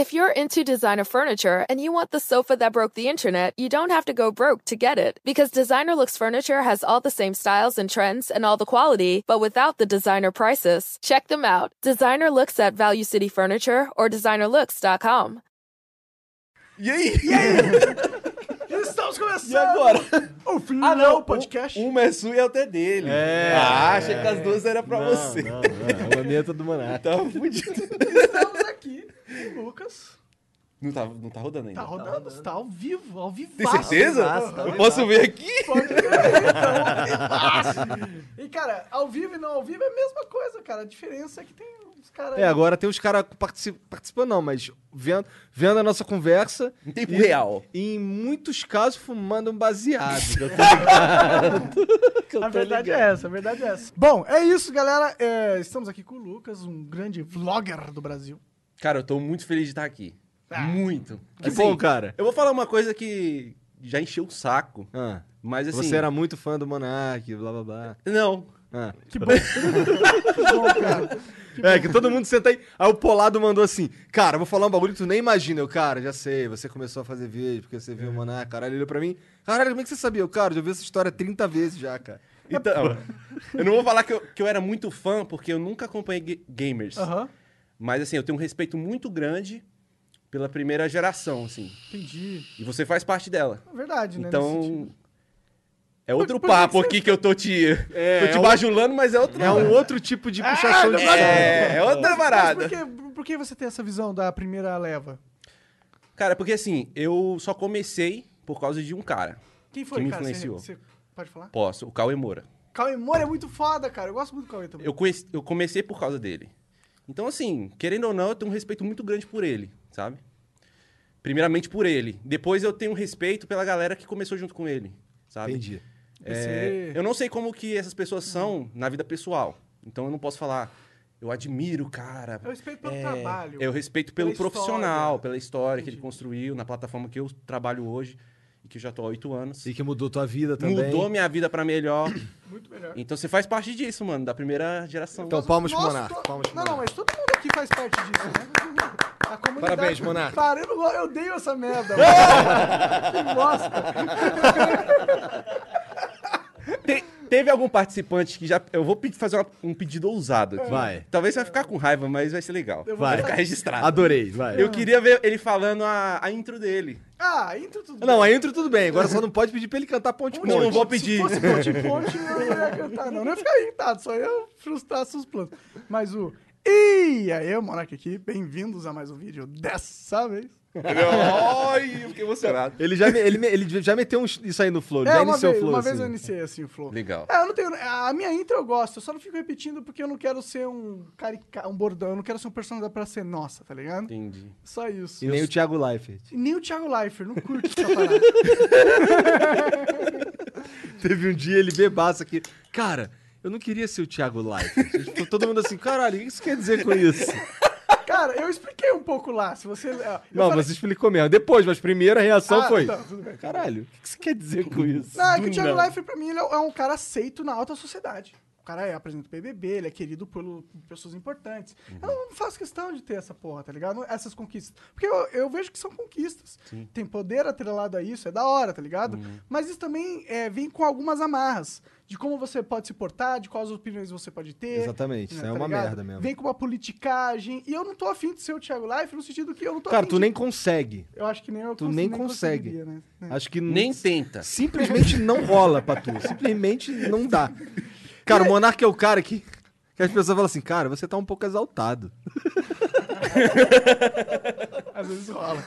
If you're into designer furniture and you want the sofa that broke the internet, you don't have to go broke to get it. Because Designer Looks Furniture has all the same styles and trends and all the quality, but without the designer prices. Check them out. Designer Looks at Value City Furniture or designerlooks.com. E aí? Estamos começando! E agora? O fim Ah, do não. podcast. Um, uma é sua e a outra é dele. É. Ah, achei que as duas eram pra Não, você. Não, não, a maneta do Monark. Tava fudido. Estamos aqui o Lucas. Não tá, não tá rodando ainda. Tá rodando, você tá ao vivo, ao vivo. Tem certeza? Nossa, tá Eu vendo? posso ver aqui? Pode crer, então. E, cara, ao vivo e não ao vivo é a mesma coisa, cara. A diferença é que tem os caras... É, agora tem os caras particip... participando, não, mas vendo, vendo a nossa conversa. Em tempo e, real. E em muitos casos fumando um baseado. ligado. A verdade é essa, a verdade é essa. Bom, é isso, galera. É, estamos aqui com o Lucas, um grande vlogger do Brasil. Cara, eu tô muito feliz de estar aqui. Ah. Muito. Que Assim, bom, cara. Eu vou falar uma coisa que já encheu o saco. Ah, Mas assim. você era muito fã do Monark, blá blá blá. Não. Ah. Que bom. que bom, cara. É, que todo mundo senta aí. Aí o Polado mandou assim: Cara, eu vou falar um bagulho que tu nem imagina. Eu, cara, já sei, você começou a fazer vídeo porque você viu o Monark. Caralho, ele olhou pra mim: Caralho, como é que você sabia? Eu, cara, já vi essa história 30 vezes já, cara. Então, eu não vou falar que eu, que eu era muito fã, porque eu nunca acompanhei ga- gamers. Aham, Mas assim, eu tenho um respeito muito grande pela primeira geração, assim. entendi. E você faz parte dela. É verdade, né? Então. É outro Por- papo que você- aqui que eu tô te. É, tô te é bajulando, mas é outro. É um outro tipo de puxação de saco. É, é outra parada. por que, por que você tem essa visão da primeira leva? Cara, porque assim, eu só comecei por causa de um cara. Quem foi, Que me cara? Você- influenciou. Você, pode falar? Posso, o Cauê Moura. Cauê Moura é muito foda, cara. Eu gosto muito do Cauê também. Eu, conheci- eu comecei por causa dele. Então, assim, querendo ou não, eu tenho um respeito muito grande por ele, sabe? Primeiramente por ele. Depois eu tenho um respeito pela galera que começou junto com ele, sabe? Entendi. É, Você- eu não sei como que essas pessoas são na vida pessoal. Então eu não posso falar, eu admiro o cara. Eu respeito pelo É, trabalho. Eu respeito pelo pela profissional, história. pela história que ele Entendi. construiu na plataforma que eu trabalho hoje e que eu já tô há oito anos. E que mudou tua vida também. Mudou minha vida pra melhor. Muito melhor. então você faz parte disso, mano, da primeira geração. Então, palmas pro Monark. to- Palmas pro não, não, mas todo mundo aqui faz parte disso, né? A comunidade... Parabéns, Monark. Eu, não, go- eu odeio essa merda. que bosta. Te- teve algum participante que já. Eu vou pedir- fazer uma- um pedido ousado aqui. Vai. Talvez você vai ficar com raiva, mas vai ser legal. Eu vou Vai. Vai ficar registrado. Adorei, vai. Eu queria ver ele falando a, a intro dele. Ah, entra tudo Não, bem. a intro tudo bem. Agora só não pode pedir pra ele cantar ponte Não, ponte. não vou pedir. Se fosse ponte ponte, eu não ia cantar, não. Não ia ficar irritado, só ia frustrar seus planos. Mas o... E aí, Monark aqui, bem-vindos a mais um vídeo dessa vez. Ai, eu fiquei emocionado. Ele já, me- ele, ele já meteu uns- isso aí no flow. É, já uma iniciou vez, o flow uma assim. vez eu iniciei assim o flow. Legal. É, eu não tenho. A minha intro eu gosto, eu só não fico repetindo porque eu não quero ser um carica, um bordão, eu não quero ser um personagem pra ser nossa, tá ligado? Entendi. Só isso. E nem o Thiago Leifert. E nem o Thiago Leifert, não curto essa parada. Teve um dia ele bebaço aqui. Cara, eu não queria ser o Thiago Leifert. Todo mundo assim, caralho, o que isso quer dizer com isso? Cara, eu expliquei um pouco lá. Se você. eu Não, falei- você explicou mesmo. Depois, mas primeira reação Ah, foi. tá, tudo bem. Caralho, o que isso quer dizer com isso? Não, é que o Thiago não. Leifert, pra mim, ele é um cara aceito na alta sociedade. O cara é, apresenta o BBB, ele é querido por, por pessoas importantes. Eu não faço questão de ter essa porra, tá ligado? Essas conquistas. Porque eu, eu vejo que são conquistas. Tem poder atrelado a isso, é da hora, tá ligado? Mas isso também é, vem com algumas amarras. De como você pode se portar, de quais opiniões você pode ter. Exatamente, isso né, é tá uma ligado? merda mesmo. Vem com uma politicagem. E eu não tô afim de ser o Thiago Leifert no sentido que eu não tô Cara, afim tu de- nem consegue. Eu acho que nem eu Tu cons- nem consegue. né? É. Acho que Nem tenta. simplesmente não rola pra tu. Simplesmente não dá. Cara, o Monark é o cara que, que as pessoas falam assim, cara, você tá um pouco exaltado. Às vezes rola.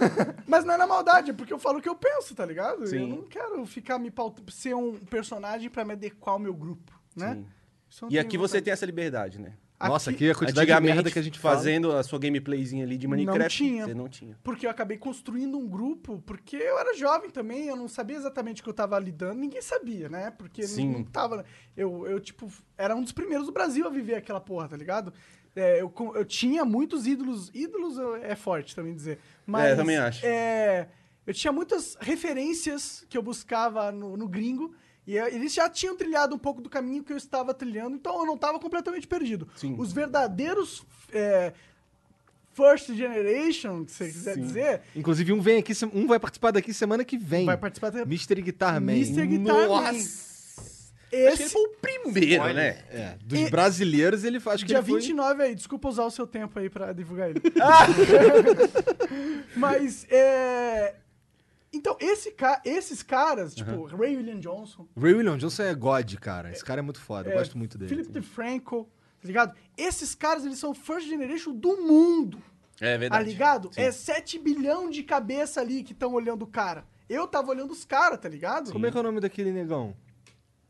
Mas não é na maldade, é porque eu falo o que eu penso, tá ligado? Eu Sim. não quero ficar me pautando, ser um personagem pra me adequar ao meu grupo, né? Sim. Isso eu não E tenho aqui você vontade. tem essa liberdade, né? Nossa, Aqui- aqui a quantidade de merda que a gente faz. fazendo a sua gameplayzinha ali de Minecraft, tinha. você não tinha. Porque eu acabei construindo um grupo, porque eu era jovem também, eu não sabia exatamente o que eu tava lidando, ninguém sabia, né? Porque não- Sim. não tava. Eu, eu, tipo, era um dos primeiros do Brasil a viver aquela porra, tá ligado? É, eu, eu tinha muitos ídolos. Ídolos é forte também dizer. Mas, É, eu também acho. é, eu tinha muitas referências que eu buscava no, no gringo. E eh, eles já tinham trilhado um pouco do caminho que eu estava trilhando, então eu não estava completamente perdido. Sim. Os verdadeiros é, first generation, se você quiser dizer, Inclusive, um vem aqui, um vai participar daqui semana que vem. vai participar da Mr. Guitar Man. Mr. Guitar Man. Nossa! Acho que ele Esse foi o primeiro, né? É, dos E- brasileiros, ele acho que dia ele foi... 29 aí, desculpa usar o seu tempo aí pra divulgar ele. Ah! Mas, é... Então, esse ca... esses caras, tipo, Ray William Johnson, Ray William Johnson é God, cara. Esse cara é muito foda, eu é, gosto muito dele. Philip DeFranco, tá ligado? Esses caras, eles são first generation do mundo, É tá verdade. ligado? Sim. É 7 bilhão de cabeça ali que estão olhando o cara. Eu tava olhando os caras, tá ligado? Como é que é o nome daquele negão?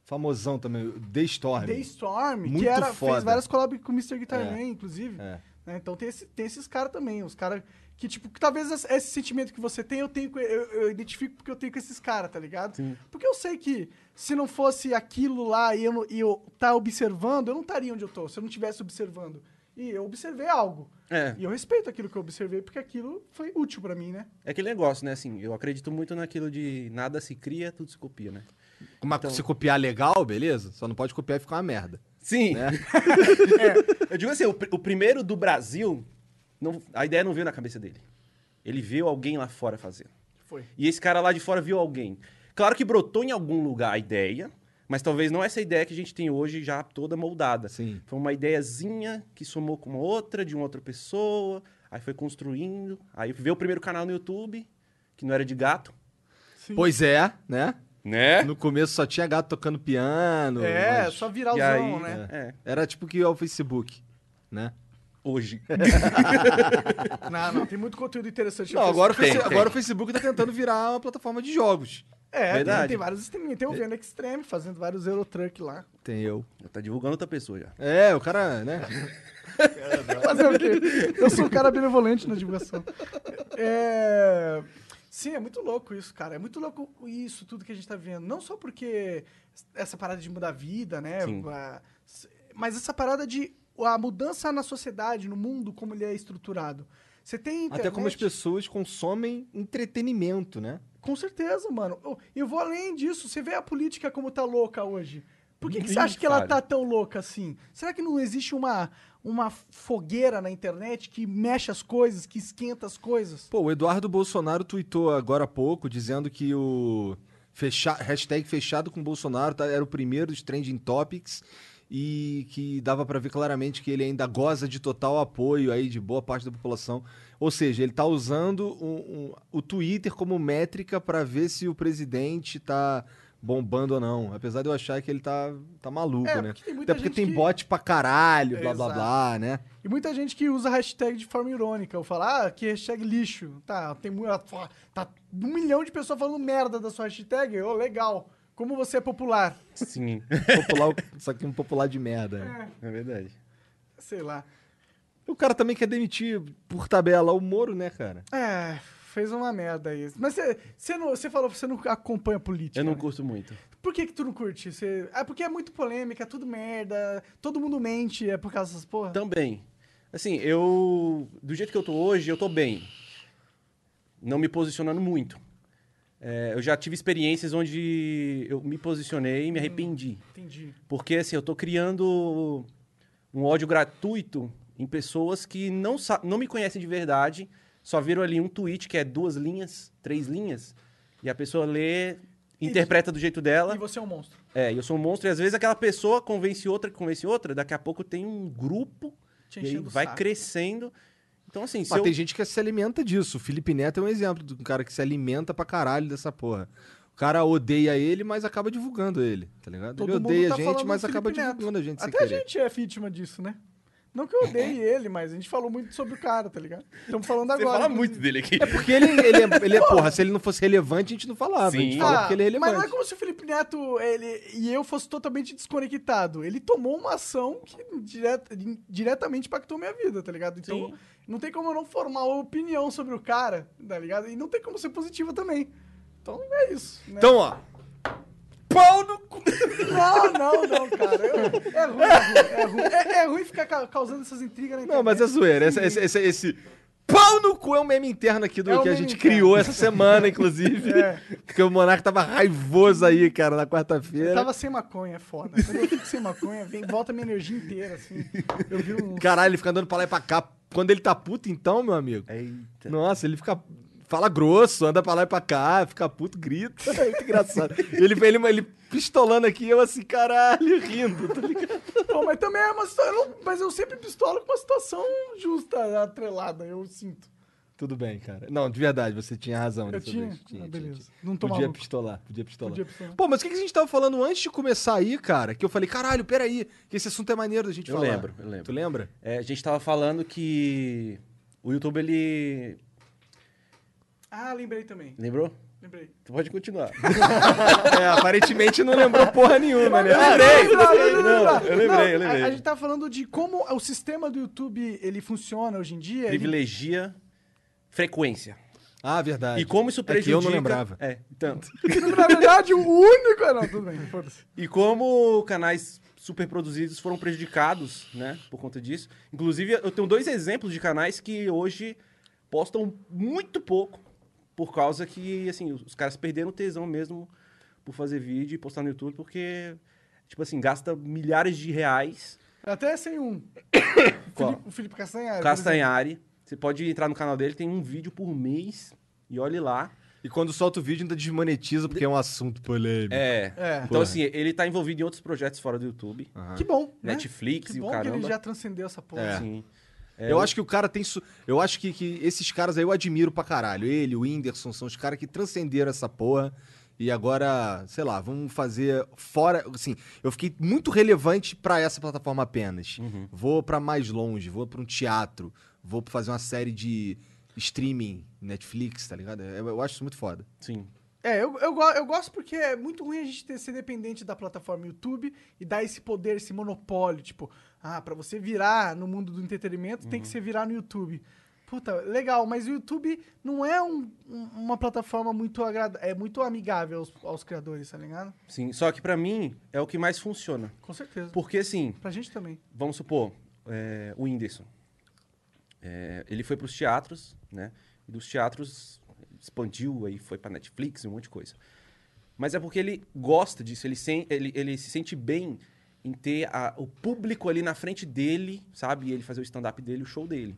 Famosão também, The Storm. The Storm, Muito que era, foda. fez várias collabs com o Mr. Guitar É. Man, inclusive. É. né? Então tem, esse- tem esses caras também, os caras que, tipo, que talvez esse sentimento que você tem, eu tenho, eu, eu identifico porque eu tenho com esses caras, tá ligado? Porque eu sei que se não fosse aquilo lá e eu, não- e eu tá observando, eu não estaria onde eu tô, se eu não estivesse observando. E eu observei algo. É. E eu respeito aquilo que eu observei, porque aquilo foi útil pra mim, né? É aquele negócio, né? Assim, eu acredito muito naquilo de nada se cria, tudo se copia, né? Mas Então- se copiar legal, beleza? Só não pode copiar e ficar uma merda. Sim. Né? Eu digo assim, o, o primeiro do Brasil, não- a ideia não veio na cabeça dele. Ele viu alguém lá fora fazendo. Foi. E esse cara lá de fora viu alguém. Claro que brotou em algum lugar a ideia, mas talvez não essa ideia que a gente tem hoje já toda moldada. Sim. Foi uma ideiazinha que somou com uma outra, de uma outra pessoa, aí foi construindo. Aí veio o primeiro canal no YouTube, que não era de gato. Sim. Pois é, né? Né? No começo só tinha gato tocando piano. É, mas só E viralzão, aí, né? é, Era tipo que é o Facebook, né? hoje. Não, não, tem muito conteúdo interessante. Não, agora, o Tem, Face- tem. agora o Facebook tá tentando virar uma plataforma de jogos. É, tem, Verdade. tem vários streaming. Tem o Vendo Extreme fazendo vários Eurotruck lá. Tem eu. tá divulgando outra pessoa já. É, o cara, né? Fazer o quê? Eu sou um cara benevolente na divulgação. É... Sim, é muito louco isso, cara. É muito louco isso, tudo que a gente tá vendo. Não só porque essa parada de mudar a vida, né? Sim. Mas essa parada de a mudança na sociedade, no mundo, como ele é estruturado. Você tem internet... Até como as pessoas consomem entretenimento, né? Com certeza, mano. Eu- vou além disso. Você vê a política como tá louca hoje. Por que, que você acha que ela tá tão louca assim? Será que não existe uma, uma fogueira na internet que mexe as coisas, que esquenta as coisas? Pô, o Eduardo Bolsonaro tweetou agora há pouco dizendo que o fecha... hashtag fechado com Bolsonaro tá- era o primeiro dos trending topics e que dava pra ver claramente que ele ainda goza de total apoio aí de boa parte da população. Ou seja, ele tá usando um- um- o Twitter como métrica pra ver se o presidente tá bombando ou não. Apesar de eu achar que ele tá, tá maluco, É, né? porque tem muita Até porque gente tem que- bot pra caralho, blá blá Exato. blá, né? E muita gente que usa hashtag de forma irônica. Eu falo, ah, que hashtag lixo. Tá, tem mu- tá um milhão de pessoas falando merda da sua hashtag. Ô, legal. Como você é popular. Sim. Popular, só que um popular de merda. né? É verdade. Sei lá. O cara também quer demitir por tabela o Moro, né, cara? É, fez uma merda aí. Mas você- falou que você não acompanha política. Eu não né? curto muito. Por que que tu não curte? Você... É porque é muito polêmica, é tudo merda, todo mundo mente, é por causa dessas porra? Também. Assim, eu. Do jeito que eu tô hoje, eu tô bem. Não me posicionando muito. É, eu já tive experiências onde eu me posicionei e me arrependi. Entendi. Porque, assim, eu tô criando um ódio gratuito em pessoas que não, não me conhecem de verdade, só viram ali um tweet que é duas linhas, três linhas, e a pessoa lê, interpreta do jeito dela. E você é um monstro. É, e eu sou um monstro, e às vezes aquela pessoa convence outra, que convence outra, daqui a pouco tem um grupo, e o vai saco. crescendo. Então, assim, se Mas eu... tem gente que se alimenta disso. O Felipe Neto é um exemplo de um cara que se alimenta pra caralho dessa porra. O cara odeia ele, mas acaba divulgando ele, tá ligado? Todo ele mundo odeia tá a gente, falando mas acaba Neto. divulgando a gente Até a querer. gente é vítima disso, né? Não que eu odeie ele, mas a gente falou muito sobre o cara, tá ligado? Estamos falando Você agora. fala inclusive. muito dele aqui. É porque ele, ele, é, ele é, porra, se ele não fosse relevante, a gente não falava. A gente Sim. fala Ah, porque ele é mas relevante. não é como se o Felipe Neto ele, e eu fosse totalmente desconectado. Ele tomou uma ação que direta- diretamente impactou minha vida, tá ligado? Então, Sim. não tem como eu não formar uma opinião sobre o cara, tá ligado? E não tem como ser positiva também. Então, é isso. né? Então, ó. Pau no cu! Não, não, não, cara. Eu- é ruim, é ruim. É ruim, É- é ruim ficar ca- causando essas intrigas na internet. Não, mas é zoeira. Esse, esse, esse, esse pau no cu é um meme interno aqui do É um que a gente interno. criou essa semana, inclusive. É. Porque o Monark tava raivoso aí, cara, na Eu quarta-feira. tava sem maconha, é foda. Quando eu fico sem maconha, vem, volta minha energia inteira, assim. Eu vi um. Caralho, ele fica andando pra lá e pra cá, quando ele tá puto, então, meu amigo. Eita. Nossa, ele fica. Fala grosso, anda pra lá e pra cá, fica puto, grita. É muito engraçado. ele, ele, ele pistolando aqui, eu assim, caralho, rindo, tá ligado? Pô, mas também é uma situação. Mas eu sempre pistolo com uma situação justa, atrelada, eu sinto. Tudo bem, cara. Não, de verdade, você tinha razão. Eu tinha? vez. Ah, beleza. Não tô Podia maluco. pistolar, podia pistolar. Podia pistolar. Pô, mas o que que a gente tava falando antes de começar aí, cara? Que eu falei, caralho, peraí, que esse assunto é maneiro da gente Eu falar. lembro, eu lembro. Tu lembra? É, a gente tava falando que o YouTube, ele... Ah, lembrei também. Lembrou? Lembrei. Tu pode continuar. é, aparentemente não lembrou porra nenhuma, né? lembrei! Não, não, não, Não, não. eu lembrei, Não, eu lembrei. A, a gente tá falando de como o sistema do YouTube ele funciona hoje em dia. ele- Privilegia frequência. Ah, verdade. E como isso É que prejudica... eu não lembrava. É, então... Na verdade, o único. Não, tudo bem, foda-se. E como canais super produzidos foram prejudicados, né, por conta disso. Inclusive, eu tenho dois exemplos de canais que hoje postam muito pouco por causa que, assim, os caras perderam o tesão mesmo por fazer vídeo e postar no YouTube, porque, tipo assim, gasta milhares de reais. Até sem um. Qual? Felipe, o Felipe Castanhari. Castanhari. Você pode entrar no canal dele, tem um vídeo por mês e olhe lá. E quando solta o vídeo ainda desmonetiza porque é um assunto polêmico. É. É. Então, assim, ele tá envolvido em outros projetos fora do YouTube. Aham. Que bom. né? Netflix que e o bom que caramba. ele já transcendeu essa porra. É. Sim. Eu acho que o cara tem. Su... Eu acho que, que esses caras aí eu admiro pra caralho. Ele, o Whindersson, são os caras que transcenderam essa porra. E agora, sei lá, vamos fazer fora. Assim, eu fiquei muito relevante pra essa plataforma apenas. Uhum. Vou pra mais longe, vou pra um teatro, vou fazer uma série de streaming, Netflix, tá ligado? Eu, eu acho isso muito foda. Sim. É, eu, eu, eu gosto porque é muito ruim a gente ter, ser dependente da plataforma YouTube e dar esse poder, esse monopólio. Tipo, ah, pra você virar no mundo do entretenimento, tem que ser virar no YouTube. Puta, legal, mas o YouTube não é um- um- uma plataforma muito agradável, é muito amigável aos, aos criadores, tá ligado? Sim. Só que pra mim é o que mais funciona. Com certeza. Porque, assim, Pra gente também. vamos supor, é, o Whindersson. É, ele foi pros teatros, né? E dos teatros expandiu, aí foi pra Netflix, um monte de coisa. Mas é porque ele gosta disso, ele, sen- ele, ele se sente bem em ter a- o público ali na frente dele, sabe? E ele fazer o stand-up dele, o show dele.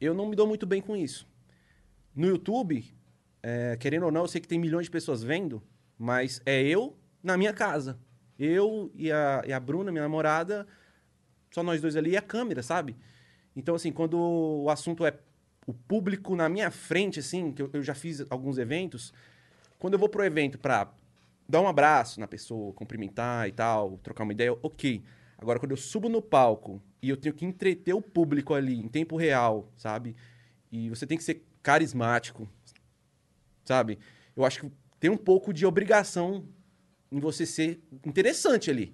Eu não me dou muito bem com isso. No YouTube, é, querendo ou não, eu sei que tem milhões de pessoas vendo, mas é eu na minha casa. Eu e a, e a Bruna, minha namorada, só nós dois ali e a câmera, sabe? Então, assim, quando o assunto é o público na minha frente, assim, que eu, eu já fiz alguns eventos, quando eu vou pro evento pra dar um abraço na pessoa, cumprimentar e tal, trocar uma ideia, ok. Agora, quando eu subo no palco e eu tenho que entreter o público ali em tempo real, sabe? E você tem que ser carismático, sabe? Eu acho que tem um pouco de obrigação em você ser interessante ali,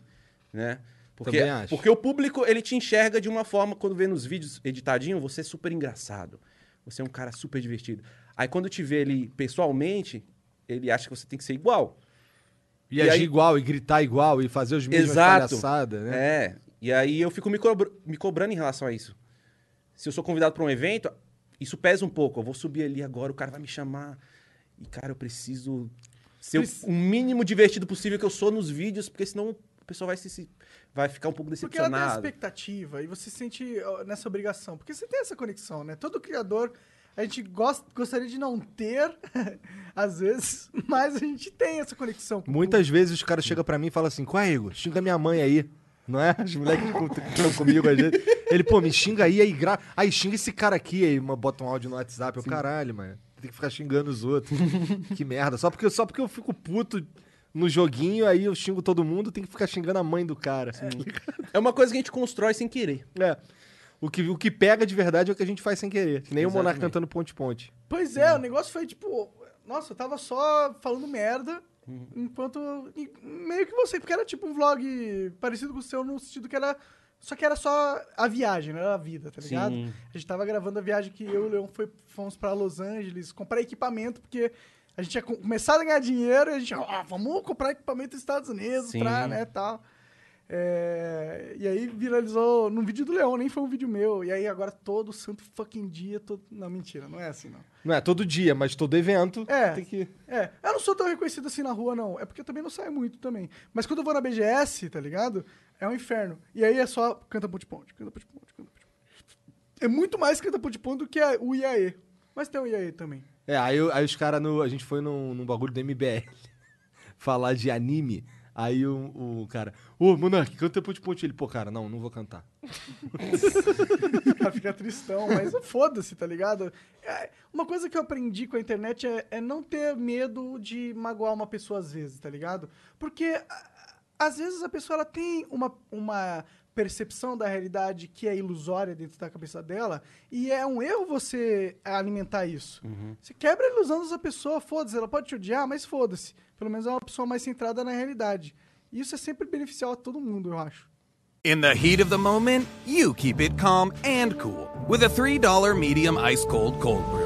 né? Porque, porque o público, ele te enxerga de uma forma, quando vê nos vídeos editadinho, você é super engraçado. Você é um cara super divertido. Aí quando te vê ele pessoalmente, ele acha que você tem que ser igual. E, E agir aí- igual, e gritar igual, e fazer os mesmos palhaçadas, né? É. E aí eu fico me, cobr- me cobrando em relação a isso. Se eu sou convidado para um evento, isso pesa um pouco. Eu vou subir ali agora, o cara vai me chamar. E, cara, eu preciso ser Prec- o mínimo divertido possível que eu sou nos vídeos, porque senão o pessoal vai, se, se- vai ficar um pouco Porque ela tem a decepcionado. expectativa e você se sente nessa obrigação. Porque você tem essa conexão, né? Todo criador, a gente gosta, gostaria de não ter, às vezes, mas a gente tem essa conexão. Muitas vezes os caras chegam pra mim e falam assim: Qual é, Igor? Xinga minha mãe aí. Não é? Os moleques que estão comigo às vezes. Ele, pô, me xinga aí, aí, gra... aí xinga esse cara aqui, aí bota um áudio no WhatsApp. Eu, caralho, mano. Tem que ficar xingando os outros. que merda. Só porque, só porque eu fico puto no joguinho, aí eu xingo todo mundo, tem que ficar xingando a mãe do cara. É uma coisa que a gente constrói sem querer. É. O que, o que pega de verdade é o que a gente faz sem querer. Que nem o Monarca Exatamente. cantando ponte-ponte. Pois é, o negócio foi tipo. Nossa, eu tava só falando merda. Enquanto. e Meio que você, porque era tipo um vlog parecido com o seu, no sentido que era. Só que era só a viagem, não era a vida, tá ligado? Sim. A gente tava gravando a viagem que eu e o Leão foi, fomos pra Los Angeles comprar equipamento, porque a gente tinha co- começado a ganhar dinheiro e a gente, ah, vamos comprar equipamento nos Estados Unidos Sim. pra, né, tal. É, e aí viralizou num vídeo do Leão, nem foi um vídeo meu. E aí agora todo santo fucking dia, todo... não, mentira, não é assim, não. Não é todo dia, mas todo evento É. tem que. É, eu não sou tão reconhecido assim na rua, não. É porque eu também não saio muito também. Mas quando eu vou na BGS, tá ligado? É um inferno. E aí é só canta ponte ponte, canta ponte ponte, canta ponte ponte. É muito mais esquenta ponte ponto do que o IAE. Mas tem o IAE também. É, aí, aí os caras, a gente foi num, num bagulho do MBL falar de anime. Aí o, o cara, ô, Monark, canta ponte ponte. Ele, pô, cara, não, não vou cantar. Cara fica tristão, mas foda-se, tá ligado? É, uma coisa que eu aprendi com a internet é, é não ter medo de magoar uma pessoa às vezes, tá ligado? Porque às vezes a pessoa ela tem uma, uma percepção da realidade que é ilusória dentro da cabeça dela e é um erro você alimentar isso. Você quebra a ilusão dessa pessoa, foda-se, ela pode te odiar, mas foda-se. Pelo menos é uma pessoa mais centrada na realidade. E isso é sempre beneficial a todo mundo, eu acho. In the heat of the moment, you keep it calm and cool with a $3 medium ice cold cold brew.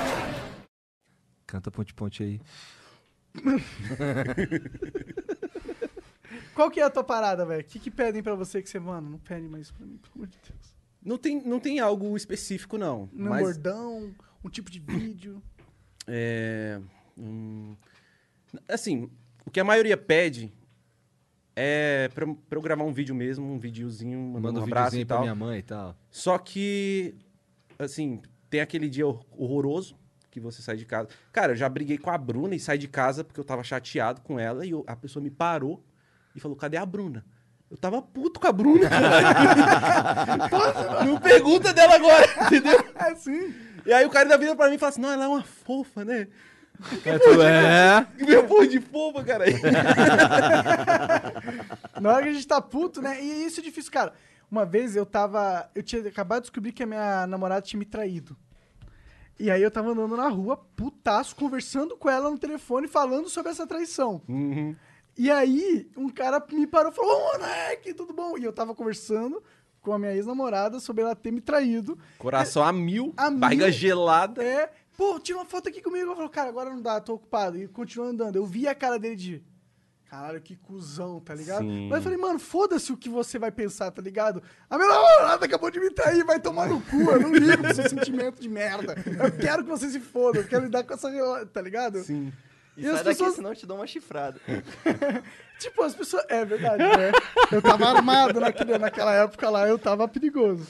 Canta ponte ponte aí. Qual que é a tua parada, velho? O que, que pedem pra você que você, mano, não pede mais isso pra mim, pelo amor de Deus. Não tem, não tem algo específico, não. Um mas, bordão, um tipo de vídeo. é, hum, assim, o que a maioria pede é pra, pra eu gravar um vídeo mesmo, um videozinho, mandando Manda um um abraço videozinho e pra tal. minha mãe e tal. Só que, assim, tem aquele dia hor- horroroso que você sai de casa. Cara, eu já briguei com a Bruna e saí de casa porque eu tava chateado com ela e eu- a pessoa me parou e falou: cadê a Bruna? Eu tava puto com a Bruna. Não pergunta dela agora, entendeu? É sim. E aí o cara ainda vira pra mim e fala assim: não, ela é uma fofa, né? É, tu é. Meu porra de fofa, cara. Na hora que a gente tá puto, né? E isso é difícil, cara. Uma vez eu tava. Eu tinha acabado de descobrir que a minha namorada tinha me traído. E aí eu tava andando na rua, putaço, conversando com ela no telefone, falando sobre essa traição. E aí, um cara me parou e falou: Ô, moleque, tudo bom? E eu tava conversando com a minha ex-namorada sobre ela ter me traído. Coração a mil, A barriga mil. gelada. É, pô, tira uma foto aqui comigo. Eu falei, cara, agora não dá, tô ocupado. E continuou andando. Eu vi a cara dele de. Caralho, que cuzão, tá ligado? Sim. Mas eu falei, mano, foda-se o que você vai pensar, tá ligado? A minha namorada acabou de me trair, vai tomar no cu. Eu não ligo pro seu sentimento de merda. Eu quero que você se foda, eu quero lidar com essa. rela- Tá ligado? Sim. E, E as sai daqui, pessoas- senão eu te dou uma chifrada. Tipo, as pessoas. É verdade, né? Eu tava armado naquele, naquela época lá, eu tava perigoso.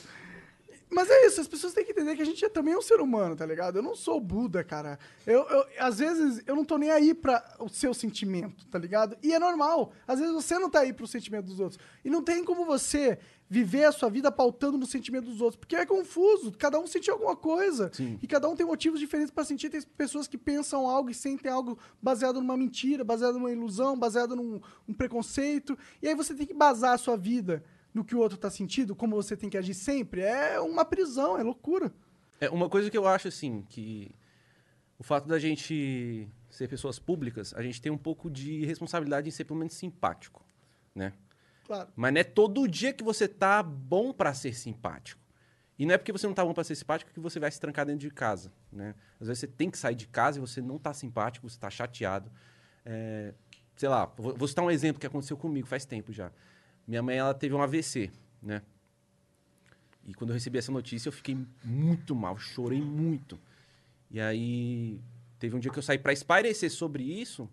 Mas é isso, as pessoas têm que entender que a gente é, também é um ser humano, tá ligado? Eu não sou Buda, cara. Eu, eu- às vezes, eu não tô nem aí pra o seu sentimento, tá ligado? E é normal. Às vezes você não tá aí pro sentimento dos outros. E não tem como você viver a sua vida pautando no sentimento dos outros, porque é confuso. Cada um sente alguma coisa. E cada um tem motivos diferentes pra sentir. Tem pessoas que pensam algo e sentem algo baseado numa mentira, baseado numa ilusão, baseado num um preconceito. E aí você tem que basar a sua vida no que o outro tá sentindo, como você tem que agir sempre. É uma prisão, é loucura. É, uma coisa que eu acho, assim, que o fato da gente ser pessoas públicas, a gente tem um pouco de responsabilidade em ser pelo menos simpático, né? Claro. Mas não é todo dia que você tá bom pra ser simpático. E não é porque você não tá bom pra ser simpático que você vai se trancar dentro de casa, né? Às vezes você tem que sair de casa e você não tá simpático, você tá chateado. É, sei lá, vou, vou citar um exemplo que aconteceu comigo faz tempo já. Minha mãe, ela teve um AVC, né? E quando eu recebi essa notícia, eu fiquei muito mal, chorei muito. E aí, teve um dia que eu saí pra espairecer sobre isso,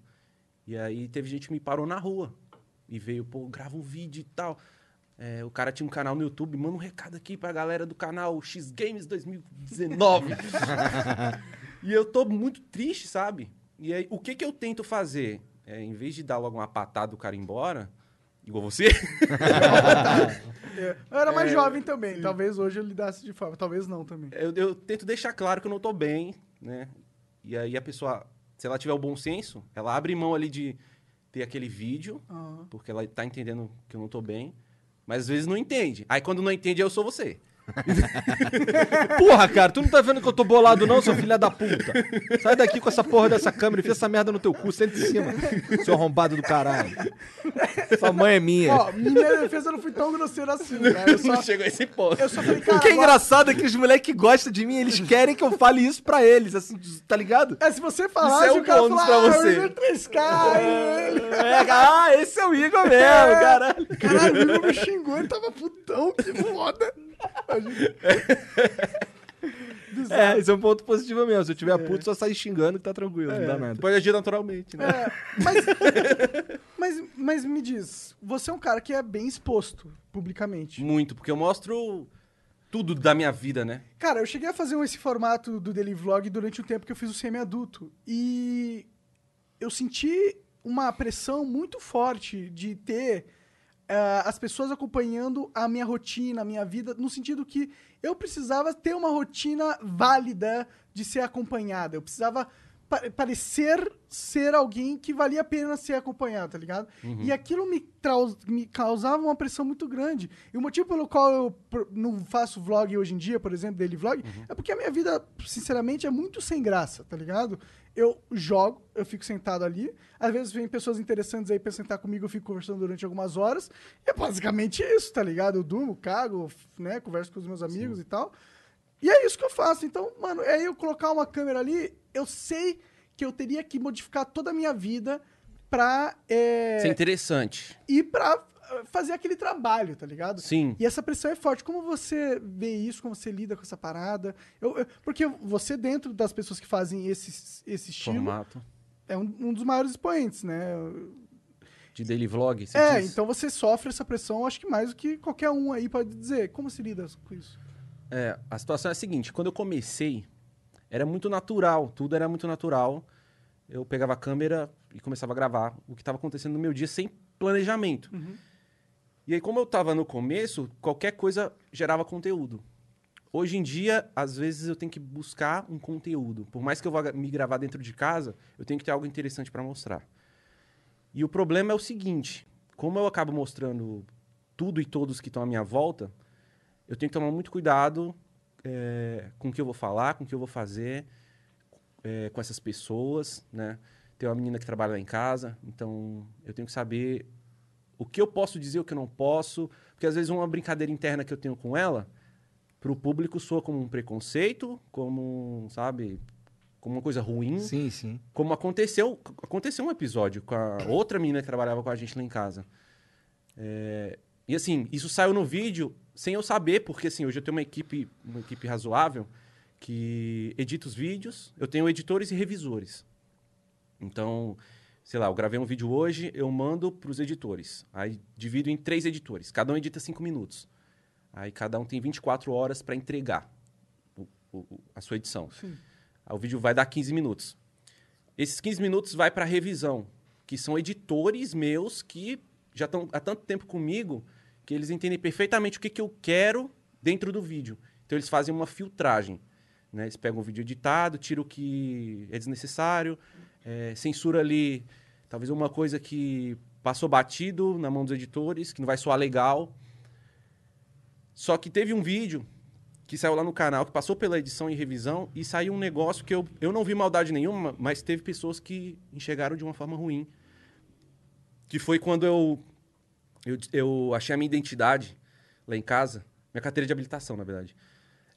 e aí teve gente que me parou na rua. E veio, pô, grava um vídeo e tal. É, o cara tinha um canal no YouTube, manda um recado aqui pra galera do canal X Games 2019. e eu tô muito triste, sabe? E aí, o que que eu tento fazer? É, em vez de dar logo uma patada do cara embora, igual você, É, Eu era mais jovem também. Talvez hoje eu lidasse de forma. Talvez não também. eu, eu tento deixar claro que eu não tô bem, né? E aí a pessoa se ela tiver o bom senso, ela abre mão ali de ter aquele vídeo, Aham. porque ela tá entendendo que eu não tô bem, mas às vezes não entende. Aí quando não entende, eu sou você. Porra, cara, tu não tá vendo que eu tô bolado não, seu filho da puta? Sai daqui com essa porra dessa câmera e fia essa merda no teu cu, senta em cima, seu arrombado do caralho. Sua mãe é minha. Ó, minha defesa eu não fui tão grosseiro assim, cara. Eu só, Não chegou a esse ponto. eu só falei, cara. O que é engraçado é que os moleques que gostam de mim, eles querem que eu fale isso pra eles, assim, tá ligado? É, se você falasse, Isso é um o cara falar, pra ah, você." o Igor 3K, ele- É, ah, esse é o Igor mesmo, caralho. Caralho, o Igor me xingou, ele tava putão, que foda. É, isso é um ponto positivo mesmo. Se eu tiver puto, só sair xingando que tá tranquilo, não dá nada. Pode agir naturalmente, né? É, mas, mas, mas me diz, você é um cara que é bem exposto publicamente. Muito, porque eu mostro tudo da minha vida, né? Cara, eu cheguei a fazer esse formato do Daily Vlog durante um tempo que eu fiz o semi-adulto. E eu senti uma pressão muito forte de ter ah, as pessoas acompanhando a minha rotina, a minha vida, no sentido que eu precisava ter uma rotina válida de ser acompanhada. Eu precisava pa- parecer ser alguém que valia a pena ser acompanhado, tá ligado? E aquilo me, me causava uma pressão muito grande. E o motivo pelo qual eu não faço vlog hoje em dia, por exemplo, daily vlog, é porque a minha vida, sinceramente, é muito sem graça, tá ligado? Eu jogo, eu fico sentado ali. Às vezes vem pessoas interessantes aí pra sentar comigo, eu fico conversando durante algumas horas. E é basicamente isso, tá ligado? Eu durmo, cago, né? Converso com os meus amigos e tal. E é isso que eu faço. Então, mano, é eu colocar uma câmera ali, eu sei que eu teria que modificar toda a minha vida pra. É, é interessante. e pra fazer aquele trabalho, tá ligado? Sim. E essa pressão é forte. Como você vê isso? Como você lida com essa parada? Eu- eu- porque você, dentro das pessoas que fazem esse, esse estilo, Formato é um, um dos maiores expoentes, né? de daily vlog. você é, diz? então você sofre essa pressão, acho que mais do que qualquer um aí pode dizer. Como se lida com isso? É, a situação é a seguinte: quando eu comecei, era muito natural, tudo era muito natural. Eu pegava a câmera e começava a gravar o que estava acontecendo no meu dia sem planejamento. E aí, como eu estava no começo, qualquer coisa gerava conteúdo. Hoje em dia, às vezes eu tenho que buscar um conteúdo. Por mais que eu vá me gravar dentro de casa, eu tenho que ter algo interessante para mostrar. E o problema é o seguinte: como eu acabo mostrando tudo e todos que estão à minha volta, eu tenho que tomar muito cuidado é, com o que eu vou falar, com o que eu vou fazer é, com essas pessoas, né? Tem uma menina que trabalha lá em casa, então eu tenho que saber o que eu posso dizer, o que eu não posso, porque às vezes uma brincadeira interna que eu tenho com ela, para o público soa como um preconceito, como, sabe, como uma coisa ruim. Sim, sim. Como aconteceu, aconteceu um episódio com a outra menina que trabalhava com a gente lá em casa. É, e assim, isso saiu no vídeo sem eu saber, porque assim, hoje eu tenho uma equipe, uma equipe razoável que edita os vídeos. Eu tenho editores e revisores. Então, sei lá, eu gravei um vídeo hoje, eu mando para os editores. Aí divido em três editores. Cada um edita cinco minutos. Aí cada um tem 24 horas para entregar o- o- a sua edição. Aí o vídeo vai dar 15 minutos. Esses 15 minutos vai para revisão, que são editores meus que já estão há tanto tempo comigo que eles entendem perfeitamente o que, que eu quero dentro do vídeo. Então eles fazem uma filtragem. Né? Eles pegam o vídeo editado, tiram o que é desnecessário, é, censura ali talvez uma coisa que passou batido na mão dos editores, que não vai soar legal. Só que teve um vídeo que saiu lá no canal, que passou pela edição e revisão, e saiu um negócio que eu, eu não vi maldade nenhuma, mas teve pessoas que enxergaram de uma forma ruim. Que foi quando eu, eu, eu achei a minha identidade lá em casa, minha carteira de habilitação, na verdade.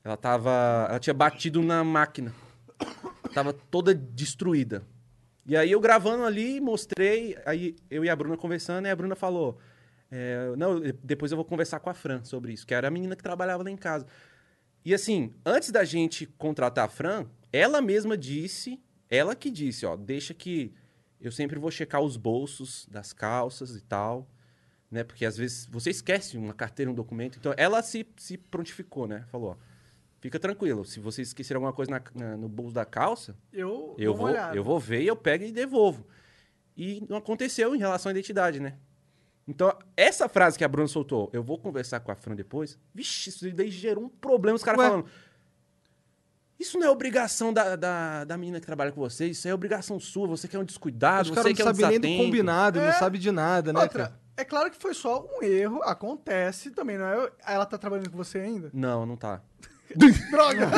Ela tava. Ela tinha batido na máquina. Tava toda destruída. E aí eu gravando ali, mostrei, aí eu e a Bruna conversando, e a Bruna falou: é, Não, depois eu vou conversar com a Fran sobre isso, que era a menina que trabalhava lá em casa. E assim, antes da gente contratar a Fran, ela mesma disse, ela que disse, ó, deixa que eu sempre vou checar os bolsos das calças e tal, né? Porque às vezes você esquece uma carteira, um documento. Então ela se, se prontificou, né? Falou, ó, fica tranquilo, se você esquecer alguma coisa na- na- no bolso da calça, Eu, eu vou, olhada. eu vou ver e eu pego e devolvo. E não aconteceu em relação à identidade, né? Então, essa frase que a Bruna soltou, eu vou conversar com a Fran depois. Vixe, isso daí gerou um problema, os caras falando. Isso não é obrigação da, da, da menina que trabalha com você, isso é obrigação sua. Você que é um descuidado, Os você caras não que é um sabem nem do combinado, não É. sabe de nada, né, Outra, cara? é claro que foi só um erro, acontece também, não é? Ela tá trabalhando com você ainda? Não, não tá. Droga!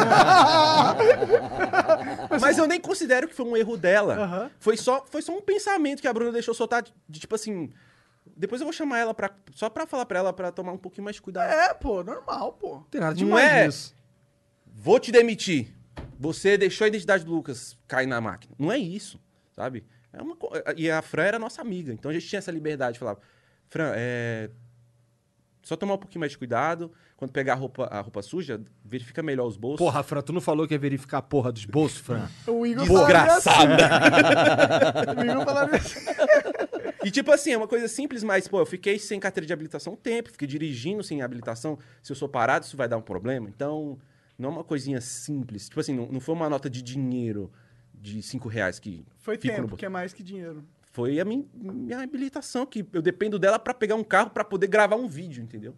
Mas eu nem considero que foi um erro dela. Aham. Foi, só, foi só um pensamento que a Bruna deixou soltar de, de, tipo assim. Depois eu vou chamar ela pra, só pra falar pra ela pra tomar um pouquinho mais de cuidado. é, pô, normal, pô. Não tem nada Não é? nisso. Vou te demitir. Você deixou a identidade do Lucas cair na máquina. Não é isso, sabe? É uma co- E a Fran era nossa amiga, então a gente tinha essa liberdade. Falava, Fran, é. Só tomar um pouquinho mais de cuidado. Quando pegar a roupa, a roupa suja, verifica melhor os bolsos. Porra, Fran, tu não falou que ia verificar a porra dos bolsos, Fran? O Igor Desgraçada. assim. O Igor falaria assim. E tipo assim, é uma coisa simples, mas, pô, eu fiquei sem carteira de habilitação um tempo, fiquei dirigindo sem habilitação. Se eu sou parado, isso vai dar um problema. Então, não é uma coisinha simples. Tipo assim, não, não foi uma nota de dinheiro de 5 reais que Foi no tempo, bolso. que é mais que dinheiro. Foi a min- minha habilitação, que eu dependo dela pra pegar um carro pra poder gravar um vídeo, entendeu?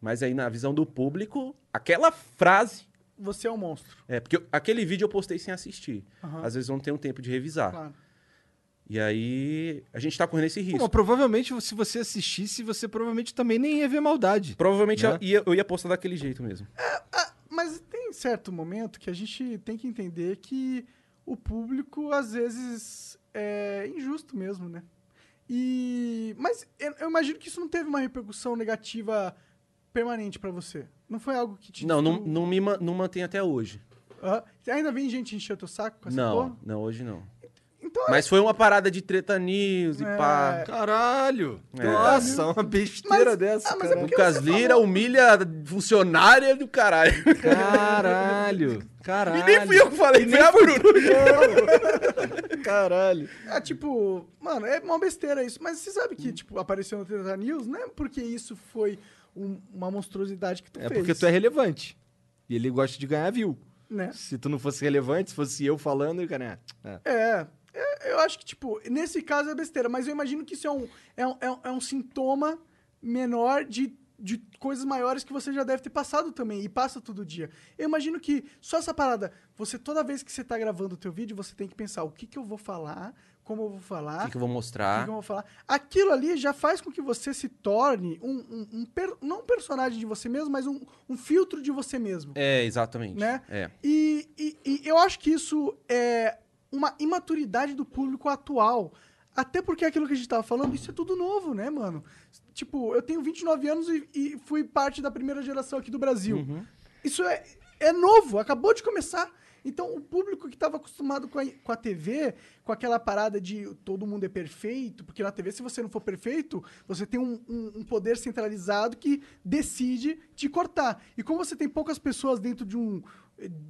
Mas aí, na visão do público, aquela frase. Você é um monstro, É, porque eu- aquele vídeo eu postei sem assistir. Aham. Às vezes eu não tenho tempo de revisar. claro. E aí, a gente tá correndo esse risco. mas provavelmente, se você assistisse, você provavelmente também nem ia ver maldade. Provavelmente Né? eu, ia, eu ia postar daquele jeito mesmo. Ah, mas tem certo momento que a gente tem que entender que o público, às vezes, é injusto mesmo, né? E... Mas eu, eu imagino que isso não teve uma repercussão negativa permanente pra você. Não foi algo que te... Não, não, não me não mantém até hoje. Ah, ainda vem gente encher teu saco com essa Não, porra? não, hoje não. Então, Mas foi uma parada de treta news e É. pá. Caralho! É. Nossa, uma besteira Mas- dessa, ah, mas é Lucas Lira falou- humilha funcionária do caralho. Caralho! Caralho! E nem fui eu que falei, foi a Bruna. Caralho! É tipo, mano, é uma besteira isso. Mas você sabe que, tipo, apareceu no Treta News, não é porque isso foi um- uma monstruosidade que tu É fez. porque tu é relevante. E ele gosta de ganhar view. Né? Se tu não fosse relevante, se fosse eu falando, ele cara. É. É, é, eu acho que, tipo, nesse caso é besteira, mas eu imagino que isso é um, é um, é um, é um sintoma menor de, de coisas maiores que você já deve ter passado também, e passa todo dia. Eu imagino que só essa parada, você, toda vez que você tá gravando o teu vídeo, você tem que pensar o que que eu vou falar, como eu vou falar, O que, que eu vou o que, mostrar? que eu vou falar. Aquilo ali já faz com que você se torne um, um, um per- não um personagem de você mesmo, mas um, um filtro de você mesmo. É, exatamente. Né? É. E, e- e eu acho que isso é uma imaturidade do público atual. Até porque aquilo que a gente tava falando, isso é tudo novo, né, mano? Tipo, eu tenho 29 anos e, e fui parte da primeira geração aqui do Brasil. Uhum. Isso é, é novo, acabou de começar. Então, o público que estava acostumado com a, com a TV, com aquela parada de todo mundo é perfeito, porque na TV, se você não for perfeito, você tem um, um- um poder centralizado que decide te cortar. E como você tem poucas pessoas dentro de, um,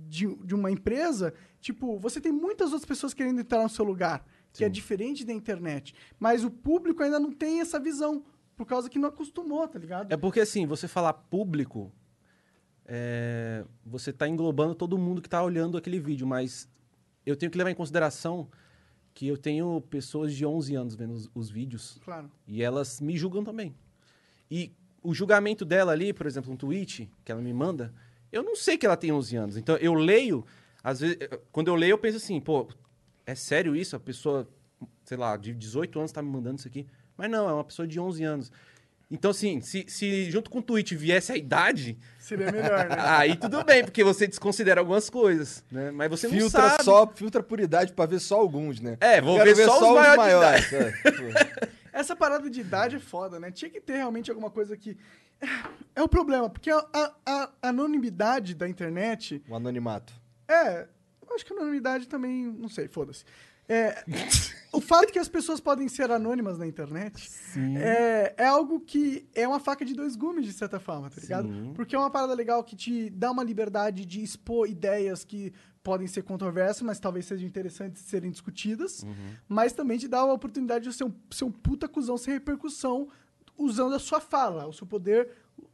de, de uma empresa, tipo, você tem muitas outras pessoas querendo entrar no seu lugar, que é diferente da internet. Mas o público ainda não tem essa visão, por causa que não acostumou, tá ligado? É porque assim, você falar público, é, você tá englobando todo mundo que tá olhando aquele vídeo, mas eu tenho que levar em consideração que eu tenho pessoas de 11 anos vendo os, os vídeos Claro. e elas me julgam também. E o julgamento dela ali, por exemplo, um tweet que ela me manda, eu não sei que ela tem 11 anos. Então eu leio, às vezes, quando eu leio eu penso assim, pô, é sério isso? A pessoa, sei lá, de 18 anos tá me mandando isso aqui? Mas não, é uma pessoa de 11 anos. Então, assim, se, se junto com o tweet viesse a idade, Seria melhor, né? aí tudo bem, porque você desconsidera algumas coisas, né? Mas você não filtra sabe. só, filtra por idade pra ver só alguns, né? É, vou Quero ver só os maiores de é. Tipo, Essa parada de idade é foda, né? Tinha que ter realmente alguma coisa que. É o problema, porque a, a- a anonimidade da internet. um anonimato. É. Eu acho que a anonimidade também. Não sei, foda-se. É, o fato que as pessoas podem ser anônimas na internet é, é algo que é uma faca de dois gumes, de certa forma, tá ligado? Sim. Porque é uma parada legal que te dá uma liberdade de expor ideias que podem ser controversas, mas talvez sejam interessantes de serem discutidas. Mas também te dá a oportunidade de ser um, ser um puta cuzão sem repercussão usando a sua fala, o seu poder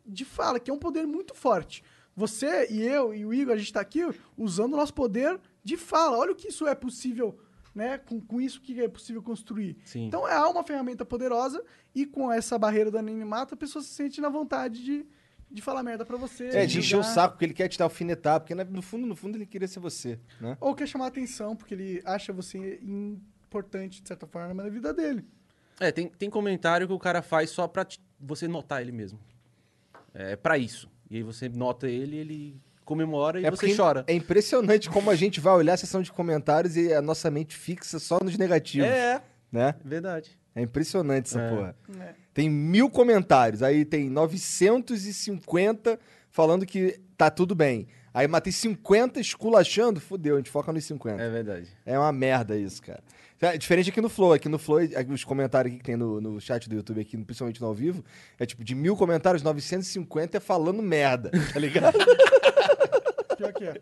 de fala, que é um poder muito forte. Você e eu e o Igor, a gente tá aqui usando o nosso poder de fala. Olha o que isso é possível, né? Com, com isso que é possível construir. Sim. Então é uma ferramenta poderosa e com essa barreira do anonimato a pessoa se sente na vontade de, de falar merda pra você. É, de encher o saco, porque ele quer te dar alfinetar, porque né, no fundo, no fundo ele queria ser você, né? Ou quer chamar atenção, porque ele acha você importante, de certa forma, na vida dele. É, tem, tem comentário que o cara faz só pra te- você notar ele mesmo. É pra isso. E aí você nota ele, ele comemora e é você chora. É impressionante como a gente vai olhar a seção de comentários e a nossa mente fixa só nos negativos, É, né? verdade. É impressionante essa É. porra. É. Tem mil comentários, aí tem 950 falando que tá tudo bem. Aí matei 50 esculachando, fudeu, a gente foca nos 50. É verdade. É uma merda isso, cara. É diferente aqui no Flow. Aqui no Flow, aqui os comentários que tem no, no chat do YouTube, aqui, principalmente no ao vivo, é tipo, de mil comentários, 950 é falando merda, tá ligado? Pior que é.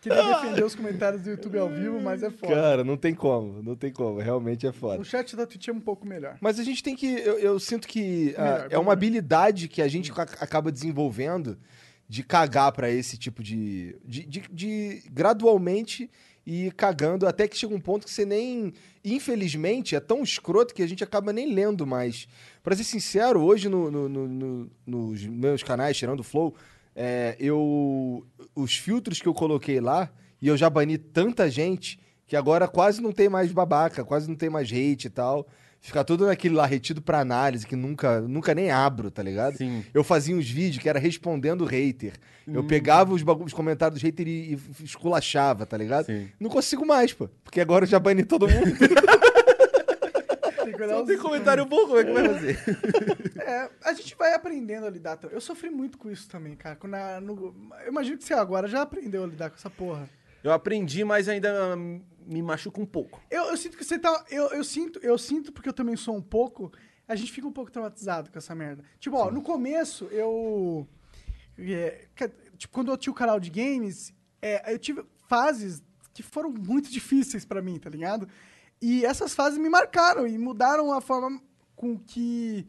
Queria defender os comentários do YouTube ao vivo, mas é foda. Cara, não tem como, não tem como. Realmente é foda. O chat da Twitch é um pouco melhor. Mas a gente tem que. Eu, eu sinto que Melhor, é vamos uma habilidade que a gente ac- acaba desenvolvendo de cagar pra esse tipo de, de, de. de gradualmente ir cagando até que chega um ponto que você nem. Infelizmente, é tão escroto que a gente acaba nem lendo mais. Pra ser sincero, hoje no- no- no- nos meus canais, tirando o Flow, é, eu. Os filtros que eu coloquei lá, e eu já bani tanta gente, que agora quase não tem mais babaca, quase não tem mais hate e tal. Fica tudo naquele lá retido pra análise, que nunca, nunca nem abro, tá ligado? Sim. Eu fazia uns vídeos que era respondendo hater. Eu pegava os, os comentários dos haters e, e esculachava, tá ligado? Sim. Não consigo mais, pô. Porque agora eu já bani todo mundo. Tem que olhar não tem comentário bom, como é que vai fazer? É, a gente vai aprendendo a lidar. Eu sofri muito com isso também, cara. Quando a- no- eu imagino que você agora já aprendeu a lidar com essa porra. Eu aprendi, mas ainda hum, me machuca um pouco. Eu, eu sinto que você tá. Eu, eu sinto, eu sinto, porque eu também sou um pouco. A gente fica um pouco traumatizado com essa merda. Tipo, ó, no começo eu. é, tipo, quando eu tinha o canal de games, é, eu tive fases que foram muito difíceis pra mim, tá ligado? E essas fases me marcaram e mudaram a forma com que.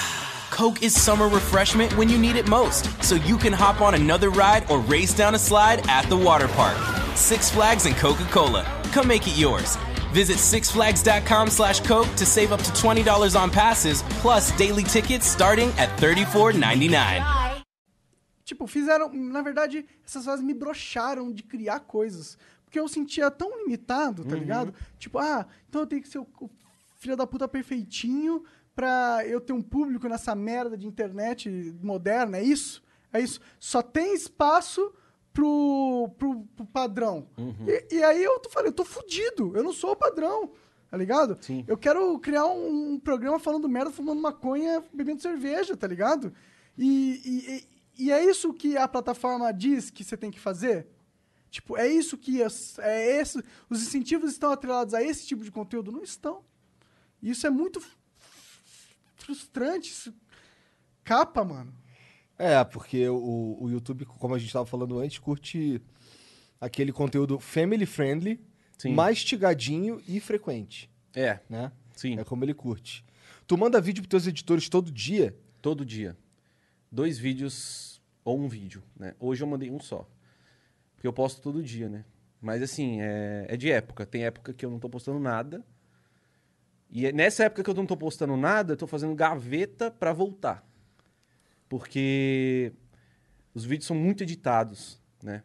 Coke is summer refreshment when you need it most, so you can hop on another ride or race down a slide at the water park. Six Flags and Coca Cola. Come make it yours. Visit sixflags.com slash Coke to save up to $20 on passes, plus daily tickets starting at $34.99. Tipo, fizeram. Na verdade, essas fases me broxaram de criar coisas. Porque eu sentia tão limitado, tá ligado? Tipo, ah, então eu tenho que ser o, o filho da puta perfeitinho pra eu ter um público nessa merda de internet moderna, é isso? É isso. Só tem espaço pro, pro, pro padrão. E, e aí eu tô falando, eu tô fudido, eu não sou o padrão. Tá ligado? Sim. Eu quero criar um, um programa falando merda, fumando maconha, bebendo cerveja, tá ligado? E, e, e- é isso que a plataforma diz que você tem que fazer? Tipo, é isso que as- é esse, os incentivos estão atrelados a esse tipo de conteúdo? Não estão. Isso é muito frustrante. Isso capa, mano. É, porque o, o YouTube, como a gente tava falando antes, curte aquele conteúdo family friendly, Sim. mastigadinho e frequente, É, né? sim. É como ele curte. Tu manda vídeo pros teus editores todo dia? Todo dia. Dois vídeos ou um vídeo, né? Hoje eu mandei um só. Porque eu posto todo dia, né? Mas assim, é, é de época. Tem época que eu não tô postando nada. E é nessa época que eu não tô postando nada, eu tô fazendo gaveta pra voltar. Porque os vídeos são muito editados, né?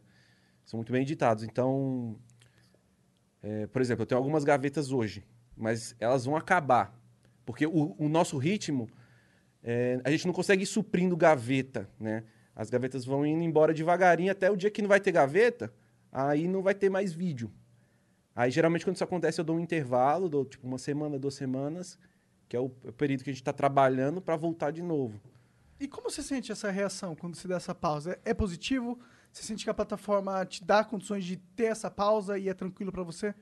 São muito bem editados. Então, é, por exemplo, eu tenho algumas gavetas hoje, mas elas vão acabar. Porque o, o nosso ritmo é, a gente não consegue ir suprindo gaveta, né? As gavetas vão indo embora devagarinho até o dia que não vai ter gaveta, aí não vai ter mais vídeo. Aí, geralmente, quando isso acontece, eu dou um intervalo, dou tipo uma semana, duas semanas, que é o, o período que a gente está trabalhando para voltar de novo. E como você sente essa reação quando você dá essa pausa? É, é positivo? Você sente que a plataforma te dá condições de ter essa pausa e é tranquilo pra você?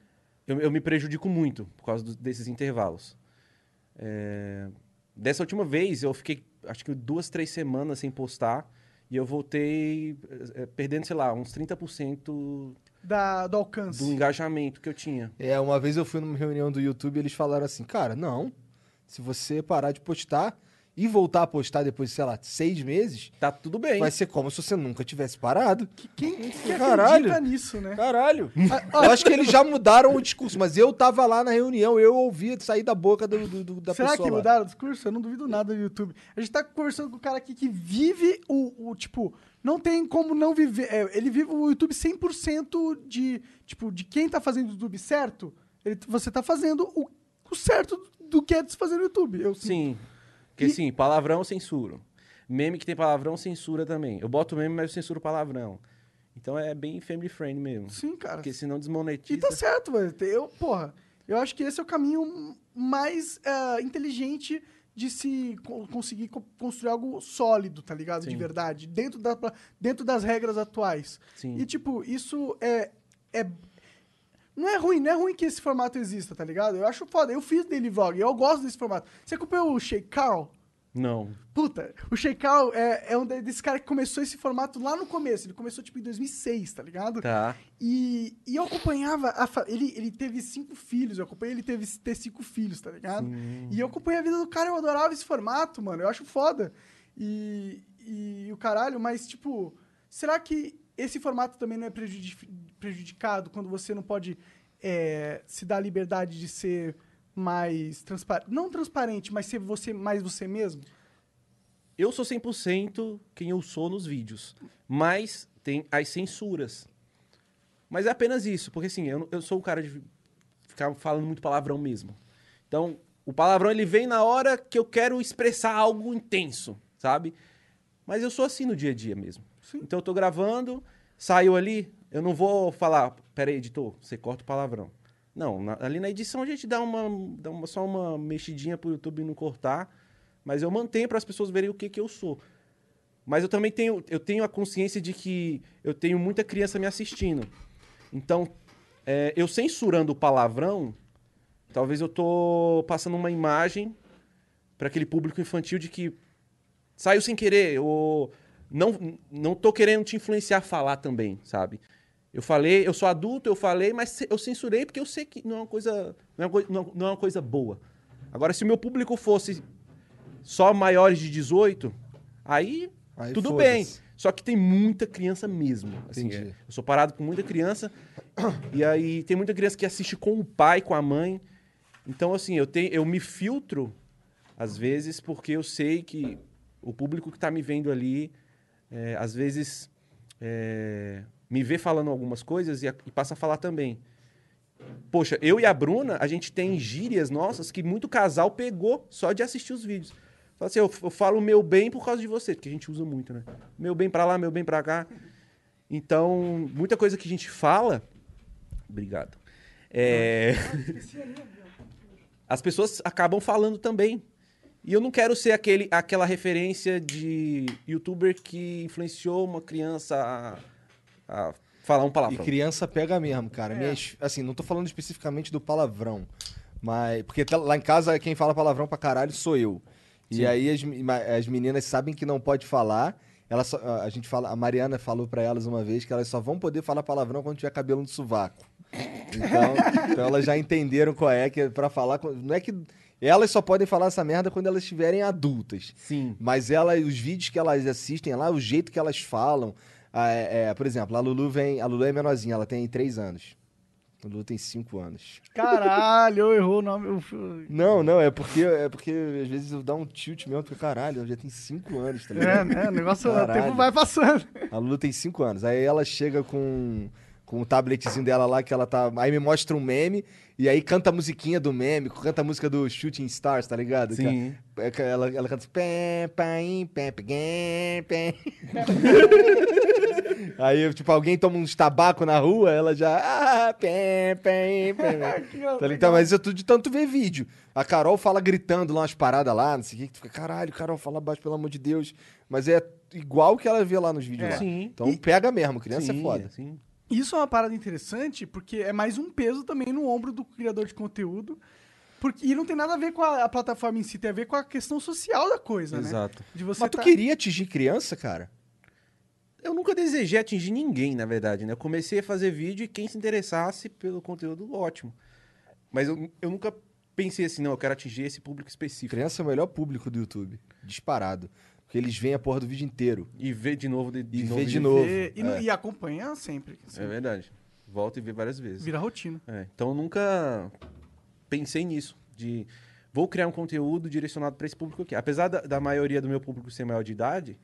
Eu, eu me prejudico muito por causa do- desses intervalos. É, Dessa última vez, eu fiquei, acho que duas, três semanas sem postar. E eu voltei eh, perdendo, sei lá, uns 30% Da, do alcance. do engajamento que eu tinha. É, uma vez eu fui numa reunião do YouTube e eles falaram assim, cara, não, se você parar de postar e voltar a postar depois, sei lá, seis meses, Tá tudo bem. vai ser como se você nunca tivesse parado. Quem que Caralho. acredita nisso, né? Caralho. Eu acho que eles já mudaram o discurso, mas eu tava lá na reunião, eu ouvi sair da boca do, do- do- da Será pessoa que lá. mudaram o discurso? Eu não duvido nada do YouTube. A gente tá conversando com um cara aqui que vive o, o, tipo, não tem como não viver. é, ele vive o YouTube 100% de, tipo, de quem tá fazendo o YouTube certo. Ele, você tá fazendo o, o certo do que é de se fazer no YouTube. Eu, Sim. Porque, E- sim, palavrão eu censuro. Meme que tem palavrão, censura também. Eu boto meme, mas eu censuro palavrão. Então é bem family friend mesmo. Sim, cara. Porque senão E desmonetiza. tá certo, velho. Eu, porra, eu acho que esse é o caminho mais ah, inteligente de se co- conseguir co- construir algo sólido, tá ligado? De Sim. verdade. Dentro, da, dentro das regras atuais. Sim. E, tipo, isso é, é. Não é ruim, não é ruim que esse formato exista, tá ligado? Eu acho foda. Eu fiz daily vlog, eu gosto desse formato. Você acompanhou o Shake Carl? Não. Puta, o Carl é, é um de- desse cara que começou esse formato lá no começo. Ele começou, tipo, em 2006, tá ligado? Tá. E, e eu acompanhava. a fa- ele, ele teve cinco filhos, eu acompanhei ele teve, ter cinco filhos, tá ligado? E eu acompanhei a vida do cara, eu adorava esse formato, mano. Eu acho foda. E, e o caralho, mas, tipo, será que esse formato também não é prejudi- prejudicado quando você não pode é, se dar a liberdade de ser mais transparente? Não transparente, mas ser você mais você mesmo? Eu sou 100% quem eu sou nos vídeos. Mas tem as censuras. Mas é apenas isso. Porque, assim, eu, eu sou o cara de ficar falando muito palavrão mesmo. Então, o palavrão, ele vem na hora que eu quero expressar algo intenso, sabe? Mas eu sou assim no dia a dia mesmo. Então, eu tô gravando, saiu ali, eu não vou falar, peraí, editor, você corta o palavrão. Não, na- ali na edição a gente dá uma, dá uma- só uma mexidinha pro YouTube não cortar, mas eu mantenho para as pessoas verem o que, que eu sou. Mas eu também tenho, eu tenho a consciência de que eu tenho muita criança me assistindo. Então, é, eu censurando o palavrão, talvez eu tô passando uma imagem para aquele público infantil de que saiu sem querer, ou não, não tô querendo te influenciar a falar também, sabe? Eu falei, eu sou adulto, eu falei, mas eu censurei porque eu sei que não é uma coisa, não é uma, não- é uma coisa boa. Agora, se o meu público fosse só maiores de 18, aí, Aí tudo bem. Só que tem muita criança mesmo. Assim, Entendi. é, eu sou parado com muita criança. e aí tem muita criança que assiste com o pai, com a mãe. Então, assim, eu, tenho, eu me filtro, às vezes, porque eu sei que o público que está me vendo ali, é, às vezes, é, me vê falando algumas coisas e, a- e passa a falar também. Poxa, eu e a Bruna, a gente tem gírias nossas que muito casal pegou só de assistir os vídeos. Fala assim, eu, eu falo meu bem por causa de você, porque a gente usa muito, né? Meu bem pra lá, meu bem pra cá. Então, muita coisa que a gente fala. Obrigado. É, As pessoas acabam falando também. E eu não quero ser aquele, aquela referência de youtuber que influenciou uma criança a, a falar um E palavrão. criança pega mesmo, cara. Minhas, assim, não tô falando especificamente do palavrão. Mas. Porque tá- lá em casa quem fala palavrão pra caralho sou eu. E aí as, as meninas sabem que não pode falar. Elas só- a gente fala, a Mariana falou pra elas uma vez que elas só vão poder falar palavrão quando tiver cabelo no sovaco. Então, então elas já entenderam qual é que é pra falar. com- Não é que elas só podem falar essa merda quando elas estiverem adultas. Sim. Mas ela, os vídeos que elas assistem lá, o jeito que elas falam. é- é, por exemplo, a Lulu vem. A Lulu é menorzinha, ela tem 3 anos. A Lulu tem 5 anos. Caralho, errou o nome. eu- Não, não, é porque, é porque às vezes eu dá um tilt mesmo, porque caralho, ela já tem 5 anos, tá ligado? É, né? O negócio, o Caralho. tempo vai passando. A Lulu tem 5 anos. Aí ela chega com, com o tabletzinho dela lá, que ela tá. Aí me mostra um meme, e aí canta a musiquinha do meme, canta a música do Shooting Stars, tá ligado? Sim. É- é que ela, ela canta assim. Pé, pé, pé, pé, pé. Aí, tipo, alguém toma uns tabaco na rua, ela já. Ah, pé, pé, pé. Tá ligado? Mas isso é tudo de tanto ver vídeo. A Carol fala gritando lá umas paradas lá, não sei o que, que tu fica, caralho, Carol, fala baixo, pelo amor de Deus. Mas é igual que ela vê lá nos vídeos lá. Sim. Então pega mesmo, criança Sim, é foda. sim. Isso é uma parada interessante, porque é mais um peso também no ombro do criador de conteúdo. Porque, e não tem nada a ver com a, a plataforma em si, tem a ver com a questão social da coisa, né? Exato. De você Mas tu tá- queria atingir criança, cara? Eu nunca desejei atingir ninguém, na verdade, né? Eu comecei a fazer vídeo e quem se interessasse pelo conteúdo, ótimo. Mas eu, eu nunca pensei assim, não, eu quero atingir esse público específico. Criança é o melhor público do YouTube. Disparado. Porque eles veem a porra do vídeo inteiro. E ver de novo, de, de E novo. ver de e- novo. E, e, É. e acompanha sempre. assim, É verdade. Volta e vê várias vezes. vira rotina. É, então eu nunca pensei nisso, de vou criar um conteúdo direcionado para esse público aqui. Apesar da, da maioria do meu público ser maior de idade,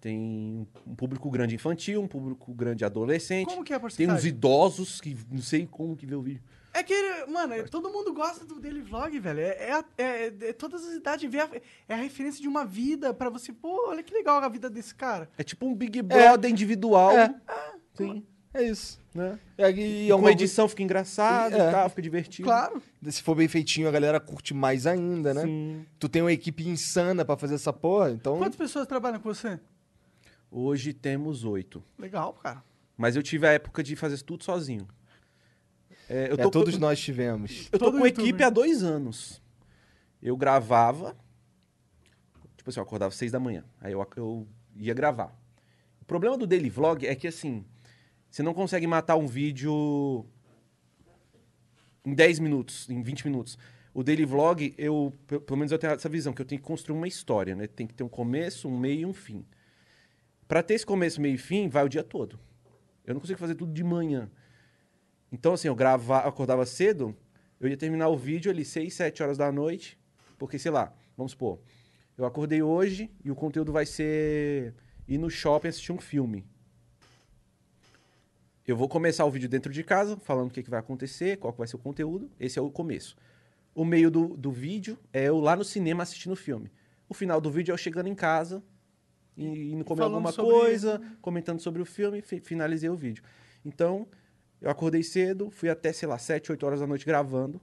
tem um público grande infantil, um público grande adolescente. Como que é a Tem uns porcentagem? idosos que não sei como que vê o vídeo. É que, mano, é- todo mundo gosta do daily vlog, velho. É, é, a- é- é todas as idades, vê a- é a referência de uma vida pra você, pô, olha que legal a vida desse cara. É tipo um Big Brother individual. É. Sim. É isso. Né? É, e é E uma uma edição fica engraçado É. e tal, fica divertido. Claro. Se for bem feitinho, a galera curte mais ainda, né? Sim. Tu tem uma equipe insana pra fazer essa porra, então. Quantas pessoas trabalham com você? Hoje temos oito. Legal, cara. Mas eu tive a época de fazer tudo sozinho. É, eu É, tô todos com- nós tivemos. Eu tô Todo com youtuber. equipe há dois anos. Eu gravava. Tipo assim, eu acordava seis da manhã. Aí eu, eu ia gravar. O problema do daily vlog é que assim. Você não consegue matar um vídeo em 10 minutos, em 20 minutos. O daily vlog, eu, pe- pelo menos eu tenho essa visão, que eu tenho que construir uma história, né? Tem que ter um começo, um meio e um fim. Pra ter esse começo, meio e fim, vai o dia todo. Eu não consigo fazer tudo de manhã. Então, assim, eu gravava, acordava cedo, eu ia terminar o vídeo ali 6, 7 horas da noite, porque, sei lá, vamos supor, eu acordei hoje e o conteúdo vai ser ir no shopping assistir um filme. Eu vou começar o vídeo dentro de casa, falando o que, que vai acontecer, qual vai ser o conteúdo. Esse é o começo. O meio do, do vídeo é eu lá no cinema assistindo o filme. O final do vídeo é eu chegando em casa indo comer Falando alguma coisa, comentando sobre o filme, fi- finalizei o vídeo. Então, eu acordei cedo, fui até, sei lá, 7, 8 horas da noite gravando.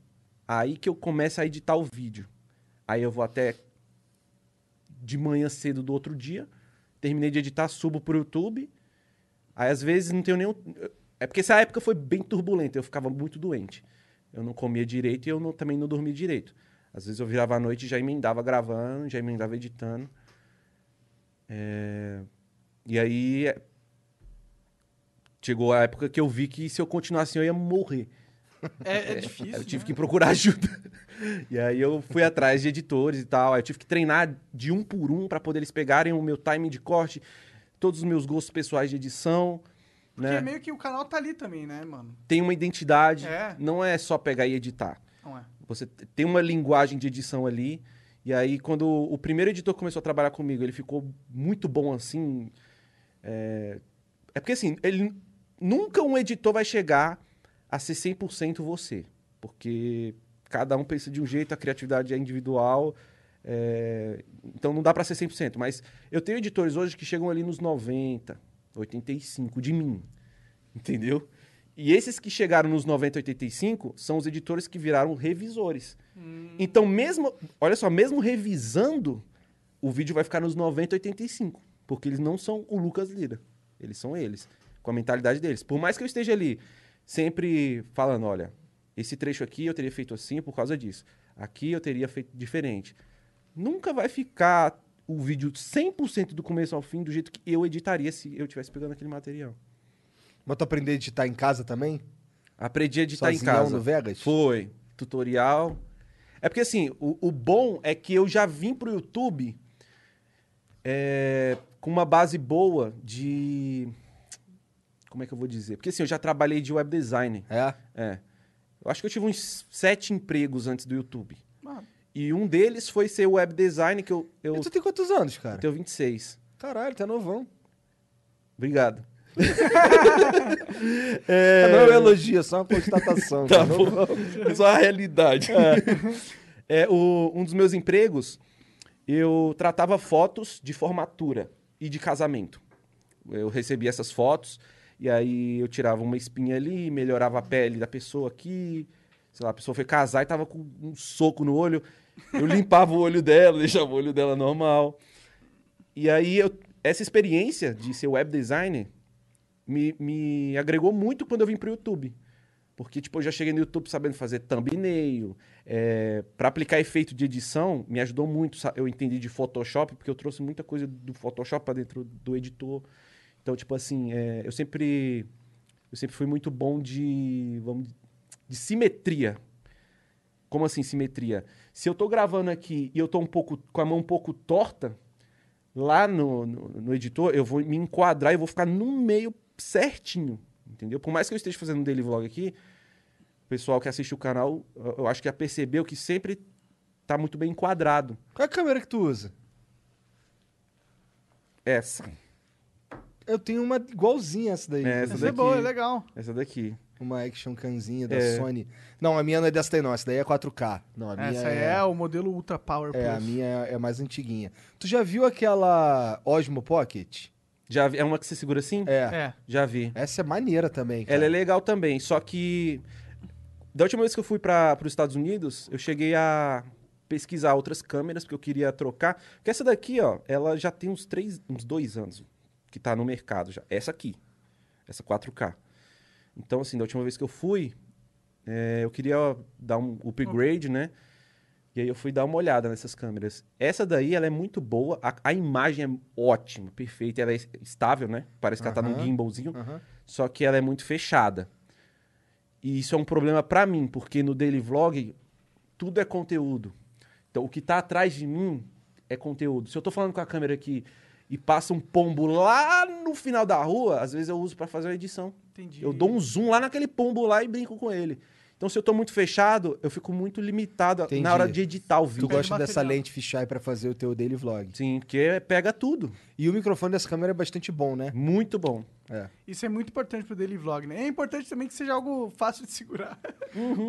Aí que eu começo a editar o vídeo. Aí eu vou até de manhã cedo do outro dia. Terminei de editar, subo pro YouTube. Aí às vezes não tenho nenhum. É porque essa época foi bem turbulenta, eu ficava muito doente. Eu não comia direito e eu não- também não dormia direito. Às vezes eu virava à noite e já emendava gravando, já emendava editando. É, E aí é, chegou a época que eu vi que se eu continuasse assim eu ia morrer. É, é difícil. Eu tive né? que procurar ajuda. E aí eu fui atrás de editores e tal. Aí eu tive que treinar de um por um para poder eles pegarem o meu timing de corte, todos os meus gostos pessoais de edição. Porque Né? meio que o canal tá ali também, né, mano? Tem uma identidade, É. não é só pegar e editar. Não é. Você tem uma linguagem de edição ali. E aí, quando o primeiro editor começou a trabalhar comigo, ele ficou muito bom assim. É, é porque assim, ele nunca um editor vai chegar a ser 100% você. Porque cada um pensa de um jeito, a criatividade é individual. é, então não dá pra ser 100%. Mas eu tenho editores hoje que chegam ali nos 90, 85 de mim. Entendeu? E esses que chegaram nos 90, 85 são os editores que viraram revisores. Então, mesmo, olha só, mesmo revisando, o vídeo vai ficar nos 90, 85. Porque eles não são o Lucas Lira. Eles são eles, com a mentalidade deles. Por mais que eu esteja ali sempre falando, olha, esse trecho aqui eu teria feito assim por causa disso. Aqui eu teria feito diferente. Nunca vai ficar o vídeo 100% do começo ao fim do jeito que eu editaria se eu estivesse pegando aquele material. Mas tu aprendeu a editar em casa também? Aprendi a editar em Sozinhão casa. no Vegas? Foi. Tutorial. É porque assim, o, o bom é que eu já vim pro YouTube é, com uma base boa de. Como é que eu vou dizer? Porque assim, eu já trabalhei de web design. É. É. Eu acho que eu tive uns sete empregos antes do YouTube. Ah, E um deles foi ser web design, que eu, eu E tu tem quantos anos, cara? tenho 26. Caralho, tá novão. Obrigado. É... Não é um elogio, é só uma constatação. Tá cara. bom. É só a realidade. É, o- um dos meus empregos, eu tratava fotos de formatura e de casamento. Eu recebia essas fotos e aí eu tirava uma espinha ali, melhorava a pele da pessoa aqui. Sei lá, a pessoa foi casar e tava com um soco no olho. Eu limpava o olho dela, deixava o olho dela normal. E aí, eu- essa experiência de ser web designer me, me agregou muito quando eu vim pro YouTube. Porque, tipo, eu já cheguei no YouTube sabendo fazer thumbnail. É, para aplicar efeito de edição, me ajudou muito. Eu entendi de Photoshop, porque eu trouxe muita coisa do Photoshop para dentro do editor. Então, tipo assim, é, eu sempre eu sempre fui muito bom de, vamos, de simetria. Como assim simetria? Se eu tô gravando aqui e eu tô um pouco com a mão um pouco torta, lá no, no, no editor eu vou me enquadrar e vou ficar no meio certinho, entendeu? Por mais que eu esteja fazendo um daily vlog aqui, o pessoal que assiste o canal, eu acho que já percebeu que sempre tá muito bem enquadrado. Qual é a câmera que tu usa? Essa, Eu tenho uma igualzinha essa daí. É, essa Essa é daqui. boa, é legal. essa daqui. Uma action canzinha da É. Sony. Não, a minha não é dessa daí não. Essa daí é 4K. Não, a minha Essa é... é... o modelo Ultra Power É, a Plus. minha é, é mais antiguinha. Tu já viu aquela Osmo Pocket? Já vi, é uma que você segura assim? É. É. Já vi. Essa é maneira também, cara. Ela é legal também, só que da última vez que eu fui para os Estados Unidos, eu cheguei a pesquisar outras câmeras porque eu queria trocar. Porque essa daqui, ó, ela já tem uns três, uns dois anos que tá no mercado já. Essa aqui, essa 4K. Então, assim, da última vez que eu fui, é, eu queria dar um upgrade, né? E aí eu fui dar uma olhada nessas câmeras. Essa daí, ela é muito boa, a, a imagem é ótima, perfeita, ela é estável, né? Parece que ela tá num gimbalzinho, Aham. só que ela é muito fechada. E isso é um problema pra mim, porque no daily vlog tudo é conteúdo. Então o que tá atrás de mim é conteúdo. Se eu tô falando com a câmera aqui e passa um pombo lá no final da rua, às vezes eu uso pra fazer uma edição. Entendi. Eu dou um zoom lá naquele pombo lá e brinco com ele. Então se eu tô muito fechado, eu fico muito limitado Entendi. na hora de editar o Tu vídeo. gosta material. dessa lente fisheye pra fazer o teu daily vlog. Sim, porque pega tudo. E o microfone dessa câmera é bastante bom, né? Muito bom. É. Isso é muito importante pro daily vlog, né? É importante também que seja algo fácil de segurar.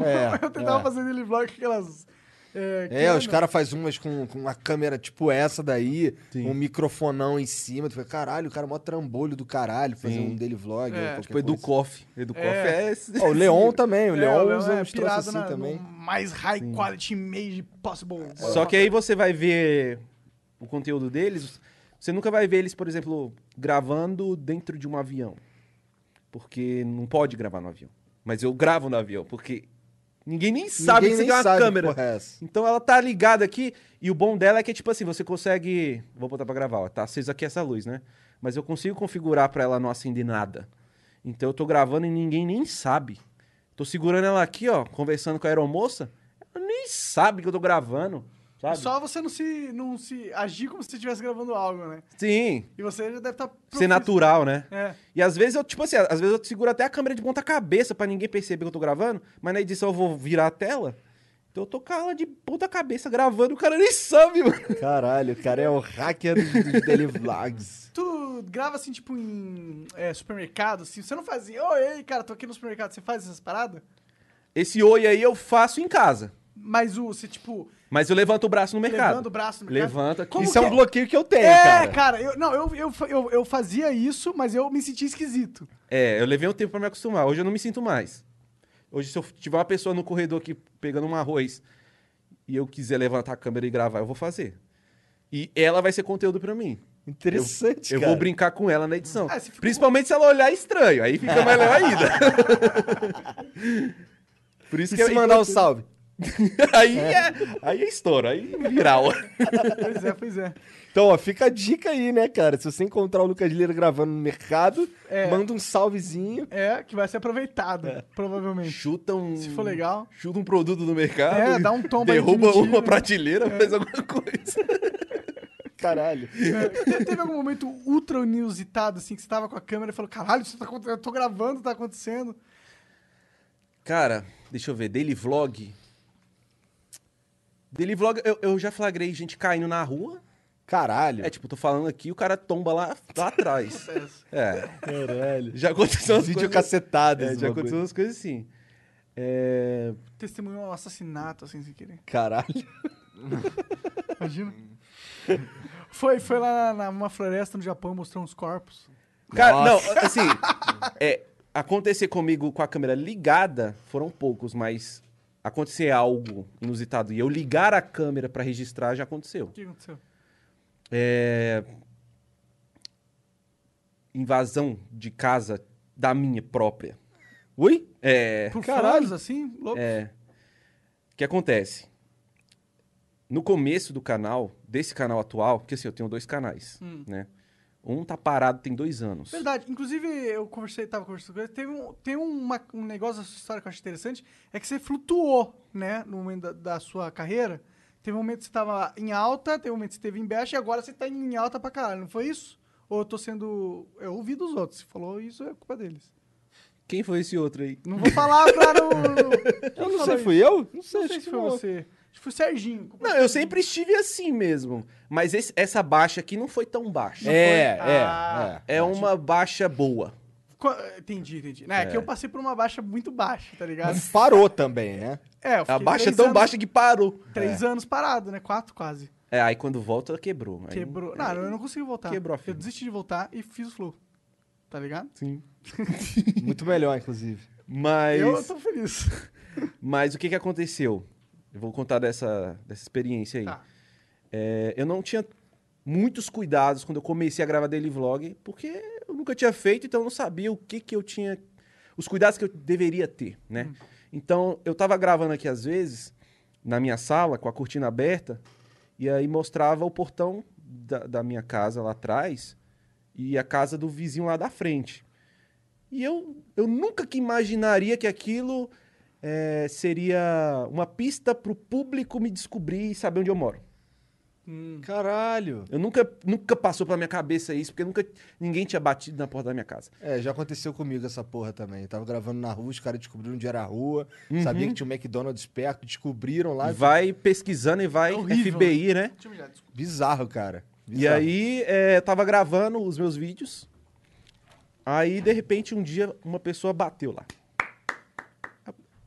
É, eu tentava é. fazer daily vlog com aquelas... É, É, os caras fazem umas com, com uma câmera tipo essa daí, Sim. um microfonão em cima. Tu fala, caralho, o cara é mó trambolho do caralho fazer Sim. um daily vlog. É. Tipo, Edu coisa. Koff. Edu Koff É. é... esse- Ó, o Leon também, o É, Leon Leon usa é uns troços assim na- também. mais high quality image possible. Só que aí você vai ver o conteúdo deles, você nunca vai ver eles, por exemplo, gravando dentro de um avião. Porque não pode gravar no avião. Mas eu gravo no avião, porque ninguém nem sabe Ninguém que você tem uma sabe que câmera. porra é. Então ela tá ligada aqui, e o bom dela é que, tipo assim, você consegue. Vou botar pra gravar, ó. Tá acesa aqui essa luz, né? Mas eu consigo configurar pra ela não acender nada. Então eu tô gravando e ninguém nem sabe. Tô segurando ela aqui, ó, conversando com a aeromoça. Ela nem sabe que eu tô gravando. Sabe? Só você não se, não se agir como se você estivesse gravando algo, né? Sim. E você já deve estar... Ser natural, né? É. E às vezes eu, tipo assim, às vezes eu seguro até a câmera de ponta cabeça pra ninguém perceber que eu tô gravando, mas na edição eu vou virar a tela. Então eu tô com ela de ponta cabeça gravando, o cara nem sabe, mano. Caralho, o cara é o hacker dos, daily vlogs. Tu grava assim, tipo, em é, supermercado, assim, você não faz assim, oi, cara, tô aqui no supermercado, você faz essas paradas? Esse oi aí eu faço em casa. Mas o, você, tipo, Mas eu levanto o braço no mercado. levando o braço no mercado. Levanta. Como Isso é um é? bloqueio que eu tenho, É, cara. cara, eu, não, eu, eu, eu, eu fazia isso, mas eu me sentia esquisito. É, eu levei um tempo pra me acostumar. Hoje eu não me sinto mais. Hoje, se eu tiver uma pessoa no corredor aqui pegando um arroz e eu quiser levantar a câmera e gravar, eu vou fazer. E ela vai ser conteúdo pra mim. Interessante, Eu cara. vou brincar com ela na edição. Ah, se Principalmente se ela olhar estranho. Aí fica melhor ainda. Por isso E que se é mandar um salve? aí, é, aí é estouro, aí é viral. Pois é, pois é. Então, ó, fica a dica aí, né, cara? Se você encontrar o Lucas Lira gravando no mercado, É. manda um salvezinho. É, que vai ser aproveitado, É. provavelmente. Chuta um. Se for legal. Chuta um produto no mercado. É, dá um tombo aí de Derruba mentira. uma prateleira, faz alguma coisa. Caralho. É, te- teve algum momento ultra inusitado, assim, que você tava com a câmera e falou, caralho, isso tá, eu tô gravando, tá acontecendo. Cara, deixa eu ver. Daily vlog. Daily vlog, eu, eu já flagrei gente caindo na rua. Caralho. É tipo, tô falando aqui, o cara tomba lá, lá atrás. É. Caralho. Já aconteceu umas Vídeo coisas... cacetado É, já bagulho. aconteceu umas coisas assim. É... Testemunhou um assassinato, assim, sem querer. Caralho. Imagina. foi, foi lá na- numa floresta no Japão mostrar uns corpos. Cara, Nossa. não, assim, é, acontecer comigo com a câmera ligada foram poucos, mas acontecer algo inusitado e eu ligar a câmera pra registrar já aconteceu. O que aconteceu? É... Invasão de casa da minha própria. Ui? É. Por Caralho. fãs, assim? Louco. É. O que acontece? No começo do canal, desse canal atual, porque assim, eu tenho dois canais, né? Um tá parado tem dois anos. Verdade. Inclusive, eu conversei, tava conversando com ele, teve um, tem uma- um negócio da sua história que eu acho interessante, é que você flutuou, né, no momento da, da sua carreira. Teve um momento que você tava em alta, teve um momento que você esteve em baixa, e agora você tá em alta pra caralho, não foi isso? Ou eu tô sendo... Eu ouvi dos outros, se falou isso, é culpa deles. Quem foi esse outro aí? Não vou falar pra não... Eu não sei, fui eu? Não sei, Não sei se foi você. Acho que foi o Serginho. Não, eu sempre estive assim mesmo. Mas esse- essa baixa aqui não foi tão baixa. É, foi? é, Ah. é. É uma baixa boa. Co- Entendi, entendi. Né, é que eu passei por uma baixa muito baixa, tá ligado? Mas parou também, né? É, eu A baixa é três tão anos- baixa que parou. Três anos parado, né? Quatro quase. É, aí quando volta, quebrou. Aí- Quebrou. Não, eu não consegui voltar. Quebrou a Eu desisti de voltar e fiz o flow. Tá ligado? Sim. Muito melhor, inclusive. Mas, Eu tô feliz. mas o que, que aconteceu? Eu vou contar dessa, dessa experiência aí. Tá. É, eu não tinha muitos cuidados quando eu comecei a gravar daily vlog, porque eu nunca tinha feito, então eu não sabia o que, que eu tinha. Os cuidados que eu deveria ter, né? Hum. Então, eu tava gravando aqui às vezes, na minha sala, com a cortina aberta, e aí mostrava o portão da, da minha casa lá atrás e a casa do vizinho lá da frente. E eu, eu nunca que imaginaria que aquilo eh, seria uma pista pro público me descobrir e saber onde eu moro. Caralho. Eu nunca, nunca passou pela minha cabeça isso, porque nunca ninguém tinha batido na porta da minha casa. É, já aconteceu comigo essa porra também. Eu tava gravando na rua, os caras descobriram onde era a rua, sabia que tinha um McDonald's perto, descobriram lá. E vai pesquisando e vai É horrível, FBI, né? Desculpa. Bizarro, cara. E Bizarro. aí, é, eu tava gravando os meus vídeos. Aí, de repente, um dia, uma pessoa bateu lá.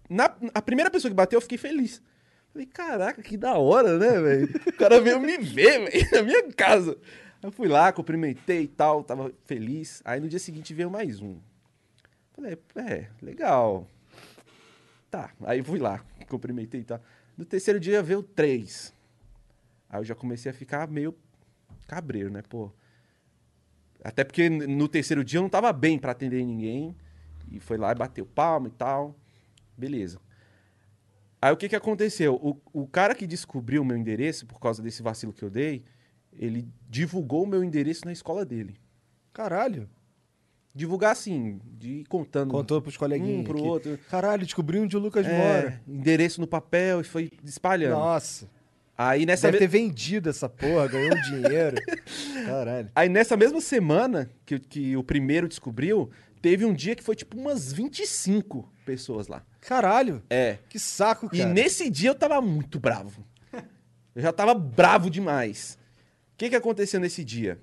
Na, a primeira pessoa que bateu, eu fiquei feliz. Falei, caraca, que da hora, né, velho? O cara veio me ver, velho, na minha casa. Eu fui lá, cumprimentei e tal, tava feliz. Aí no dia seguinte veio mais um. Falei, é, legal. Tá, aí fui lá, cumprimentei e tal. No terceiro dia veio três. Aí eu já comecei a ficar meio cabreiro, né, pô? Até porque no terceiro dia eu não tava bem pra atender ninguém. E foi lá e bateu palma e tal. Beleza. Aí o que que aconteceu? O, o cara que descobriu o meu endereço, por causa desse vacilo que eu dei, ele divulgou o meu endereço na escola dele. Caralho. Divulgar assim, de ir contando Contou pros coleguinhas. um pro aqui. outro. Caralho, descobri onde o Lucas É, mora. endereço no papel e foi espalhando. Nossa. Aí nessa Deve me- ter vendido essa porra, ganhou um dinheiro. Caralho. Aí nessa mesma semana que, que o primeiro descobriu, teve um dia que foi tipo umas 25 pessoas lá. Caralho. É. Que saco, cara. E nesse dia eu tava muito bravo. Eu já tava bravo demais. O que que aconteceu nesse dia?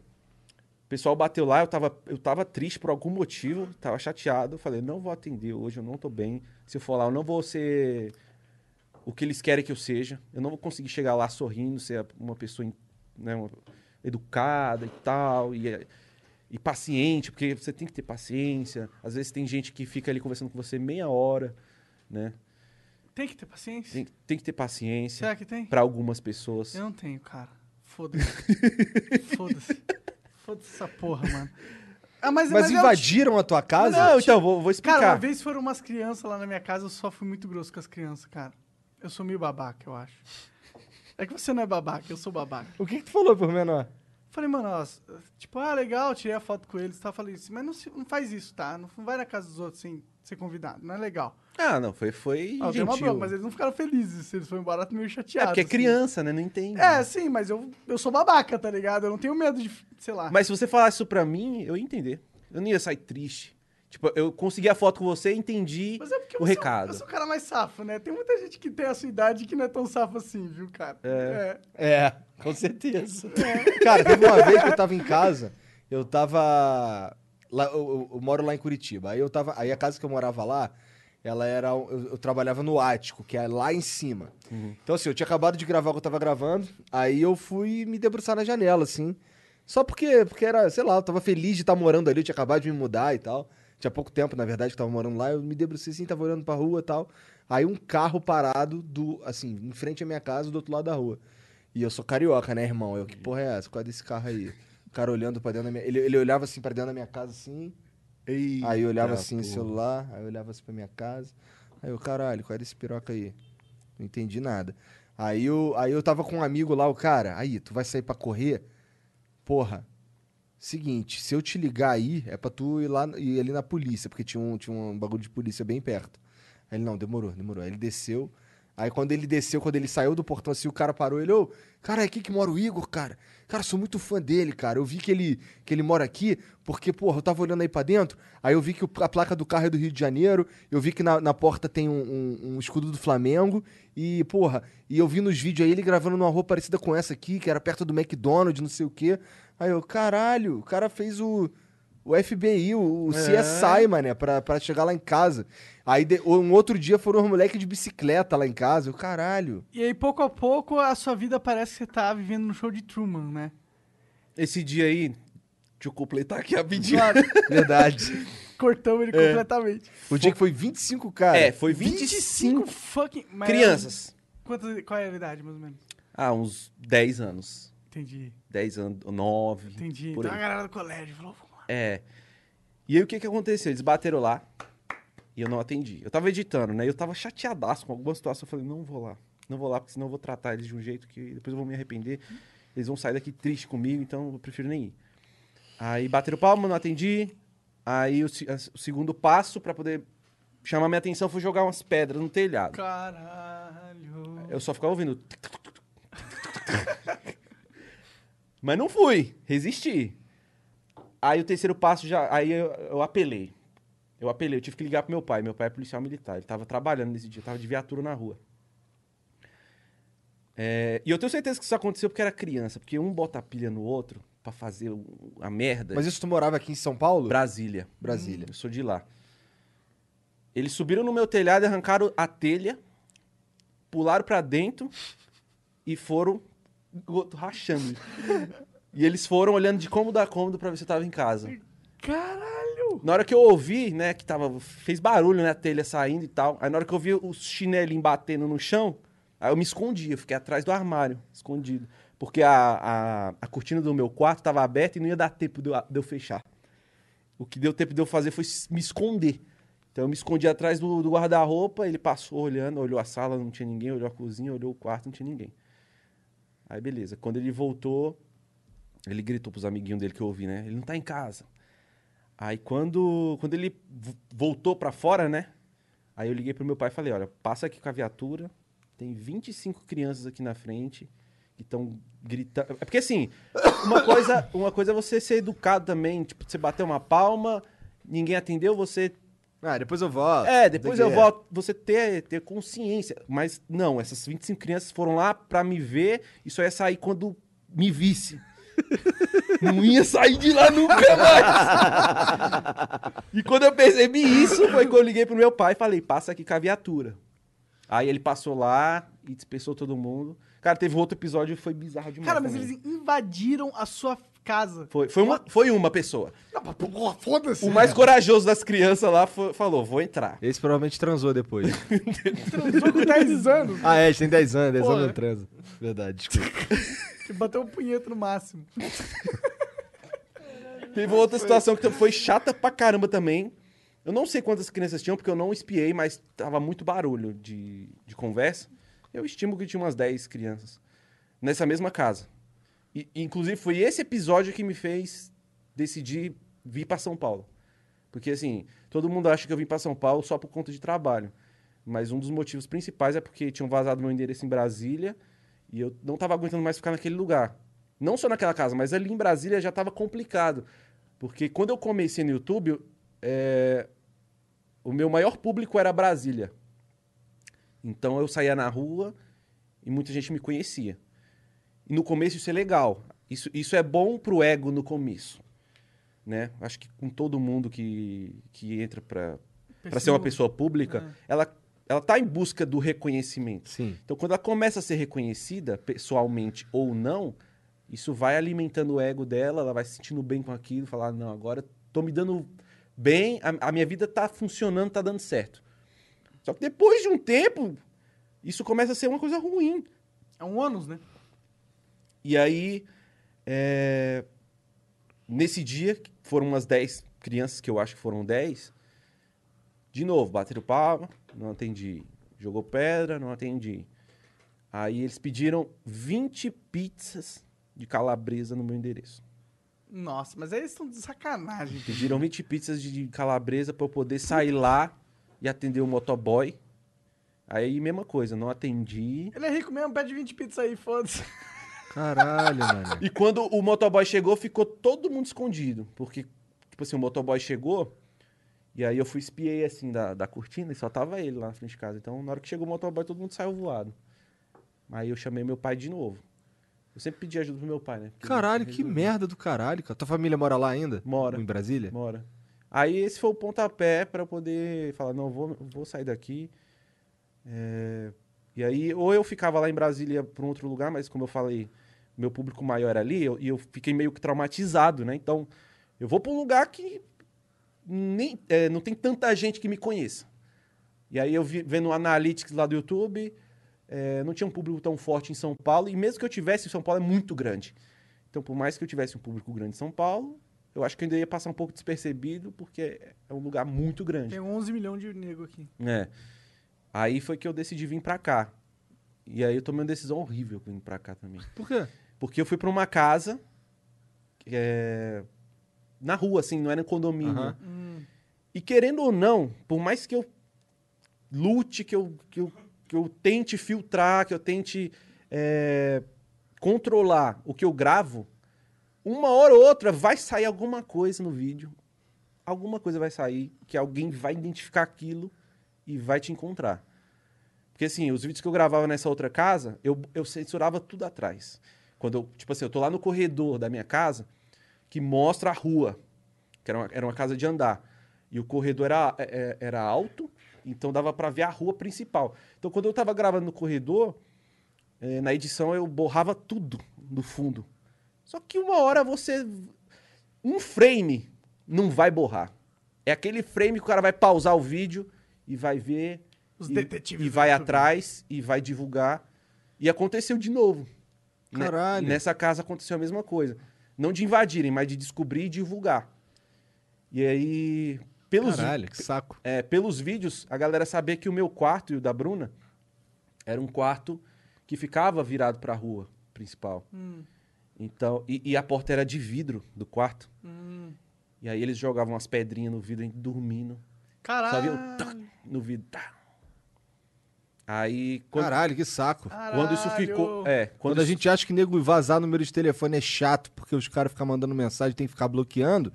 O pessoal bateu lá, eu tava, eu tava triste por algum motivo, tava chateado. Eu falei, não vou atender hoje, eu não tô bem. Se eu for lá, eu não vou ser o que eles querem que eu seja. Eu não vou conseguir chegar lá sorrindo, ser uma pessoa né, uma- educada e tal. E, e paciente, porque você tem que ter paciência. Às vezes tem gente que fica ali conversando com você meia hora, né? Tem que ter paciência? Tem, tem que ter paciência Será que tem? pra algumas pessoas. Eu não tenho, cara. Foda-se. Foda-se. Foda-se essa porra, mano. Ah, mas, Mas invadiram a tua casa? Não, então, vou, vou explicar. Cara, uma vez foram umas crianças lá na minha casa, eu só fui muito grosso com as crianças, cara. Eu sou meio babaca, eu acho. É que você não é babaca, eu sou babaca. O que, que tu falou por menor? Falei, mano, ó, tipo, ah, legal, tirei a foto com eles, tá? Falei assim, mas não, se- não faz isso, tá? Não, não vai na casa dos outros sem ser convidado, não é legal. Ah, não, foi, foi Ah, dei uma gentil. bronca, mas eles não ficaram felizes, eles foram embora meio É chateados. porque é assim. criança, né? Não entende. É, sim, mas eu, eu sou babaca, tá ligado? Eu não tenho medo de, sei lá. Mas se você falasse isso pra mim, eu ia entender. Eu não ia sair triste. Tipo, eu consegui a foto com você e entendi Mas é porque o você recado. É, você é o cara mais safo, né? Tem muita gente que tem a sua idade que não é tão safo assim, viu, cara? É. É, com certeza. Cara, teve uma vez que eu tava em casa, eu tava. Lá, eu, eu- eu moro lá em Curitiba. Aí eu tava. Aí a casa que eu morava lá, ela era. Eu, eu trabalhava no ático, que é lá em cima. Então, assim, eu tinha acabado de gravar o que eu tava gravando. Aí eu fui me debruçar na janela, assim. Só porque, porque era, sei lá, eu tava feliz de estar morando ali, eu tinha acabado de me mudar e tal. Tinha pouco tempo, na verdade, que eu tava morando lá. Eu me debrucei assim, tava olhando pra rua e tal. Aí um carro parado, do, assim, em frente à minha casa, do outro lado da rua. E eu sou carioca, né, irmão? Eu, que porra é essa? Qual é desse carro aí? O cara olhando pra dentro da minha... Ele, ele olhava assim pra dentro da minha casa, assim. aí eu olhava assim no celular, aí eu olhava assim pra minha casa. Aí eu, caralho, qual é desse piroca aí? Não entendi nada. Aí eu, aí eu tava com um amigo lá, o cara, aí, tu vai sair pra correr? Porra, seguinte, se eu te ligar aí, é pra tu ir lá ir ali na polícia, porque tinha um, tinha um bagulho de polícia bem perto. Aí ele, não, demorou, demorou. Aí ele desceu. Aí quando ele desceu, quando ele saiu do portão assim, o cara parou, ele, ô, cara, é aqui que mora o Igor, cara. Cara, sou muito fã dele, cara. Eu vi que ele, que ele mora aqui, porque, porra, eu tava olhando aí pra dentro, aí eu vi que a placa do carro é do Rio de Janeiro, eu vi que na, na porta tem um, um- um escudo do Flamengo, e, porra, e eu vi nos vídeos aí ele gravando numa roupa parecida com essa aqui, que era perto do McDonald's, não sei o quê. Aí eu, caralho, o cara fez o, o FBI, o, o CSI, mané, pra, pra chegar lá em casa. Aí de- um outro dia foram os moleques de bicicleta lá em casa. Eu, caralho. E aí, pouco a pouco, a sua vida parece que você tá vivendo no show de Truman, né? Esse dia aí, deixa eu completar aqui rapidinho. Claro, Verdade. cortamos ele completamente. o dia que foi 25, cara. É, foi 25 fucking... mas crianças. Quantas, qual é a idade, mais ou menos? Ah, uns 10 anos. Entendi, 10 anos, 9. entendi. Por Então a aí. galera do colégio falou, vamos lá. É. E aí o que que aconteceu? Eles bateram lá e eu não atendi. Eu tava editando, né? Eu tava chateadaço com alguma situação. Eu falei, não vou lá. Não vou lá, porque senão eu vou tratar eles de um jeito que depois eu vou me arrepender. Eles vão sair daqui triste comigo, então eu prefiro nem ir. Aí bateram palma, não atendi. Aí o, o segundo passo pra poder chamar minha atenção foi jogar umas pedras no telhado. Caralho. Eu só ficava ouvindo. Mas não fui, resisti. Aí o terceiro passo já. Aí eu, eu apelei. Eu apelei, eu tive que ligar pro meu pai. Meu pai é policial militar. Ele tava trabalhando nesse dia, tava de viatura na rua. É, e eu tenho certeza que isso aconteceu porque era criança, porque um bota a pilha no outro pra fazer a merda. Mas isso tu morava aqui em São Paulo? Brasília. Brasília. Eu sou de lá. Eles subiram no meu telhado, arrancaram a telha, pularam pra dentro e foram go- rachando. e eles foram olhando de cômodo a cômodo pra ver se eu tava em casa. Caralho. Na hora que eu ouvi, né, que tava. Fez barulho, né, a telha saindo e tal. Aí na hora que eu vi os chinelinhos batendo no chão, aí eu me escondi, eu fiquei atrás do armário, escondido. Porque a, a, a cortina do meu quarto tava aberta e não ia dar tempo de eu, de eu fechar. O que deu tempo de eu fazer foi me esconder. Então eu me escondi atrás do, do guarda-roupa, ele passou olhando, olhou a sala, não tinha ninguém, olhou a cozinha, olhou o quarto, não tinha ninguém. Aí beleza. Quando ele voltou, ele gritou pros amiguinhos dele que eu ouvi, né? Ele não tá em casa. Aí quando, quando ele vo- voltou pra fora, né? Aí eu liguei pro meu pai e falei, olha, passa aqui com a viatura, tem 25 crianças aqui na frente que estão gritando. É porque assim, uma coisa, uma coisa é você ser educado também, tipo, você bater uma palma, ninguém atendeu, você Ah, depois eu volto. é, depois eu volto, você ter, ter consciência. Mas não, essas 25 crianças foram lá pra me ver e só ia sair quando me visse. Não ia sair de lá nunca mais. e quando eu percebi isso, foi que eu liguei pro meu pai e falei, passa aqui com a viatura. Aí ele passou lá e dispersou todo mundo. Cara, teve outro episódio que foi bizarro demais. Cara, mas também. eles invadiram a sua casa. Foi, foi, uma, foi uma pessoa. Não, mas, porra, foda-se. O mais corajoso das crianças lá foi- falou, vou entrar. Esse provavelmente transou depois. Transou com 10 anos. ah, é, a gente tem 10 anos, 10 Porra. anos não transa. Verdade, desculpa. Que bateu um punheta no máximo. Teve outra situação que foi chata pra caramba também. Eu não sei quantas crianças tinham, porque eu não espiei, mas tava muito barulho de, de conversa. Eu estimo que tinha umas 10 crianças. Nessa mesma casa. E, inclusive, foi esse episódio que me fez decidir vir pra São Paulo. Porque, assim, todo mundo acha que eu vim pra São Paulo só por conta de trabalho. Mas um dos motivos principais é porque tinham vazado meu endereço em Brasília e eu não tava aguentando mais ficar naquele lugar. Não só naquela casa, mas ali em Brasília já tava complicado. Porque quando eu comecei no YouTube, é, o meu maior público era Brasília. Então eu saía na rua e muita gente me conhecia. E no começo isso é legal. Isso, isso é bom pro ego no começo. Né? Acho que com todo mundo que, que entra pra, pra ser uma pessoa pública, ela, ela tá em busca do reconhecimento. Sim. Então, quando ela começa a ser reconhecida, pessoalmente ou não, isso vai alimentando o ego dela, ela vai se sentindo bem com aquilo, falar, não, agora tô me dando bem, a, a minha vida tá funcionando, tá dando certo. Só que depois de um tempo, isso começa a ser uma coisa ruim. É um ônus, né? E aí, é, nesse dia, foram umas 10 crianças, que eu acho que foram 10. De novo, bateram palma, não atendi. Jogou pedra, não atendi. Aí eles pediram 20 pizzas de calabresa no meu endereço. Nossa, mas aí eles estão de sacanagem. Pediram 20 pizzas de calabresa para eu poder sair lá e atender o motoboy. Aí, mesma coisa, não atendi. Ele é rico mesmo, pede 20 pizzas aí, foda-se. Caralho, mano. E quando o motoboy chegou, ficou todo mundo escondido. Porque, tipo assim, o motoboy chegou, e aí eu fui espiei assim da, da cortina e só tava ele lá na frente de casa. Então, na hora que chegou o motoboy, todo mundo saiu voado. Aí eu chamei meu pai de novo. Eu sempre pedi ajuda pro meu pai, né? Porque Caralho, que merda do caralho, cara. Tua família mora lá ainda? Mora. Em Brasília? Mora. Aí esse foi o pontapé pra eu poder falar, não, vou, vou sair daqui. É, E aí, ou eu ficava lá em Brasília pra um outro lugar, mas como eu falei, meu público maior ali, eu- e eu fiquei meio que traumatizado, né? Então, eu vou pra um lugar que nem, é, não tem tanta gente que me conheça. E aí eu vi, vendo o Analytics lá do YouTube, é, não tinha um público tão forte em São Paulo, e mesmo que eu tivesse, São Paulo é muito grande. Então, por mais que eu tivesse um público grande em São Paulo, eu acho que eu ainda ia passar um pouco despercebido, porque é um lugar muito grande. Tem 11 milhões de nego aqui. É. Aí foi que eu decidi vir pra cá. E aí eu tomei uma decisão horrível vindo pra cá também. Por quê? Porque eu fui pra uma casa é, na rua, assim, não era em condomínio. Aham. E querendo ou não, por mais que eu lute, que eu, que eu, que eu tente filtrar, que eu tente é, controlar o que eu gravo, uma hora ou outra vai sair alguma coisa no vídeo. Alguma coisa vai sair que alguém vai identificar aquilo e vai te encontrar. Porque assim, os vídeos que eu gravava nessa outra casa, eu, eu censurava tudo atrás. Quando eu, tipo assim, eu tô lá no corredor da minha casa, que mostra a rua, que era uma, era uma casa de andar. E o corredor era, é- é- era alto, então dava pra ver a rua principal. Então quando eu tava gravando no corredor, eh, na edição eu borrava tudo do fundo. Só que uma hora você. Um frame não vai borrar. É aquele frame que o cara vai pausar o vídeo e vai ver. Os e, detetives e vai atrás e vai divulgar. E aconteceu de novo. Né? Caralho. Nessa casa aconteceu a mesma coisa. Não de invadirem, mas de descobrir e divulgar. E aí, pelos, Caralho, que saco. é, pelos vídeos, a galera sabia que o meu quarto e o da Bruna era um quarto que ficava virado pra rua principal. Então, e, e a porta era de vidro do quarto. E aí eles jogavam umas pedrinhas no vidro, a gente dormindo. Só via Caralho. tac no vidro. tá. Aí, quando, Caralho, que saco. quando isso ficou. É, quando, Quando a isso- gente acha que nego vazar número de telefone é chato, porque os caras ficam mandando mensagem tem que ficar bloqueando,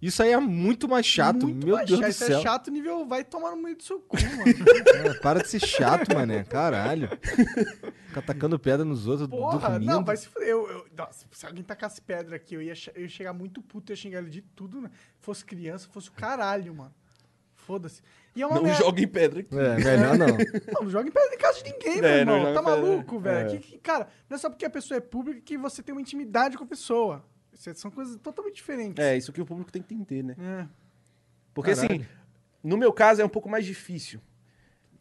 isso aí é muito mais chato. Muito Meu mais Deus chato. do Isso céu. é chato nível vai tomar no meio do seu cu, mano. É, para de ser chato, mané. Caralho. Ficar tacando pedra nos outros, Porra, dormindo. não, vai se fuder. Eu, eu- nossa, se alguém tacasse pedra aqui, eu ia, eu ia chegar muito puto, eu ia xingar ele de tudo, né? Fosse criança, fosse o caralho, mano. Foda-se. E é uma não merda. joga em pedra aqui. É, melhor não. Não, não joga em pedra em casa de ninguém, É, meu irmão. Tá maluco, velho? É. Que- que- cara, não é só porque a pessoa é pública que você tem uma intimidade com a pessoa. São coisas totalmente diferentes. É, isso que o público tem que entender, né? É. Porque Caralho. assim, no meu caso é um pouco mais difícil.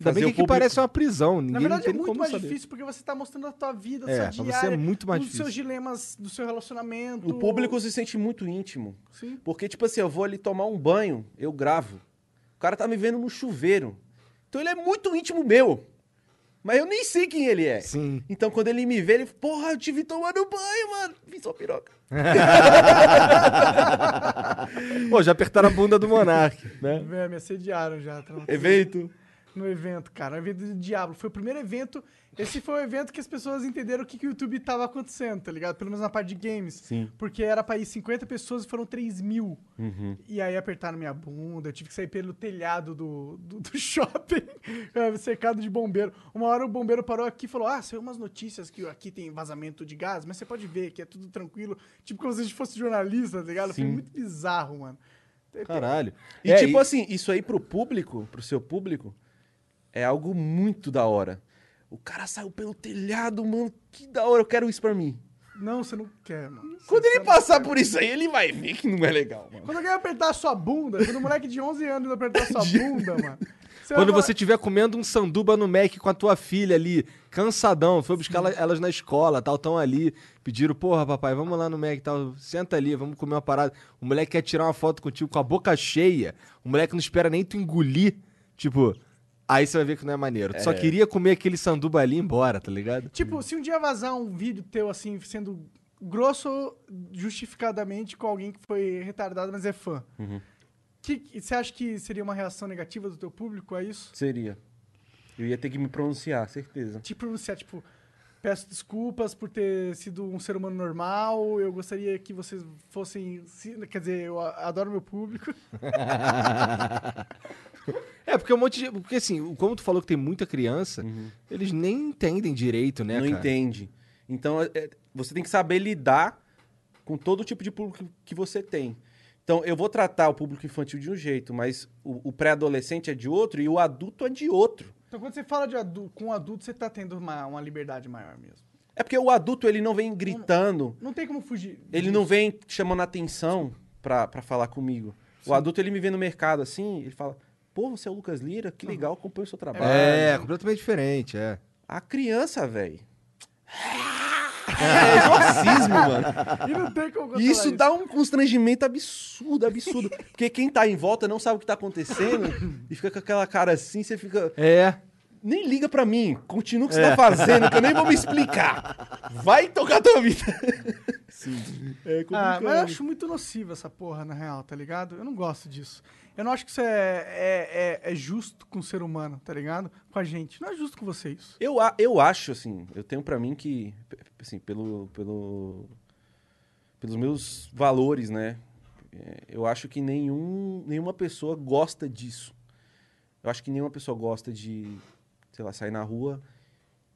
Ainda bem fazer que público- parece uma prisão. Ninguém Na verdade, é muito como mais saber. difícil porque você tá mostrando a tua vida, É, a pra sua você diária, é muito mais os seus dilemas do seu relacionamento. O público se sente muito íntimo. Sim. Porque, tipo assim, eu vou ali tomar um banho, eu gravo. O cara tá me vendo no chuveiro. Então ele é muito íntimo meu. Mas eu nem sei quem ele é. Sim. Então quando ele me vê, ele, porra, eu te vi tomando banho, mano. Vi sua piroca. Pô, já apertaram a bunda do Monark, né? É, me assediaram já. tá? Evento. No evento, cara. O evento do Diablo. Foi o primeiro evento. Esse foi o evento que as pessoas entenderam o que, que o YouTube tava acontecendo, tá ligado? Pelo menos na parte de games. Sim. Porque era pra ir 50 pessoas e foram 3 mil. Uhum. E aí apertaram minha bunda, eu tive que sair pelo telhado do, do, do shopping, eh, cercado de bombeiro. Uma hora o bombeiro parou aqui e falou: Ah, saiu umas notícias que aqui tem vazamento de gás, mas você pode ver que é tudo tranquilo. Tipo como se a gente fosse jornalista, tá ligado? Foi Sim. muito bizarro, mano. Caralho. E É, tipo assim, isso aí pro público, pro seu público, é algo muito da hora. O cara saiu pelo telhado, mano, que da hora, eu quero isso pra mim. Não, você não quer, mano. Quando Você ele passar quer. por isso aí, ele vai ver que não é legal, mano. Quando alguém apertar a sua bunda, quando um moleque de 11 anos apertar a sua bunda, mano. Você Quando você estiver comendo um sanduba no Mac com a tua filha ali, cansadão, foi buscar ela- elas na escola, tal, tão ali, pediram, porra, papai, vamos lá no Mac, tal, senta ali, vamos comer uma parada. O moleque quer tirar uma foto contigo com a boca cheia, o moleque não espera nem tu engolir, tipo, aí você vai ver que não é maneiro. Tu só queria comer aquele sanduba ali e ir embora, tá ligado? Tipo, se um dia vazar um vídeo teu, assim, sendo grosso justificadamente com alguém que foi retardado, mas é fã. Que, você acha que seria uma reação negativa do teu público a isso? Seria. Eu ia ter que me pronunciar, certeza. Tipo, você, tipo, peço desculpas por ter sido um ser humano normal, eu gostaria que vocês fossem... se- Quer dizer, eu adoro meu público. É, porque um monte de. Porque assim, como tu falou que tem muita criança, eles nem entendem direito, né, não cara? entende. Então, é- é- você tem que saber lidar com todo tipo de público que você tem. Então, eu vou tratar o público infantil de um jeito, mas o, o pré-adolescente é de outro e o adulto é de outro. Então, quando você fala de adu com adulto, você tá tendo uma, uma liberdade maior mesmo. É porque o adulto, ele não vem gritando, Não tem como fugir. ele não vem chamando atenção pra, pra falar comigo. O adulto, ele me vê no mercado assim, ele fala, pô, você é o Lucas Lira, que legal, acompanho o seu trabalho. É, completamente diferente, é. A criança, velho. É exorcismo, mano. E não tem como E controlar isso dá um constrangimento absurdo, absurdo. Porque quem tá em volta não sabe o que tá acontecendo e fica com aquela cara assim, você fica. É. Nem liga pra mim, continua o que você tá fazendo, que eu nem vou me explicar. Vai tocar tua vida. Sim. É Ah, complicado. mas eu acho muito nocivo essa porra, na real, tá ligado? Eu não gosto disso. Eu não acho que isso é, é, é, é justo com o ser humano, tá ligado? Com a gente. Não é justo com vocês. Eu, a- eu acho, assim, eu tenho pra mim que, assim, pelo, pelo, pelos meus valores, né? é, Eu acho que nenhum, nenhuma pessoa gosta disso. Eu acho que nenhuma pessoa gosta de, sei lá, sair na rua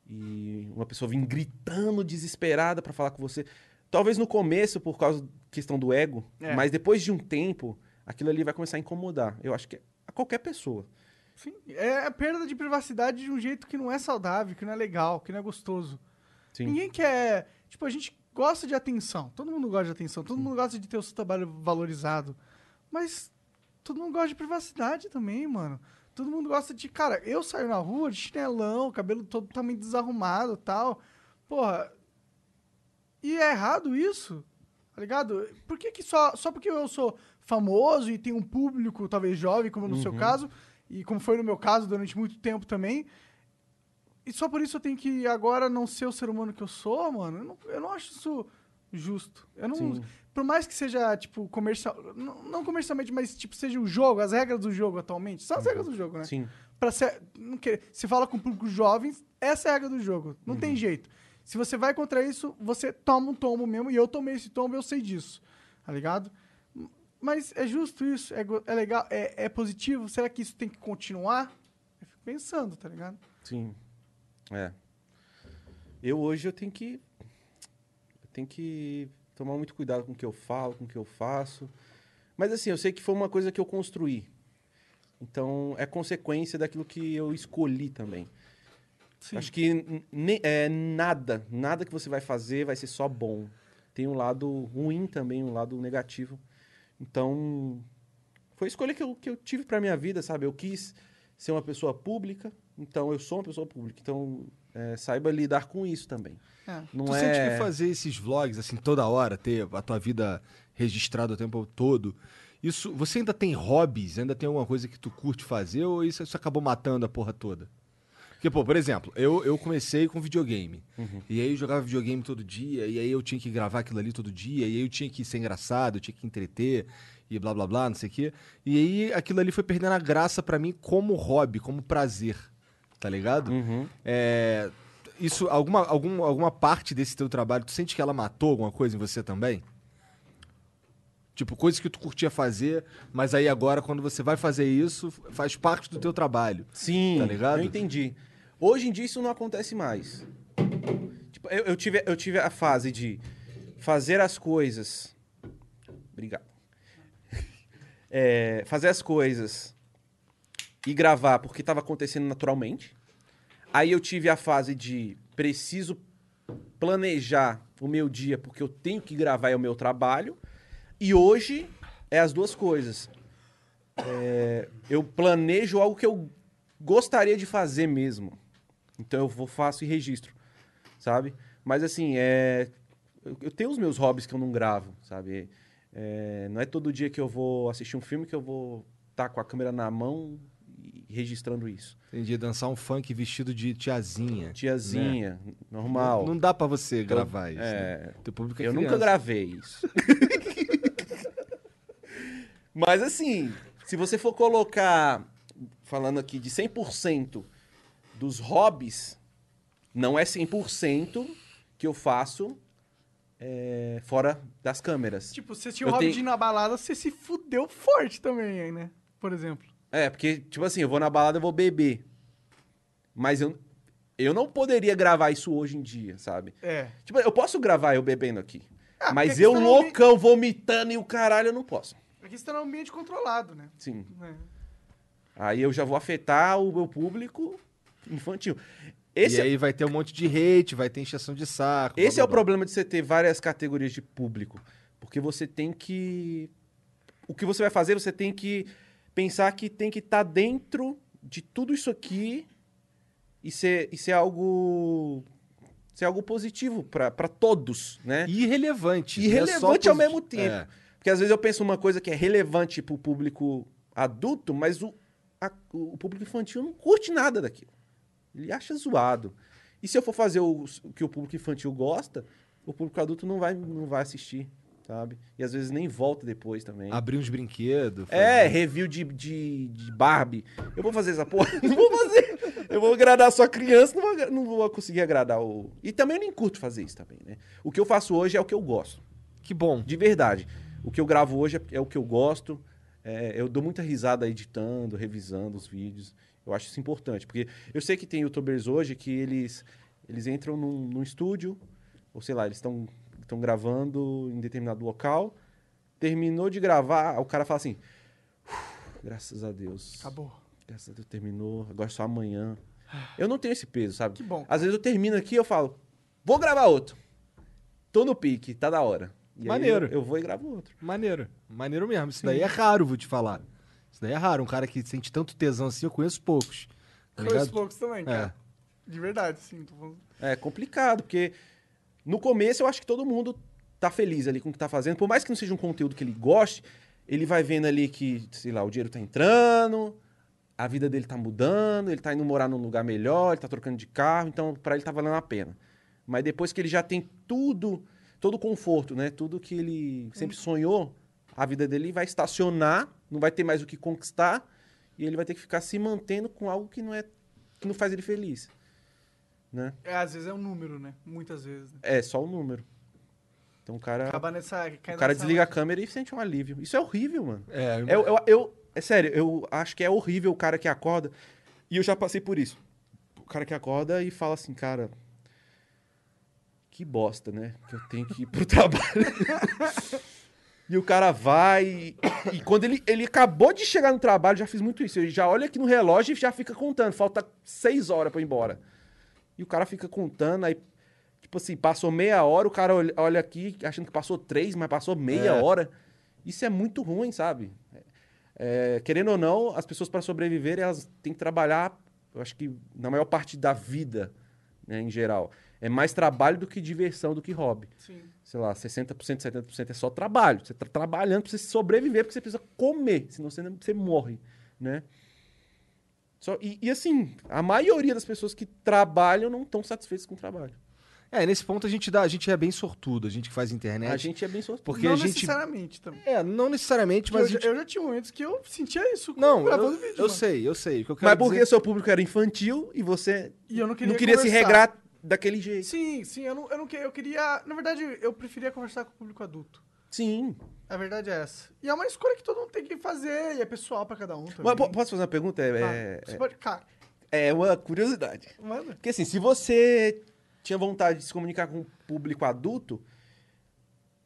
e uma pessoa vir gritando desesperada pra falar com você. Talvez no começo, por causa da questão do ego, É. mas depois de um tempo, aquilo ali vai começar a incomodar. Eu acho que é a qualquer pessoa. Sim, é a perda de privacidade de um jeito que não é saudável, que não é legal, que não é gostoso. Sim. Ninguém quer. Tipo, a gente gosta de atenção. Todo mundo gosta de atenção. Todo mundo gosta de ter o seu trabalho valorizado. Mas todo mundo gosta de privacidade também, mano. Todo mundo gosta de. Cara, eu saio na rua de chinelão, cabelo todo totalmente desarrumado tal. Porra. E é errado isso? Tá ligado? Por que, que só, só porque eu sou famoso e tenho um público, talvez jovem, como no seu caso, e como foi no meu caso durante muito tempo também, e só por isso eu tenho que agora não ser o ser humano que eu sou, mano? Eu não, eu não acho isso justo. Eu não. Sim. Por mais que seja, tipo, comercial. Não, não comercialmente, mas, tipo, seja o jogo, as regras do jogo atualmente. São as regras do jogo, né? Sim. Pra ser, não quer, se fala com públicos jovens, essa é a regra do jogo. Não tem jeito. Se você vai contra isso, você toma um tombo mesmo. E eu tomei esse tombo, eu sei disso. Tá ligado? Mas é justo isso? É, é legal? É, é positivo? Será que isso tem que continuar? Eu fico pensando, tá ligado? Sim. É. Eu hoje eu tenho que eu tenho que tomar muito cuidado com o que eu falo, com o que eu faço. Mas assim, eu sei que foi uma coisa que eu construí. Então, é consequência daquilo que eu escolhi também. Sim. Acho que é, nada, nada que você vai fazer vai ser só bom. Tem um lado ruim também, um lado negativo. Então, foi a escolha que eu, que eu tive pra minha vida, sabe? Eu quis ser uma pessoa pública, então eu sou uma pessoa pública. Então, é, saiba lidar com isso também. É. Não tu é... sente que fazer esses vlogs, assim, toda hora, ter a tua vida registrada o tempo todo, isso, você ainda tem hobbies? Ainda tem alguma coisa que tu curte fazer ou isso, isso acabou matando a porra toda? Porque, pô, por exemplo, eu, eu comecei com videogame. E aí eu jogava videogame todo dia, e aí eu tinha que gravar aquilo ali todo dia, e aí eu tinha que ser engraçado, eu tinha que entreter. e blá blá blá, não sei o quê. E aí aquilo ali foi perdendo a graça pra mim como hobby, como prazer, tá ligado? Uhum. É, isso, alguma, algum, alguma parte desse teu trabalho, tu sente que ela matou alguma coisa em você também? Tipo, coisas que tu curtia fazer, mas aí agora, quando você vai fazer isso, faz parte do teu trabalho. Sim, Tá ligado? eu entendi. Hoje em dia isso não acontece mais. Tipo, eu, eu tive, eu tive a fase de fazer as coisas. Obrigado. É, fazer as coisas e gravar porque estava acontecendo naturalmente. Aí eu tive a fase de preciso planejar o meu dia porque eu tenho que gravar é o meu trabalho. E hoje é as duas coisas. É, eu planejo algo que eu gostaria de fazer mesmo. Então eu vou faço e registro, sabe? Mas assim, é eu, tenho os meus hobbies que eu não gravo, sabe? É, não é todo dia que eu vou assistir um filme que eu vou estar com a câmera na mão e registrando isso. Entendi, dançar um funk vestido de tiazinha. Tiazinha, normal. Não, não dá pra você gravar isso. é, né? Teu público é eu nunca criança. gravei isso. Mas assim, se você for colocar, falando aqui de 100% dos hobbies, não é 100% que eu faço é, fora das câmeras. Tipo, você tinha o hobby tenho- de ir na balada, você se fudeu forte também aí, né? Por exemplo. É, porque, tipo assim, eu vou na balada, eu vou beber. Mas eu, eu não poderia gravar isso hoje em dia, sabe? É. Tipo, eu posso gravar eu bebendo aqui. Ah, mas eu tá loucão, vomitando e o caralho, eu não posso. Aqui você tá num ambiente controlado, né? Sim. É. Aí eu já vou afetar o meu público infantil. Esse, e é, aí vai ter um monte de hate, vai ter encheção de saco. blá, esse é blá, o blá. problema de você ter várias categorias de público. Porque você tem que. O que você vai fazer, você tem que pensar que tem que estar dentro de tudo isso aqui e ser, e ser algo. Ser algo positivo para todos, né? E irrelevante. E não é ao mesmo tempo. É. Porque às vezes eu penso uma coisa que é relevante pro público adulto, mas o, a- o público infantil não curte nada daquilo. Ele acha zoado. E se eu for fazer o, o que o público infantil gosta, o público adulto não vai, não vai assistir, sabe? E às vezes nem volta depois também. Abrir uns brinquedos. É, review de, de, de Barbie. Eu vou fazer essa porra? Não vou fazer. Eu vou agradar só a criança, não vou, não vou conseguir agradar o. E também eu nem curto fazer isso também, né? O que eu faço hoje é o que eu gosto. Que bom. De verdade. O que eu gravo hoje é, é o que eu gosto. É, eu dou muita risada editando, revisando os vídeos. Eu acho isso importante. Porque eu sei que tem youtubers hoje que eles, eles entram num, num estúdio, ou sei lá, eles estão estão gravando em determinado local. Terminou de gravar, o cara fala assim: "Uf, graças a Deus. Acabou. Graças a Deus terminou, agora é só amanhã. Eu não tenho esse peso, sabe? Que bom. Às vezes eu termino aqui e eu falo, vou gravar outro. Tô no pique, tá da hora. E aí Maneiro. eu, eu vou e gravo outro. Maneiro. Maneiro mesmo. Isso daí é raro, vou te falar. Isso daí é raro. Um cara que sente tanto tesão assim, eu conheço poucos. Tá Conheço poucos também, É. cara. De verdade, sim. Tô falando. É complicado, porque no começo eu acho que todo mundo tá feliz ali com o que tá fazendo. Por mais que não seja um conteúdo que ele goste, ele vai vendo ali que, sei lá, o dinheiro tá entrando, a vida dele tá mudando, ele tá indo morar num lugar melhor, ele tá trocando de carro, então pra ele tá valendo a pena. Mas depois que ele já tem tudo, todo o conforto, né? Tudo que ele sempre sonhou, a vida dele vai estacionar, não vai ter mais o que conquistar, e ele vai ter que ficar se mantendo com algo que não é que não faz ele feliz, né? É, às vezes é um número, né? Muitas vezes. Né? É só o número. Então o cara, Acaba nessa. o cara nessa- desliga a câmera e sente um alívio. Isso é horrível, mano. É, eu- Eu, eu, eu- é sério, eu acho que é horrível o cara que acorda. E eu já passei por isso. O cara que acorda e fala assim, cara. Que bosta, né? Que eu tenho que ir pro trabalho. e o cara vai. E, e quando ele, ele acabou de chegar no trabalho, já fiz muito isso. Ele já olha aqui no relógio e já fica contando. Falta seis horas pra eu ir embora. E o cara fica contando, aí, tipo assim, passou meia hora, o cara olha, olha aqui achando que passou três, mas passou meia É. hora. Isso é muito ruim, sabe? É, querendo ou não, as pessoas para sobreviver, elas têm que trabalhar, eu acho que na maior parte da vida, né, em geral. É mais trabalho do que diversão, do que hobby. Sim. Sei lá, 60%, 70% é só trabalho. Você tá trabalhando pra você sobreviver, porque você precisa comer, senão você, não- você morre, né? Só, e, e assim, a maioria das pessoas que trabalham não estão satisfeitas com o trabalho. É, nesse ponto a gente dá, a gente é bem sortudo, a gente que faz internet. A gente é bem sortudo. Porque não a gente. necessariamente também. É, não necessariamente, Mas mas. eu, gente- eu já tinha momentos que eu sentia isso Não, gravando eu, vídeo. eu mano. sei, eu sei. O que eu quero Mas porque dizer- seu público era infantil e você E eu não queria não queria se regrar daquele jeito. Sim, sim, eu não, eu não queria. Eu queria. Na verdade, eu preferia conversar com o público adulto. Sim. A verdade é essa. E é uma escolha que todo mundo tem que fazer, e é pessoal pra cada um também. Mas po- posso fazer uma pergunta? É, é- você pode. Cara, é uma curiosidade. manda. Porque assim, se você tinha vontade de se comunicar com o público adulto,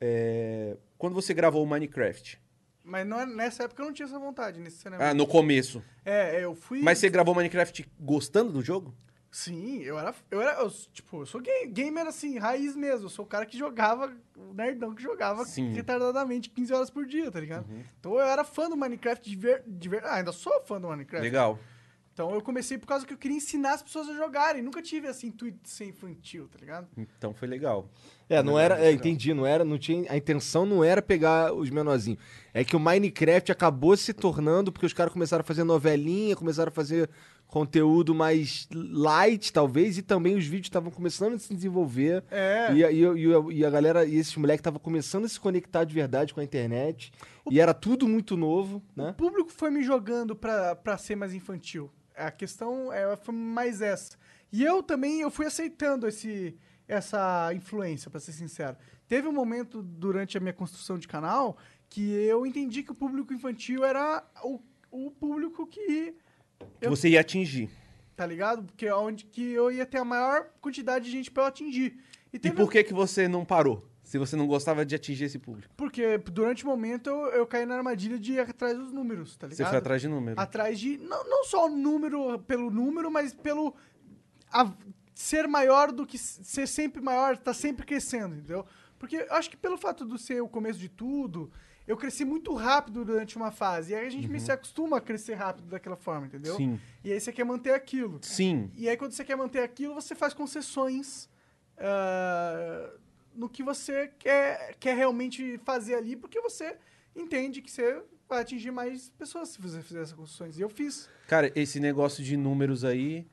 é, quando você gravou o Minecraft, Mas não é- nessa época eu não tinha essa vontade, necessariamente. ah, no começo, É, eu fui. mas você gravou Minecraft gostando do jogo? Sim, eu era. Eu era. eu, tipo, eu sou ga- gamer assim, raiz mesmo. Eu sou o cara que jogava, o nerdão que jogava Sim. retardadamente 15 horas por dia, tá ligado? Então eu era fã do Minecraft de ver, de ver. Ah, ainda sou fã do Minecraft. Legal. Então eu comecei por causa que eu queria ensinar as pessoas a jogarem. Nunca tive assim intuito de ser infantil, tá ligado? Então foi legal. É, não era. É, entendi, não era. Não tinha, a intenção não era pegar os menorzinhos. É que o Minecraft acabou se tornando, porque os caras começaram a fazer novelinha, começaram a fazer conteúdo mais light, talvez, e também os vídeos estavam começando a se desenvolver. É. E, a- e, e e a galera, e esses moleques estavam começando a se conectar de verdade com a internet. E era tudo muito novo, né? O público foi me jogando pra, pra ser mais infantil. A questão é, foi mais essa. E eu também eu fui aceitando esse, essa influência, pra ser sincero. Teve um momento durante a minha construção de canal que eu entendi que o público infantil era o, o público que. Que Eu- você ia atingir. Tá ligado? Porque é onde que eu ia ter a maior quantidade de gente pra eu atingir. E, E teve por que, que você não parou? Se você não gostava de atingir esse público. Porque durante o momento eu, eu caí na armadilha de ir atrás dos números, tá ligado? Você foi atrás de número. atrás de não, não só o número pelo número, mas pelo a- ser maior do que ser sempre maior, tá sempre crescendo, entendeu? Porque eu acho que pelo fato de ser o começo de tudo, eu cresci muito rápido durante uma fase. E aí a gente me se acostuma a crescer rápido daquela forma, entendeu? Sim. E aí você quer manter aquilo. Sim. E aí quando você quer manter aquilo, você faz concessões ah, no que você quer, quer realmente fazer ali, porque você entende que você vai atingir mais pessoas se você fizer essas concessões. E eu fiz. Cara, esse negócio de números aí.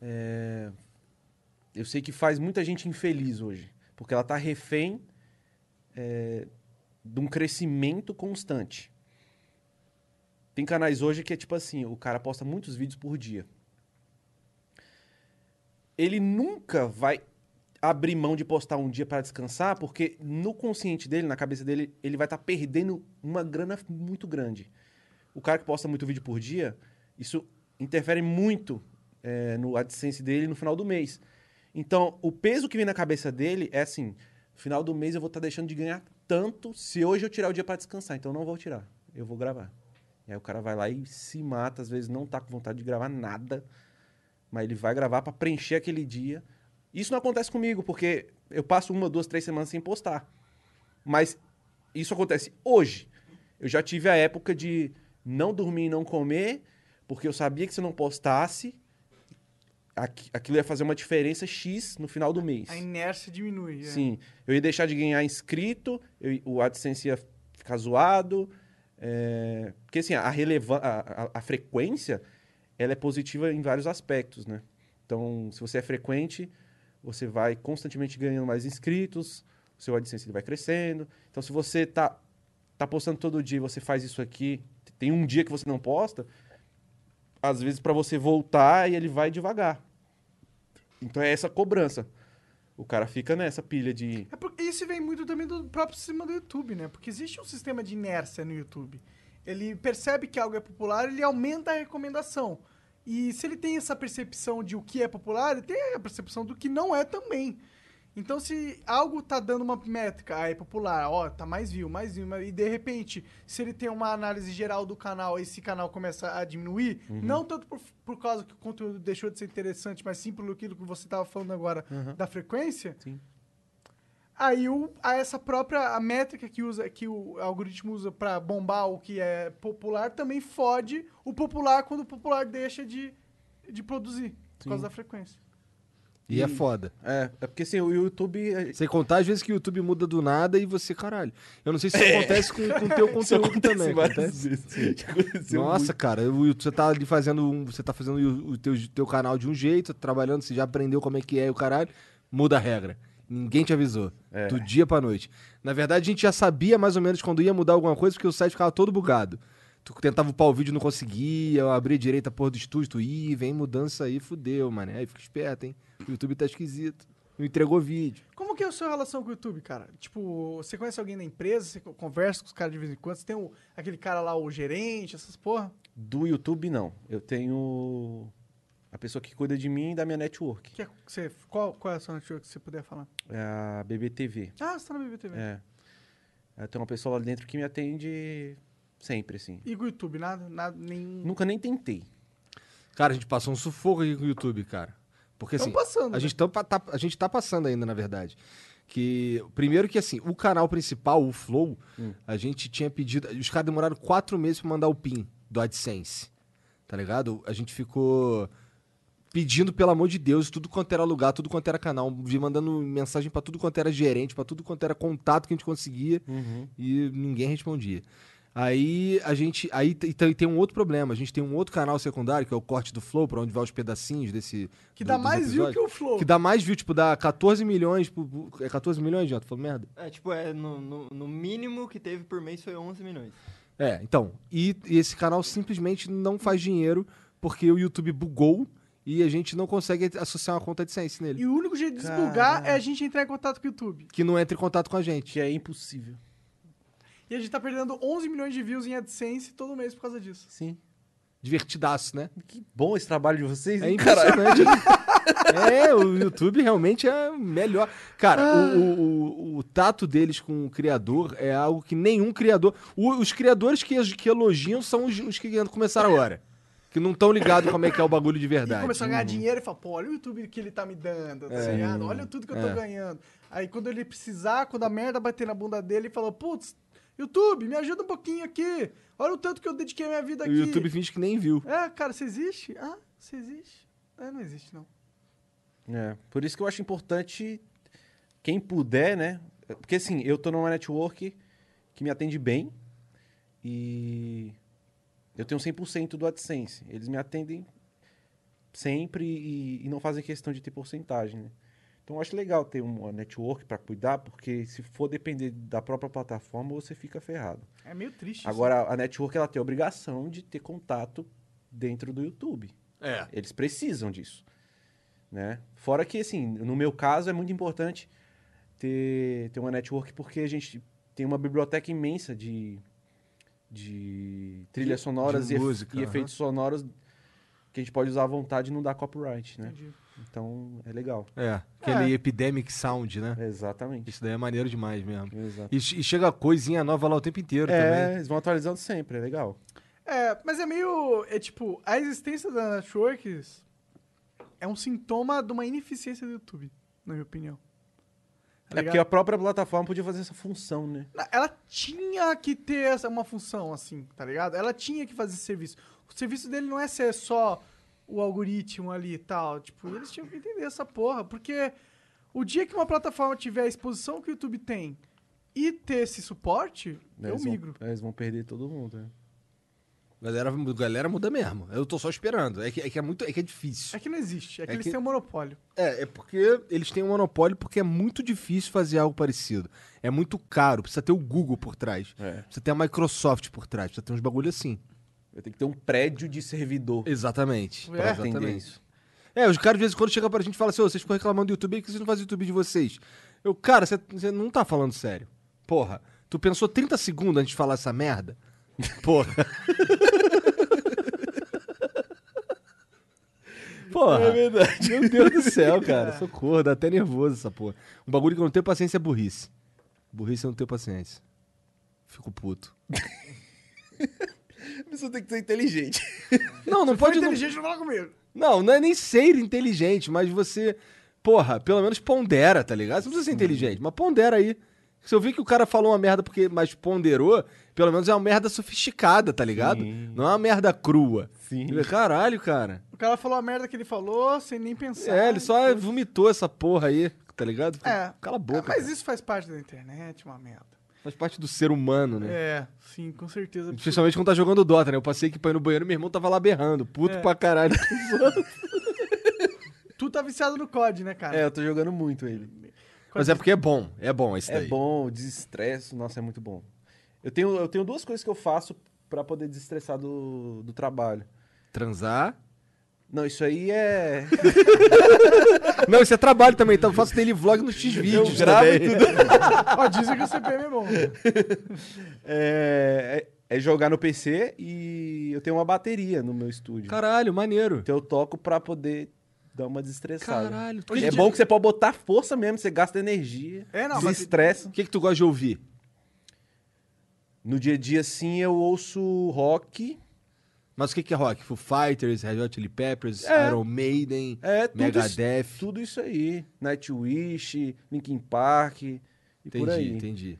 é, Eu sei que faz muita gente infeliz hoje. Porque ela tá refém é, de um crescimento constante. Tem canais hoje que é tipo assim: o cara posta muitos vídeos por dia. Ele nunca vai abrir mão de postar um dia para descansar, porque no consciente dele, na cabeça dele, ele vai estar perdendo uma grana muito grande. O cara que posta muito vídeo por dia, isso interfere muito é, no AdSense dele no final do mês. Então, o peso que vem na cabeça dele é assim: final do mês eu vou estar deixando de ganhar tanto se hoje eu tirar o dia para descansar. Então, eu não vou tirar, eu vou gravar. E aí o cara vai lá e se mata, às vezes não tá com vontade de gravar nada, mas ele vai gravar para preencher aquele dia. Isso não acontece comigo, porque eu passo uma, duas, três semanas sem postar. Mas isso acontece hoje. Eu já tive a época de não dormir e não comer, porque eu sabia que se eu não postasse, aquilo ia fazer uma diferença X no final do mês. A inércia diminui. é. Sim, eu ia deixar de ganhar inscrito, eu- o AdSense ia ficar zoado. é, porque assim, a, relevan a, a- a frequência, ela é positiva em vários aspectos, né? Então, se você é frequente, você vai constantemente ganhando mais inscritos, o seu AdSense ele vai crescendo. Então, se você tá, tá postando todo dia e você faz isso aqui, tem um dia que você não posta, às vezes para você voltar e ele vai devagar. Então é essa cobrança. O cara fica nessa pilha de. É porque isso vem muito também do próprio sistema do YouTube, né? Porque existe um sistema de inércia no YouTube. Ele percebe que algo é popular, ele aumenta a recomendação. E se ele tem essa percepção de o que é popular, ele tem a percepção do que não é também. Então, se algo tá dando uma métrica, ah, é popular, ó, tá mais view, mais view, e de repente, se ele tem uma análise geral do canal, esse canal começa a diminuir, não tanto por, por causa que o conteúdo deixou de ser interessante, mas sim pelo aquilo que você tava falando agora da frequência, Sim. Aí o, a essa própria a métrica que usa que o algoritmo usa para bombar o que é popular também fode o popular quando o popular deixa de, de produzir por causa da frequência. E é foda. É, é porque assim, o YouTube. é- Sem contar às vezes que o YouTube muda do nada e você, caralho. Eu não sei se isso acontece com o teu É. Conteúdo acontece também. acontece? Nossa, muito. cara, o YouTube- você tá ali fazendo um, você tá fazendo o, o teu, teu canal de um jeito, trabalhando, você já aprendeu como é que é o caralho. muda a regra. Ninguém te avisou. Do dia pra noite. Na verdade, a gente já sabia mais ou menos quando ia mudar alguma coisa, porque o site ficava todo bugado. Tu tentava upar o vídeo não conseguia, eu abria direito a porra do estúdio, tu, ih, vem mudança aí, fudeu, mano. Aí fica esperto, hein? O YouTube tá esquisito. Não entregou vídeo. Como que é a sua relação com o YouTube, cara? Tipo, você conhece alguém na empresa, você conversa com os caras de vez em quando, você tem o- aquele cara lá, o gerente, essas porra? Do YouTube, não. Eu tenho a pessoa que cuida de mim e da minha network. Que é- você, qual, qual é a sua network que você puder falar? É a BBTV. Ah, você tá na BBTV. É. Eu tenho uma pessoa lá dentro que me atende sempre, assim. E com o YouTube, nada, nada, nenhum... Nunca nem tentei. Cara, a gente passou um sufoco aqui com o YouTube, cara. Porque assim, passando, a, né? gente tá, tá- a gente tá passando ainda, na verdade. Que, primeiro que assim, o canal principal, o Flow, a gente tinha pedido. Os caras demoraram quatro meses pra mandar o PIN do AdSense. Tá ligado? A gente ficou pedindo, pelo amor de Deus, tudo quanto era lugar, tudo quanto era canal, vi mandando mensagem pra tudo quanto era gerente, pra tudo quanto era contato que a gente conseguia e ninguém respondia. Aí a gente. Aí t- tem, tem um outro problema. A gente tem um outro canal secundário, que é o corte do Flow, pra onde vai os pedacinhos desse. Que do- dá mais view que o Flow. Que dá mais view, tipo, dá 14 milhões. por- É 14 milhões, já? Tu falou merda? É, tipo, é, no, no, no mínimo que teve por mês foi 11 milhões. É, então. E, e esse canal simplesmente não faz dinheiro porque o YouTube bugou e a gente não consegue associar uma conta de sense nele. E o único jeito de desbugar é a gente entrar em contato com o YouTube. Que não entra em contato com a gente. Que é impossível. E a gente tá perdendo 11 milhões de views em AdSense todo mês por causa disso. Sim. Divertidaço, né? Que bom esse trabalho de vocês, É hein, impressionante. é, o YouTube realmente é o melhor. Cara, o, o, o- o tato deles com o criador é algo que nenhum criador. o- os criadores que, que elogiam são os, os que começaram agora. Que não estão ligados como é que é o bagulho de E verdade. começou a ganhar dinheiro e fala, pô, olha o YouTube que ele tá me dando, tá ligado? Olha tudo que eu tô É. ganhando. Aí quando ele precisar, quando a merda bater na bunda dele, ele falou, putz, YouTube, me ajuda um pouquinho aqui. Olha o tanto que eu dediquei a minha vida O aqui. YouTube finge que nem viu. É, cara, você existe? Ah, você existe? É, não existe, não. É, por isso que eu acho importante quem puder, né? Porque assim, eu tô numa network que me atende bem e eu tenho 100% do AdSense. Eles me atendem sempre e, e não fazem questão de ter porcentagem, né? Então eu acho legal ter uma network para cuidar, porque se for depender da própria plataforma, você fica ferrado. É meio triste isso. Agora, a network ela tem a obrigação de ter contato dentro do YouTube. É. Eles precisam disso. Né? Fora que, assim, no meu caso é muito importante ter, ter uma network porque a gente tem uma biblioteca imensa de, de trilhas sonoras de e, música, e aham. efeitos sonoros que a gente pode usar à vontade e não dar copyright, né? Entendi. Então, é legal. É, aquele Epidemic Sound, né? Exatamente. Isso daí é maneiro demais mesmo. Exato. E, e chega coisinha nova lá o tempo inteiro É, também. eles vão atualizando sempre, é legal. É, mas é meio. É tipo, a existência das networks é um sintoma de uma ineficiência do YouTube, na minha opinião. Tá É porque a própria plataforma podia fazer essa função, né? Ela tinha que ter essa, uma função assim, tá ligado? Ela tinha que fazer esse serviço. O serviço dele não é ser só o algoritmo ali e tal. Tipo, eles tinham que entender essa porra. Porque o dia que uma plataforma tiver a exposição que o YouTube tem e ter esse suporte, eu Eles migro. Vão, eles vão perder todo mundo, né? Galera, galera muda mesmo. Eu tô só esperando. É que é, que é muito. É que é difícil. É que não existe. É que É eles que- têm um monopólio. É, é porque eles têm um monopólio porque é muito difícil fazer algo parecido. É muito caro, precisa ter o Google por trás. É. Precisa ter a Microsoft por trás, precisa ter uns bagulho assim. Vai ter que ter um prédio de servidor Exatamente. É. Exatamente. isso. É, os caras de vez em quando chegam pra gente e falam assim, ô, vocês ficam reclamando do YouTube, por que vocês não fazem YouTube de vocês? Eu, cara, você- você não tá falando sério. Porra, tu pensou 30 segundos antes de falar essa merda? Porra. Porra. É verdade. Meu Deus do céu, cara. Socorro, dá até nervoso essa porra. Um bagulho que eu não tenho paciência é burrice. Burrice eu não tenho paciência. Fico puto. A pessoa tem que ser inteligente. Não, não Pode pode... Não, inteligente, não fala comigo. não, não é nem ser inteligente, mas você... Porra, pelo menos pondera, tá ligado? Você não precisa ser inteligente, mas pondera aí. Se eu vi que o cara falou uma merda porque mais ponderou, pelo menos é uma merda sofisticada, tá ligado? Não é uma merda crua. Sim. Caralho, cara. O cara falou a merda que ele falou sem nem pensar. É, ele só vomitou essa porra aí, tá ligado? É. Cala a boca. É, mas cara. isso faz parte da internet, uma merda. Faz parte do ser humano, né? É, sim, com certeza. Especialmente quando tá jogando Dota, né? Eu passei aqui pra ir no banheiro e meu irmão tava lá berrando. Puto É. pra caralho. Tu tá viciado no COD, né, cara? É, eu tô jogando muito ele. Mas é porque é bom, é bom esse É daí. bom, desestresse, nossa, é muito bom. Eu tenho, eu tenho duas coisas que eu faço pra poder desestressar do, do trabalho. Transar. Não, isso aí é. Não, isso é trabalho também, então eu faço daily vlog nos X-Vídeos gravo também. Ó, dizem que o CPM é bom. é, é jogar no PC e eu tenho uma bateria no meu estúdio. Caralho, maneiro. Então eu toco pra poder dar uma desestressada. Caralho. É bom que você pode botar força mesmo, você gasta energia, É, não, mas- desestressa. O que, que tu gosta de ouvir? No dia a dia, sim, eu ouço rock. Mas o que, que é rock? Foo Fighters, Red Hot Chili Peppers, É. Iron Maiden, É, Megadeth. Isso, tudo isso aí. Nightwish, Linkin Park e por Entendi, aí. entendi.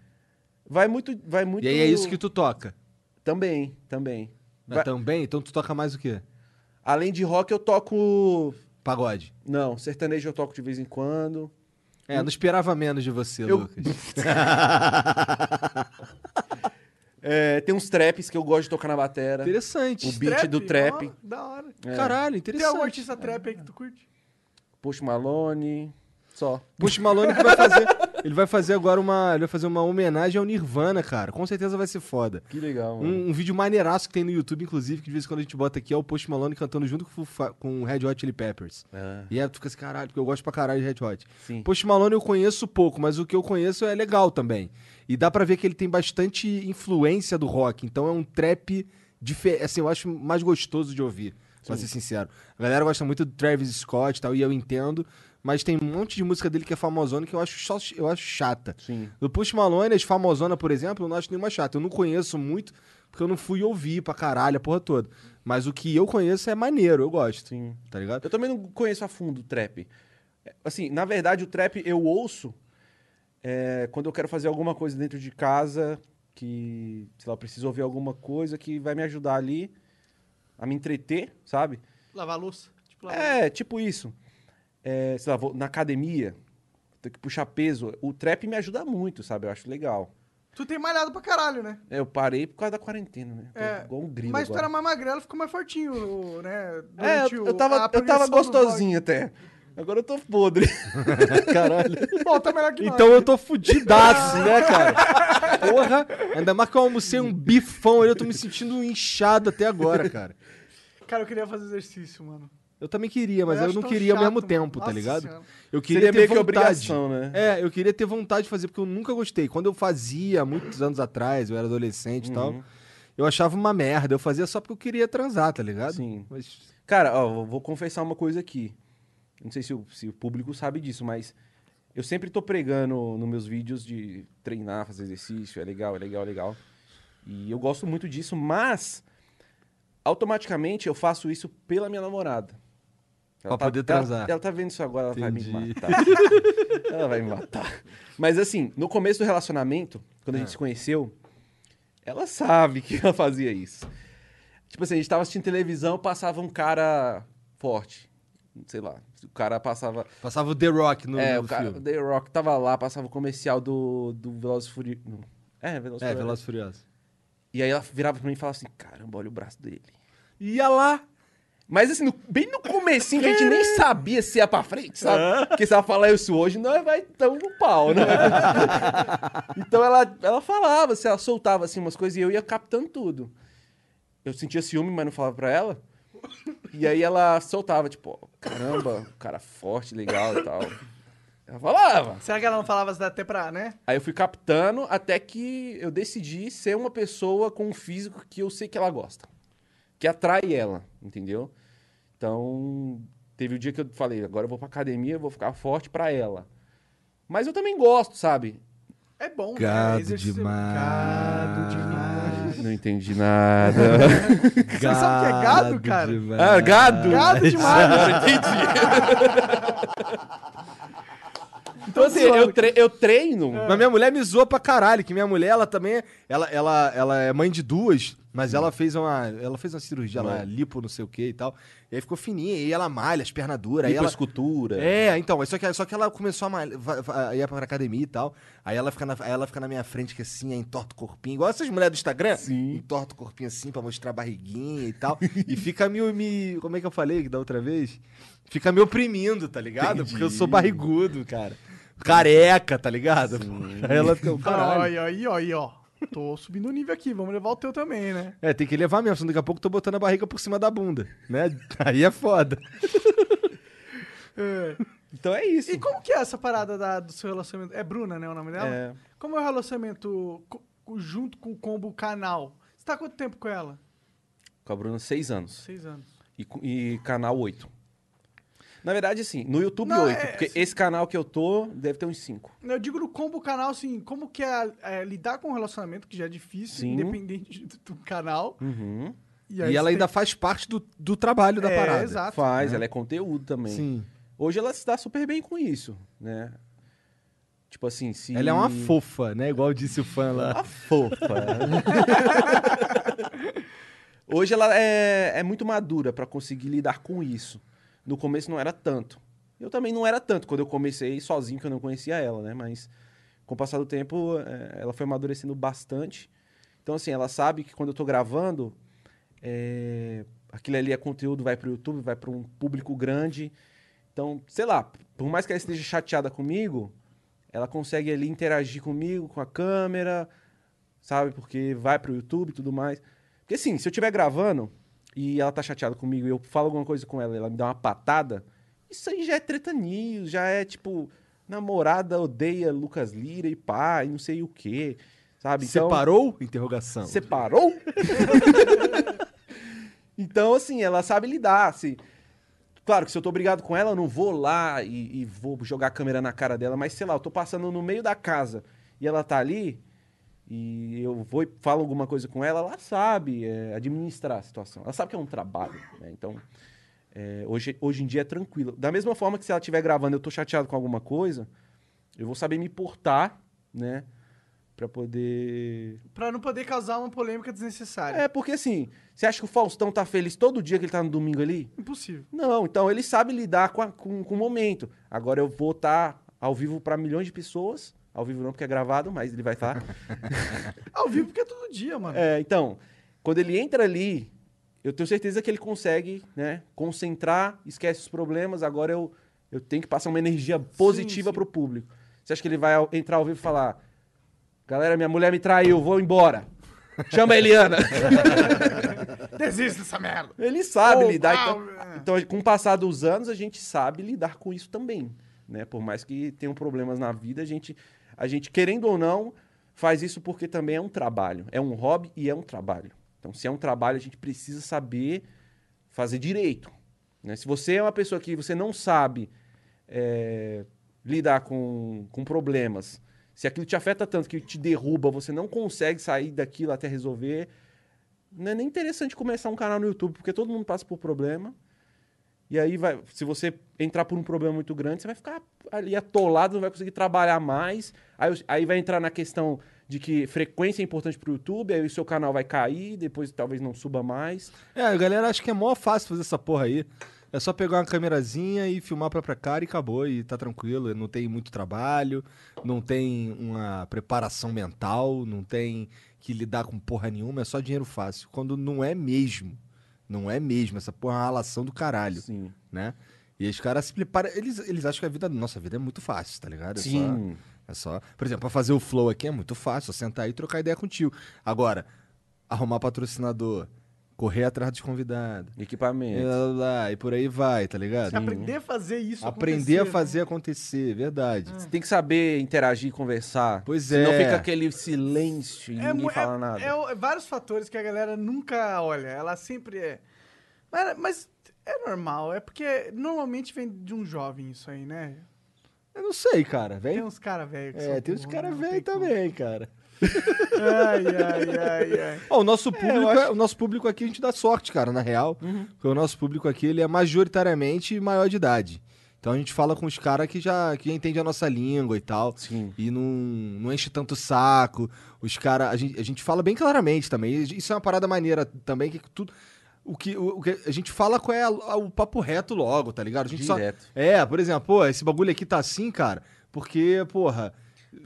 Vai muito, vai muito... E aí é isso que tu toca? Também, também. Mas Vai- também? Então tu toca mais o quê? Além de rock, eu toco... Pagode. Não, sertanejo eu toco de vez em quando. É, não esperava menos de você, Eu- Lucas. É, tem uns traps que eu gosto de tocar na batera. Interessante. O beat do trap. Ó, da hora. É. Caralho, Tem interessante. algum artista trap aí que tu curte? Post Malone, só. Puxa Malone que vai fazer. Ele vai fazer agora uma. Ele vai fazer uma homenagem ao Nirvana, cara. Com certeza vai ser foda. Que legal, mano. Um, um vídeo maneiraço que tem no YouTube, inclusive, que de vez em quando a gente bota aqui, é o Post Malone cantando junto com, com o Red Hot Chili Peppers. É, E aí tu fica assim, caralho, porque eu gosto pra caralho de Red Hot. sim. Post Malone eu conheço pouco, mas o que eu conheço é legal também. E dá pra ver que ele tem bastante influência do rock. Então é um trap assim, eu acho mais gostoso de ouvir, pra ser sincero. A galera gosta muito do Travis Scott e tal, e eu entendo. Mas tem um monte de música dele que é famosona que eu acho, só, eu acho chata. Sim. Do Post Malone, as famosona, por exemplo, eu não acho nenhuma chata. Eu não conheço muito, porque eu não fui ouvir pra caralho a porra toda. Mas o que eu conheço é maneiro, eu gosto. Sim. Tá ligado? Eu também não conheço a fundo o trap. Assim, na verdade, o trap eu ouço é, quando eu quero fazer alguma coisa dentro de casa, que, sei lá, eu preciso ouvir alguma coisa que vai me ajudar ali a me entreter, sabe? Lavar a louça. Tipo, lavar É, tipo isso. É, sei lá, vou na academia, tenho que puxar peso. O trap me ajuda muito, sabe? Eu acho legal. Tu tem malhado pra caralho, né? É, Eu parei por causa da quarentena, né? Tô É, igual um grilo Mas tu agora. era mais magrelo, ficou mais fortinho, né? É, Durante eu, o- eu tava, eu tava gostosinho até. Agora eu tô podre. Caralho. Bom, tá melhor que nós. Então eu tô fudidaço, né, cara? Porra, ainda mais que eu almocei um bifão ali, eu tô me sentindo inchado até agora, cara. Cara, eu queria fazer exercício, mano. Eu também queria, mas Eu eu, não queria ao chato, mesmo mano. tempo, tá ligado? Senhora. Eu queria Seria ter meio que vontade. obrigação, né? É, eu queria ter vontade de fazer, porque eu nunca gostei. Quando eu fazia, muitos anos atrás, eu era adolescente e Uhum. tal, eu achava uma merda. Eu fazia só porque eu queria transar, tá ligado? Sim. Mas Cara, ó, vou- vou confessar uma coisa aqui. Não sei se o, se o público sabe disso, mas eu sempre tô pregando nos meus vídeos de treinar, fazer exercício, é legal, é legal, é legal. E eu gosto muito disso, mas automaticamente eu faço isso pela minha namorada. Pra tá- poder ela- transar. Ela, tá vendo isso agora, ela Entendi. vai me matar. ela vai me matar. Mas assim, no começo do relacionamento, quando a gente se conheceu, ela sabe que ela fazia isso. Tipo assim, a gente tava assistindo televisão, passava um cara forte. Sei lá. O cara passava. passava o The Rock no, é, no o cara, filme. The Rock tava lá, passava o comercial do, do Velozes Furiosos. É, Velozes É, e Furiosos. E aí ela virava pra mim e falava assim: caramba, olha o braço dele. Ia lá. Mas assim, no- bem no comecinho, que a gente nem sabia se ia pra frente, sabe? Porque se ela falar isso hoje, nós vai tão no pau, né? então ela, ela falava, assim, ela soltava assim umas coisas e eu ia captando tudo. Eu sentia ciúme, mas não falava pra ela. E aí ela soltava, tipo, ó, caramba, cara forte, legal e tal. Ela falava. Será que ela não falava até pra, né? Aí eu fui captando até que eu decidi ser uma pessoa com um físico que eu sei que ela gosta. Que atrai ela, entendeu? Então, teve o dia que eu falei, agora eu vou pra academia, eu vou ficar forte pra ela. Mas eu também gosto, sabe? É bom, né? Gado Exercício- demais. Gado demais. Não entendi nada. Você sabe o que é gado, cara? demais. ah, gado? Gado demais. Agora entendi. Então, assim, eu, tre- eu treino. Mas minha mulher me zoa pra caralho, que minha mulher, ela também, é- ela, ela, ela é mãe de duas, mas ela fez uma, ela fez uma cirurgia lá, lipo, não sei o que e tal, e aí ficou fininha, e ela malha, as pernas duras, aí ela... escultura. É, então, só que, só que ela começou a malhar, ia pra academia e tal, aí ela fica na, ela fica na minha frente que assim, aí entorta o corpinho, igual essas mulheres do Instagram, Sim. entorta o corpinho assim pra mostrar a barriguinha e tal, e fica me, me, como é que eu falei da outra vez? Fica me oprimindo, tá ligado? Porque eu sou barrigudo, cara. Careca, tá ligado? Aí ela fica, caralho. Aí, aí, aí, ó. Tô subindo o nível aqui, vamos levar o teu também, né? É, tem que levar mesmo, senão daqui a pouco eu tô botando a barriga por cima da bunda, né? Aí é foda. Então é isso. E como que é essa parada da- do seu relacionamento? É Bruna, né, o nome dela? É. Como é o relacionamento co- junto com o combo canal? Você tá há quanto tempo com ela? Com a Bruna, seis anos. Seis anos. E, e canal 8. Na verdade, assim, no YouTube Não, 8, é, porque assim- esse canal que eu tô deve ter uns 5. Eu digo no combo canal, assim, como que é, é, lidar com um relacionamento que já é difícil, Sim. independente do, do canal. Uhum. E, aí ela você ainda faz parte do, do trabalho da É, parada. exato. Faz, ela é conteúdo também. Sim. Hoje ela se dá super bem com isso, né? Tipo assim, se... Ela é uma fofa, né? Igual disse o fã lá. Uma fofa. Hoje ela é, é muito madura pra conseguir lidar com isso. No começo não era tanto. Eu também não era tanto quando eu comecei sozinho, que eu não conhecia ela, né? Mas com o passar do tempo, é, ela foi amadurecendo bastante. Então, assim, ela sabe que quando eu tô gravando, é, aquilo ali é conteúdo, vai pro YouTube, vai para um público grande. Então, sei lá, por mais que ela esteja chateada comigo, ela consegue ali interagir comigo, com a câmera, sabe? Porque vai pro YouTube e tudo mais. Porque assim, se eu estiver gravando e ela tá chateada comigo e eu falo alguma coisa com ela e ela me dá uma patada, isso aí já é treta news, já é tipo, namorada odeia Lucas Lira e pá, e não sei o quê, sabe? Então, Separou? Interrogação. Separou? então, assim, ela sabe lidar, assim. Claro que se eu tô brigado com ela, eu não vou lá e, e vou jogar a câmera na cara dela, mas sei lá, eu tô passando no meio da casa e ela tá ali e eu vou e falo alguma coisa com ela, ela sabe é, administrar a situação. Ela sabe que é um trabalho, né? Então, é, hoje, hoje em dia é tranquilo. Da mesma forma que se ela estiver gravando eu tô chateado com alguma coisa, eu vou saber me portar, né? Pra poder Pra não poder causar uma polêmica desnecessária. é, porque assim, você acha que o Faustão tá feliz todo dia que ele tá no domingo ali? Impossível. Não, então ele sabe lidar com, a- com, com o momento. Agora eu vou estar ao vivo pra milhões de pessoas. Ao vivo não, porque é gravado, mas ele vai estar. Ao vivo porque é todo dia, mano. é, então, quando ele entra ali, eu tenho certeza que ele consegue, né, concentrar, esquece os problemas. Agora eu, eu tenho que passar uma energia positiva pro público. Você acha que ele vai entrar ao vivo e falar: Galera, minha mulher me traiu, vou embora. Chama a Eliana. Desista dessa merda. Ele sabe Oh, lidar. Então, é. então, com o passar dos anos, a gente sabe lidar com isso também. Né? Por mais que tenham problemas na vida, a gente, a gente, querendo ou não, faz isso porque também é um trabalho. É um hobby e é um trabalho. Então, se é um trabalho, a gente precisa saber fazer direito. né? Se você é uma pessoa que você não sabe é, lidar com, com problemas, se aquilo te afeta tanto que te derruba, você não consegue sair daquilo até resolver, não é nem interessante começar um canal no YouTube, porque todo mundo passa por problema. E aí, vai, se você entrar por um problema muito grande, você vai ficar ali atolado, não vai conseguir trabalhar mais. Aí, aí vai entrar na questão de que frequência é importante pro YouTube, aí o seu canal vai cair, depois talvez não suba mais. É, a galera acha que é mó fácil fazer essa porra aí. É só pegar uma câmerazinha e filmar a própria cara e acabou, e tá tranquilo. Não tem muito trabalho, não tem uma preparação mental, não tem que lidar com porra nenhuma, é só dinheiro fácil. Quando não é mesmo. Não é mesmo. Essa porra é uma relação do caralho, Sim. né? E os caras. Eles, eles acham que a vida. Nossa, a vida é muito fácil, tá ligado? É só- Sim. é só. Por exemplo, pra fazer o flow aqui é muito fácil, só sentar aí e trocar ideia contigo. Agora, arrumar patrocinador, correr atrás dos convidados. E, Equipamento. lá, lá, lá, e por aí vai, tá ligado? Você aprender a fazer isso Aprender a né? fazer acontecer, verdade. Você tem que saber interagir, conversar. Pois Senão é. fica aquele silêncio e É, ninguém mu- fala é- nada. é é vários fatores que a galera nunca olha. Ela sempre é. Mas, mas é normal. É porque normalmente vem de um jovem isso aí, né? Eu não sei, cara. Tem Vem. uns caras velhos. que É, tem burros, caras não velhos tem como. também, cara. Ai, ai, ai, ai. Ó, o nosso público, eu acho- é- o nosso público aqui a gente dá sorte, cara, na real. Porque o nosso público aqui ele é majoritariamente maior de idade. Então a gente fala com os caras que já, que já entendem a nossa língua e tal. Sim. E não, não enche tanto o saco. Os caras. A gente, a gente fala bem claramente também. Isso é uma parada maneira também, que tudo. O que, o, o que a gente fala qual é a- a- o papo reto logo, tá ligado? A gente só- Direto. é, por exemplo, pô, esse bagulho aqui tá assim, cara, porque, porra.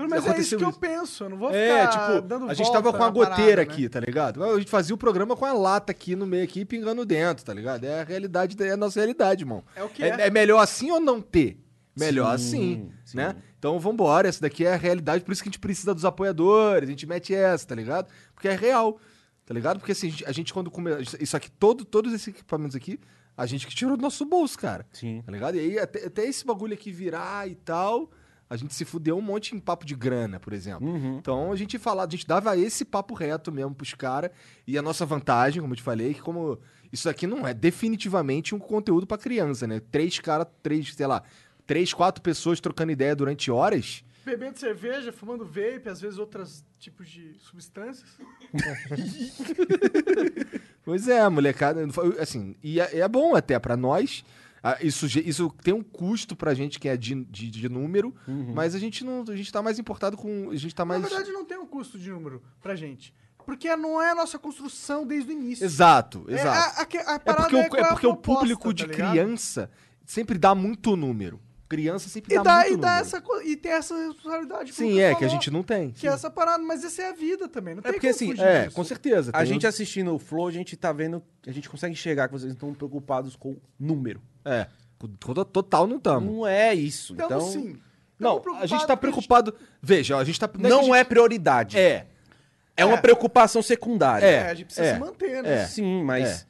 Mas é isso que eu penso, eu não vou É, ficar tipo, dando a gente tava com a na parada, goteira né? aqui, tá ligado? A gente fazia o programa com a lata aqui no meio aqui, pingando dentro, tá ligado? É a realidade, é a nossa realidade, irmão. É o que é. é. é melhor assim ou não ter? Melhor Sim, assim, sim. né? Então vambora, essa daqui é a realidade, por isso que a gente precisa dos apoiadores, a gente mete essa, tá ligado? Porque é real, tá ligado? Porque assim, a gente quando come... Isso aqui, todo, todos esses equipamentos aqui, a gente que tirou do nosso bolso, cara. Sim. Tá ligado? E aí, até, até esse bagulho aqui virar e tal, a gente se fudeu um monte em papo de grana, por exemplo. Uhum. Então a gente falava, a gente dava esse papo reto mesmo pros caras. E a nossa vantagem, como eu te falei, é que como isso aqui não é definitivamente um conteúdo pra criança, né? Três caras, três, sei lá, três, quatro pessoas trocando ideia durante horas. Bebendo cerveja, fumando vape, às vezes outros tipos de substâncias. Pois é, molecada, assim, e é, é bom até pra nós. Ah, Isso, isso tem um custo pra gente que é de, de, de número, mas a gente não. A gente tá mais importado com. A gente tá mais. Na verdade, não tem um custo de número pra gente. Porque não é a nossa construção desde o início. Exato, É, exato. a- a que- a É porque, o, qual é a porque o público tá de ligado? criança sempre dá muito número. Criança sempre E, dá, dá, muito e, dá número. essa, co- e tem essa responsabilidade. como Sim, o é, que a falou, gente não tem. Que é essa parada, mas essa é a vida também. Não tem porque, como assim, fugir É, disso. com certeza. A tem gente um- assistindo o Flow, a gente tá vendo, a gente consegue enxergar que vocês estão preocupados com número. É, to- total não estamos. Não é isso. Então, Então, sim. Não, Tamo a gente tá preocupado preocupado. Veja, a gente tá. não, é que a é gente- prioridade. É. É uma É. preocupação secundária. É, É, a gente precisa é, se manter, né? é. Sim, mas É.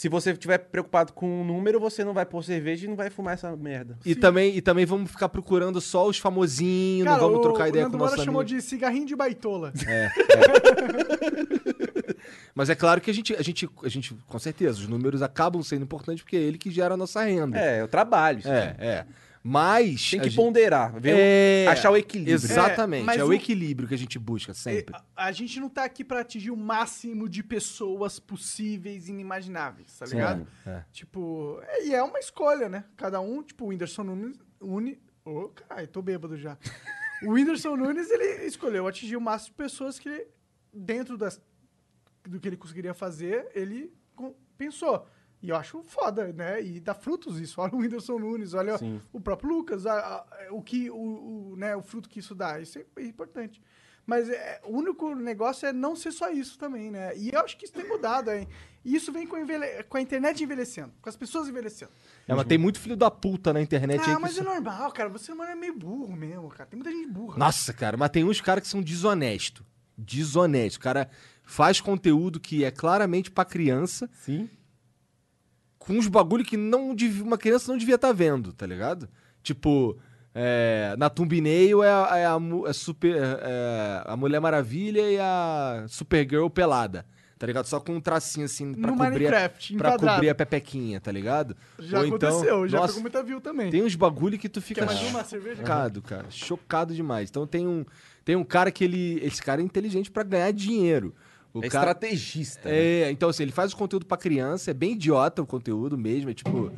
se você estiver preocupado com o número, você não vai pôr cerveja e não vai fumar essa merda. E também, e também vamos ficar procurando só os famosinhos, não vamos o, trocar ideia o com o nosso Moura chamou amigo. de cigarrinho de baitola. Mas é claro que a gente, a gente, a gente, com certeza, os números acabam sendo importantes porque é ele que gera a nossa renda. É, o trabalho. isso É, é. Mas. Tem que gente- ponderar, ver É, achar o equilíbrio. Exatamente, É, é, o o- equilíbrio que a gente busca sempre. A, a gente não tá aqui pra atingir o máximo de pessoas possíveis e inimagináveis, tá Sim, ligado? é. Tipo, é- e é uma escolha, né? Cada um, tipo, o Whindersson Nunes. Uni... Ô, caralho, tô bêbado já. o Whindersson Nunes, ele escolheu atingir o máximo de pessoas que, ele, dentro das, do que ele conseguiria fazer, ele com- pensou. E eu acho foda, né? E dá frutos isso. Olha o Whindersson Nunes, olha Sim. o próprio Lucas, a- a- o, que, o, o, né, o fruto que isso dá. Isso é importante. Mas é, o único negócio é não ser só isso também, né? E eu acho que isso tem mudado, hein? E isso vem com, a envelhe- com a internet envelhecendo, com as pessoas envelhecendo. É, mas tem muito filho da puta na internet aí Ah, que mas isso- é normal, cara. Você humano é meio burro mesmo, cara. Tem muita gente burra. Nossa, cara, mas tem uns caras que são desonestos. Desonesto. O cara faz conteúdo que é claramente pra criança, Sim. Com uns bagulho que não dev- uma criança não devia estar vendo, tá ligado? Tipo, é, na thumbnail é, a- é a, é super, é a Mulher Maravilha e a Supergirl pelada. Tá ligado? Só com um tracinho assim pra No cobrir, a, pra enquadrado. cobrir a pepequinha, tá ligado? Já Ou então- aconteceu, já Nossa, pegou muita view também. Tem uns bagulho que tu fica Quer mais uma cerveja? chocado, cara. Chocado demais. Então tem um, tem um cara que ele. Esse cara é inteligente pra ganhar dinheiro. O É cara, estrategista. né? é, então assim, ele faz o conteúdo pra criança, é bem idiota o conteúdo mesmo, é tipo.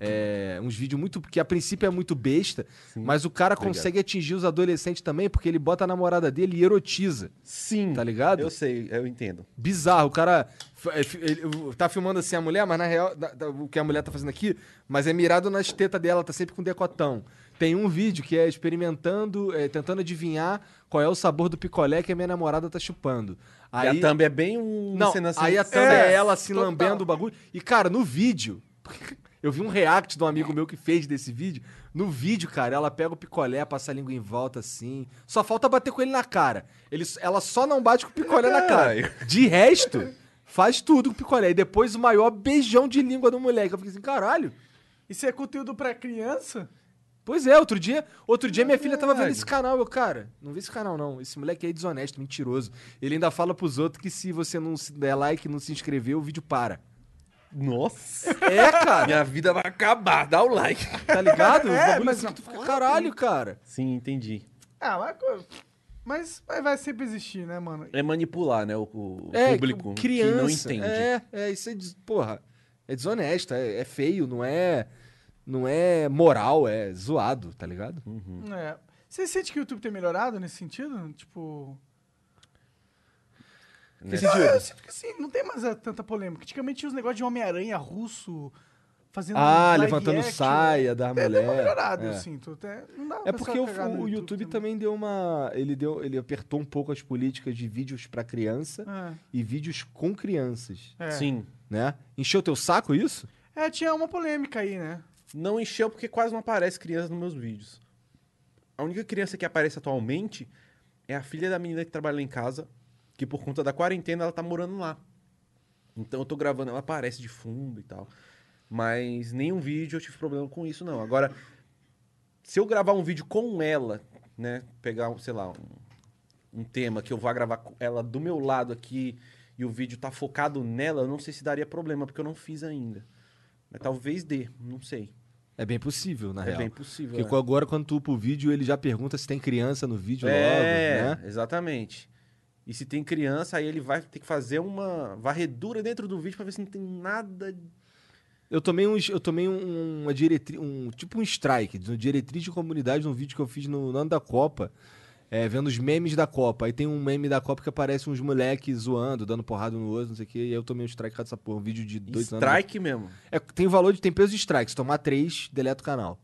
é, uns vídeos muito. que a princípio é muito besta, mas o cara consegue atingir os adolescentes também, porque ele bota a namorada dele e erotiza. Sim. Tá ligado? Eu sei, eu entendo. Bizarro, o cara é, ele tá filmando assim a mulher, mas na real, da- da- o que a mulher tá fazendo aqui, mas é mirado nas tetas dela, tá sempre com decotão. Tem um vídeo que é experimentando, é, tentando adivinhar qual é o sabor do picolé que a minha namorada tá chupando. E a thumb é bem um Não, cena assim. aí a thumb é, É, ela assim total. lambendo o bagulho. E, cara, no vídeo. Eu vi um react de um amigo meu que fez desse vídeo. No vídeo, cara, ela pega o picolé, passa a língua em volta assim. Só falta bater com ele na cara. Ele, ela só não bate com o picolé na cara. De resto, faz tudo com o picolé. E depois o maior beijão de língua do moleque. Eu fiquei assim, caralho. Isso é conteúdo pra criança? Pois é, outro dia, outro dia minha filha tava vendo esse canal, eu, cara, não vê esse canal não. Esse moleque aí é desonesto, mentiroso. Ele ainda fala pros outros que se você não se der like, não se inscrever, o vídeo para. Nossa. É, cara. Minha vida vai acabar. Dá o like. Tá ligado? É, bagulho mas assim não que tu fica, caralho, cara. Sim, entendi. Ah, mas, co- mas vai- vai sempre existir, né, mano? É manipular, né? O, o É, público criança, que não entende. É, é, isso é, des- porra, é desonesto, é, é feio, não é... não é moral, é zoado, tá ligado? É. Você sente que o YouTube tem melhorado nesse sentido? Tipo. Nessa- Eu, eu sinto que sim, não tem mais é, tanta polêmica. Antigamente tinha os negócios de Homem-Aranha russo fazendo. Ah, live levantando action. saia da É, deu uma mulher. melhorada, É. eu sinto. Até, não dá É pra porque o, o YouTube também deu uma. Ele deu. Ele apertou um pouco as políticas de vídeos pra criança É. e vídeos com crianças. É. Sim. Né? Encheu teu saco isso? É, tinha uma polêmica aí, né? Não encheu porque quase não aparece criança nos meus vídeos. A única criança que aparece atualmente é a filha da menina que trabalha lá em casa, que por conta da quarentena ela tá morando lá. Então eu tô gravando, ela aparece de fundo e tal. Mas nenhum vídeo eu tive problema com isso, não. Agora, se eu gravar um vídeo com ela, né? Pegar, sei lá, um, um tema que eu vá gravar com ela do meu lado aqui e o vídeo tá focado nela, eu não sei se daria problema, porque eu não fiz ainda. Mas talvez dê, não sei. É bem possível, na É real. bem possível. Porque é. agora, quando tu upa o vídeo, ele já pergunta se tem criança no vídeo É, logo, né? exatamente. E se tem criança, aí ele vai ter que fazer uma varredura dentro do vídeo pra ver se não tem nada. Eu tomei, um, eu tomei um, uma diretriz, um, tipo um strike, uma diretriz de comunidade num vídeo que eu fiz no, no ano da Copa, é, vendo os memes da Copa. Aí tem um meme da Copa que aparece uns moleques zoando, dando porrada no outro, não sei o quê, e aí eu tomei um strike dessa porra, um vídeo de dois anos. Strike mesmo. É, tem valor de, tem peso de strike, se tomar três, deleta o canal.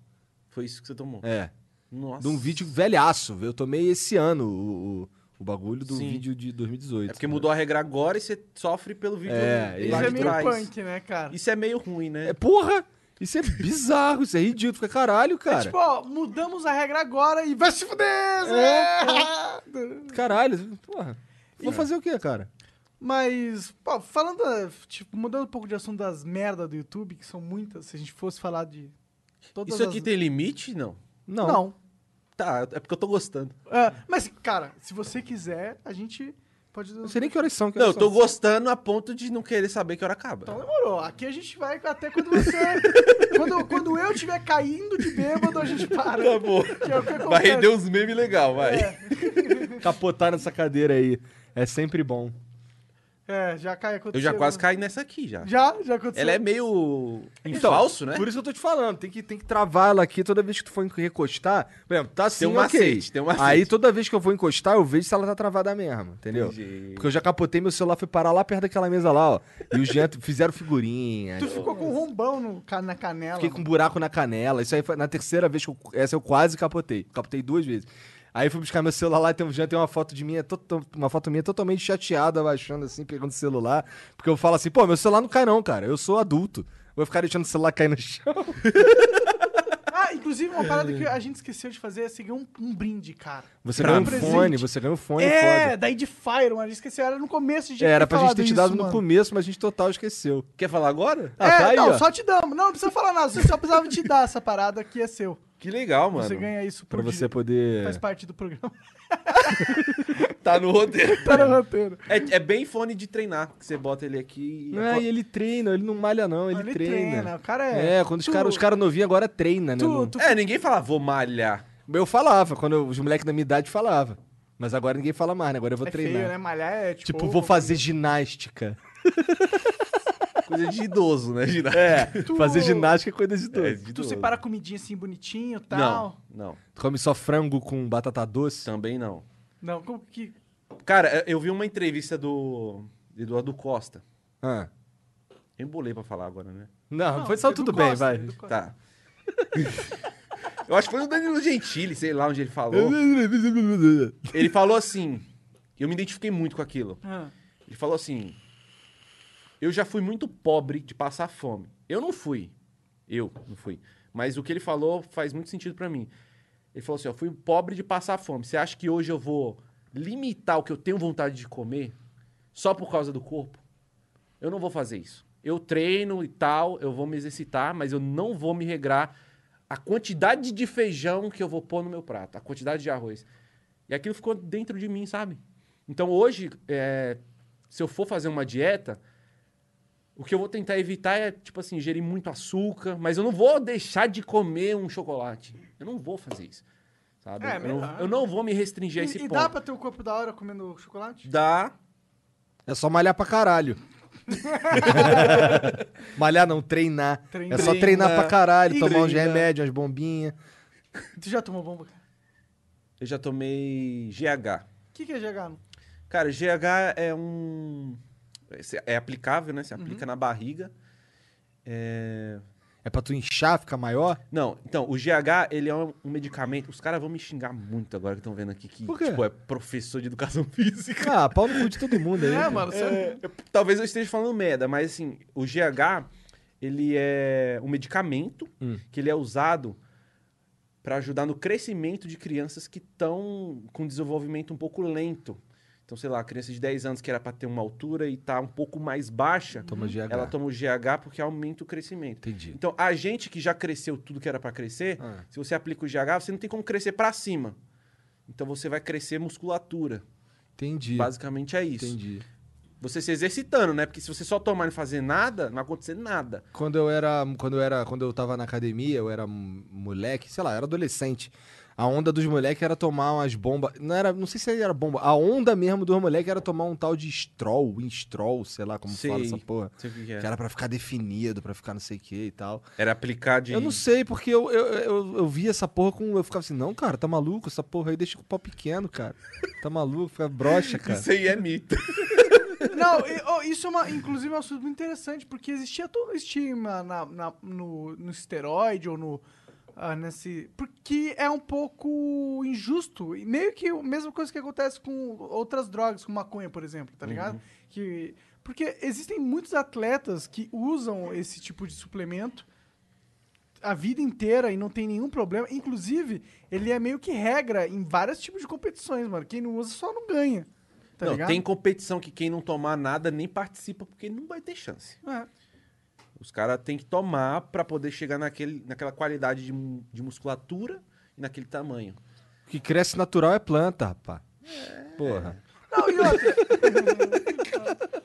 Foi isso que você tomou. É, Nossa. de um vídeo velhaço, eu tomei esse ano o, o, o bagulho do Sim. vídeo de 2018. É porque mudou a regra agora e você sofre pelo vídeo É, lá Isso de é meio trás. punk, né, cara? Isso é meio ruim, né? É, porra! Isso é bizarro, isso é ridículo, fica caralho, É cara. tipo, ó, mudamos a regra agora e vai se fuder! Zé! Caralho, porra. Vou fazer o quê, cara? Mas, pô, falando, tipo, mudando um pouco de assunto das merdas do YouTube, que são muitas, se a gente fosse falar de todas Isso aqui as... tem limite? Não. Não. Não. Tá, é porque eu tô gostando. É, mas, cara, se você quiser, a gente pode... Não sei nem que horas são. Que Não, eu horas tô são. gostando a ponto de não querer saber que hora acaba. Então demorou. Aqui a gente vai até quando você... quando, quando eu estiver caindo de bêbado, a gente para. Tá bom. É Vai render uns memes legal, vai. Capotar nessa cadeira aí. É sempre bom. É, já cai Eu aconteceu. já quase caí nessa aqui já. Já? Já aconteceu? Ela é meio em Então, falso, né? Por isso que eu tô te falando, tem que, tem que travar ela aqui toda vez que tu for recostar. Por exemplo, tá assim, Tem um ok. macete, tem um macete. Aí toda vez que eu vou encostar, eu vejo se ela tá travada mesmo, entendeu? Entendi. Porque eu já capotei, meu celular foi parar lá perto daquela mesa lá, ó. E os Jean fizeram figurinha. Tu ficou com um rombão no, na canela. Fiquei com um buraco na canela. Isso aí foi na terceira vez que eu. Essa eu quase capotei. Capotei duas vezes. Aí fui buscar meu celular lá e tem, um- já tem uma foto de minha, to- uma foto minha totalmente chateada, abaixando assim, pegando o celular. Porque eu falo assim, pô, meu celular não cai não, cara. Eu sou adulto. Vou ficar deixando o celular cair no chão. Ah, inclusive uma parada que a gente esqueceu de fazer é seguir um, um brinde, cara. Você ganha um presente. fone, você ganha um fone é, foda. daí de Fire, mano. A gente esqueceu, era no começo. Gente É, era pra gente ter te isso, dado no mano. começo, mas a gente total esqueceu. Quer falar agora? Ah, é, tá aí, não, ó. só te damos. Não, não precisa falar nada. Você só precisava te dar essa parada que é seu. Que legal, mano. Você ganha isso Pra você dia. poder. Faz parte do programa. Tá no roteiro. tá no roteiro. É, é bem fone de treinar, que você bota ele aqui e... Não, e ele treina, ele não malha, não, ele, Ele treina. treina, o cara é- É, quando os Tu- caras os cara novinhos agora treina, né? Tu, É, ninguém fala, vou malhar. Eu falava, quando eu- os moleques da minha idade falavam. Mas agora ninguém fala mais, né? Agora eu vou é treinar. feio, né? Malhar é tipo... Tipo, vou fazer ginástica. Coisa de idoso, né? Ginástica. É, Tu- fazer ginástica é coisa de doido. É, de Tu idoso. separa comidinha assim, bonitinho e Não, tal. não. Tu come só frango com batata doce? Também não. Não, como que... Cara, eu vi uma entrevista do Eduardo Costa. Ah. Eu embolei pra falar agora, né? Não, foi só tudo Costa, bem, vai. Tá. eu acho que foi o Danilo Gentili, sei lá onde ele falou. Ele falou assim, eu me identifiquei muito com aquilo. Ah, Ele falou assim: Eu já fui muito pobre de passar fome. Eu não fui. Eu não fui. Mas o que ele falou faz muito sentido pra mim. Ele falou assim: Eu fui pobre de passar fome. Você acha que hoje eu vou limitar o que eu tenho vontade de comer só por causa do corpo? Eu não vou fazer isso. Eu treino e tal, eu vou me exercitar, mas eu não vou me regrar a quantidade de feijão que eu vou pôr no meu prato, a quantidade de arroz. E aquilo ficou dentro de mim, sabe? Então hoje, é, se eu for fazer uma dieta, o que eu vou tentar evitar é, tipo assim, ingerir muito açúcar, mas eu não vou deixar de comer um chocolate. Eu não vou fazer isso. Sabe? É, eu, não, eu não vou me restringir a esse E, e ponto. dá pra ter o corpo da hora comendo chocolate? Dá. É só malhar pra caralho. Malhar não, treinar. Treinar. É só treinar pra caralho, E tomar uns remédios, umas bombinhas. Tu já tomou bomba? Eu já tomei GH. O que, que é GH? Cara, GH é um. É aplicável, né? Você Uhum. aplica na barriga. É... É pra tu inchar, ficar maior? Não, então, o GH, ele é um um medicamento. Os caras vão me xingar muito agora que estão vendo aqui que, Por quê? tipo, é professor de educação física. Ah, pau no cu de todo mundo aí. É, mano, você... É, eu- talvez eu esteja falando merda, mas assim, o GH, ele é um medicamento Hum. que ele é usado para ajudar no crescimento de crianças que estão com desenvolvimento um pouco lento. Então, sei lá, a criança de 10 anos que era para ter uma altura e tá um pouco mais baixa, Toma GH. ela toma o GH porque aumenta o crescimento. Entendi. Então, a gente que já cresceu tudo que era para crescer, Ah. se você aplica o GH, você não tem como crescer para cima. Então, você vai crescer musculatura. Entendi. Basicamente é isso. Entendi. Você se exercitando, né? Porque se você só tomar e não fazer nada, não vai acontecer nada. Quando eu era, quando eu era, quando eu tava na academia, eu era moleque, sei lá, eu era adolescente. A onda dos moleques era tomar umas bombas, não era, não sei se era bomba. A onda mesmo dos moleques era tomar um tal de Stroll, Winstrol, sei lá como Sei. fala essa porra. Sei o que que é. Que era pra ficar definido, pra ficar não sei o que e tal. Era aplicar de. Eu não sei, porque eu, eu, eu, eu vi essa porra com. Eu ficava assim, não, cara, tá maluco?Essa porra aí deixa com o pau pequeno, cara. Tá maluco, fica broxa, cara. Isso aí é mito. Não, isso é uma, inclusive, é um assunto muito interessante, porque existia todo o estigma na, na- no, no esteroide ou no. Ah, nesse. Porque é um pouco injusto. E meio que a mesma coisa que acontece com outras drogas, como maconha, por exemplo, tá ligado? Que, porque existem muitos atletas que usam esse tipo de suplemento a vida inteira e não tem nenhum problema. Inclusive, ele é meio que regra em vários tipos de competições, mano. Quem não usa só não ganha. Tá não, ligado? tem competição que quem não tomar nada nem participa, porque não vai ter chance. É. Os caras têm que tomar pra poder chegar naquele, naquela qualidade de, de musculatura e naquele tamanho. O que cresce natural é planta, rapaz. Porra. Não, e outra.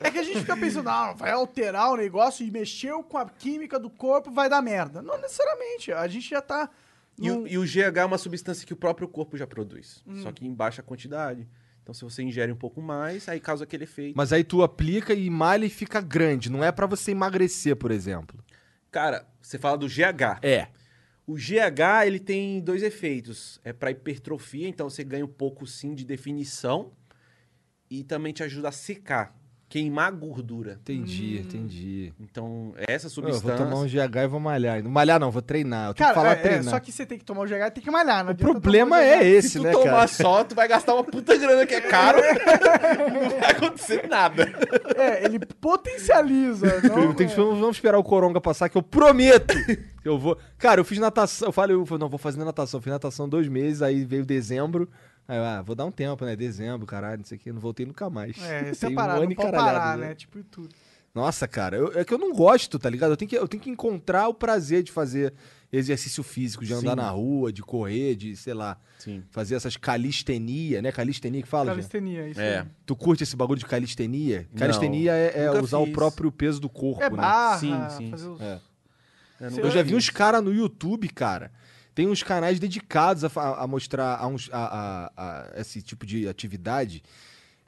é que a gente fica pensando, não, vai alterar o negócio e mexeu com a química do corpo, vai dar merda. Não necessariamente. A gente já tá. E, num- o, e o GH é uma substância que o próprio corpo já produz, Hum. só que em baixa quantidade. Então, se você ingere um pouco mais, aí causa aquele efeito. Mas aí tu aplica e malha e fica grande. Não é pra você emagrecer, por exemplo. Cara, você fala do GH. É. O GH, ele tem dois efeitos. É para hipertrofia, então você ganha um pouco sim de definição e também te ajuda a secar, queimar a gordura. Entendi, entendi. Então, essa Eu substância... vou tomar um GH e vou malhar. Não malhar não, vou treinar. Eu tenho Cara, que falar é, é, treinar. só que você tem que tomar o GH e tem que malhar. Não O problema é esse, Se tu né, tomar cara? só, tu vai gastar uma puta grana que é caro. não vai acontecer nada. É, ele potencializa. não, Eu que- é. vamos, vamos esperar o Coronga passar, que eu prometo que eu vou. Cara, eu fiz natação. Eu falei, eu falei, não, vou fazer natação. Eu fiz natação dois meses, aí veio dezembro. Aí, eu, ah, vou dar um tempo, né? Dezembro, caralho, não sei o que. Não voltei nunca mais. É, separado, um ano não pode parar, né? né? Tipo, e tudo. Nossa, cara, eu- é que eu não gosto, tá ligado? Eu tenho que, eu tenho que encontrar o prazer de fazer exercício físico, de andar Sim. na rua, de correr, de, sei lá, Sim. fazer essas calistenia, né? Calistenia que fala? Calistenia, isso É. aí. Tu curte esse bagulho de calistenia? Não, Calistenia é, é usar o fiz. próprio peso do corpo, É né? barra, Sim, sim. fazer os... É. Eu, nunca Eu já vi uns caras no YouTube, cara. Tem uns canais dedicados a, a mostrar a, uns- a- a- a esse tipo de atividade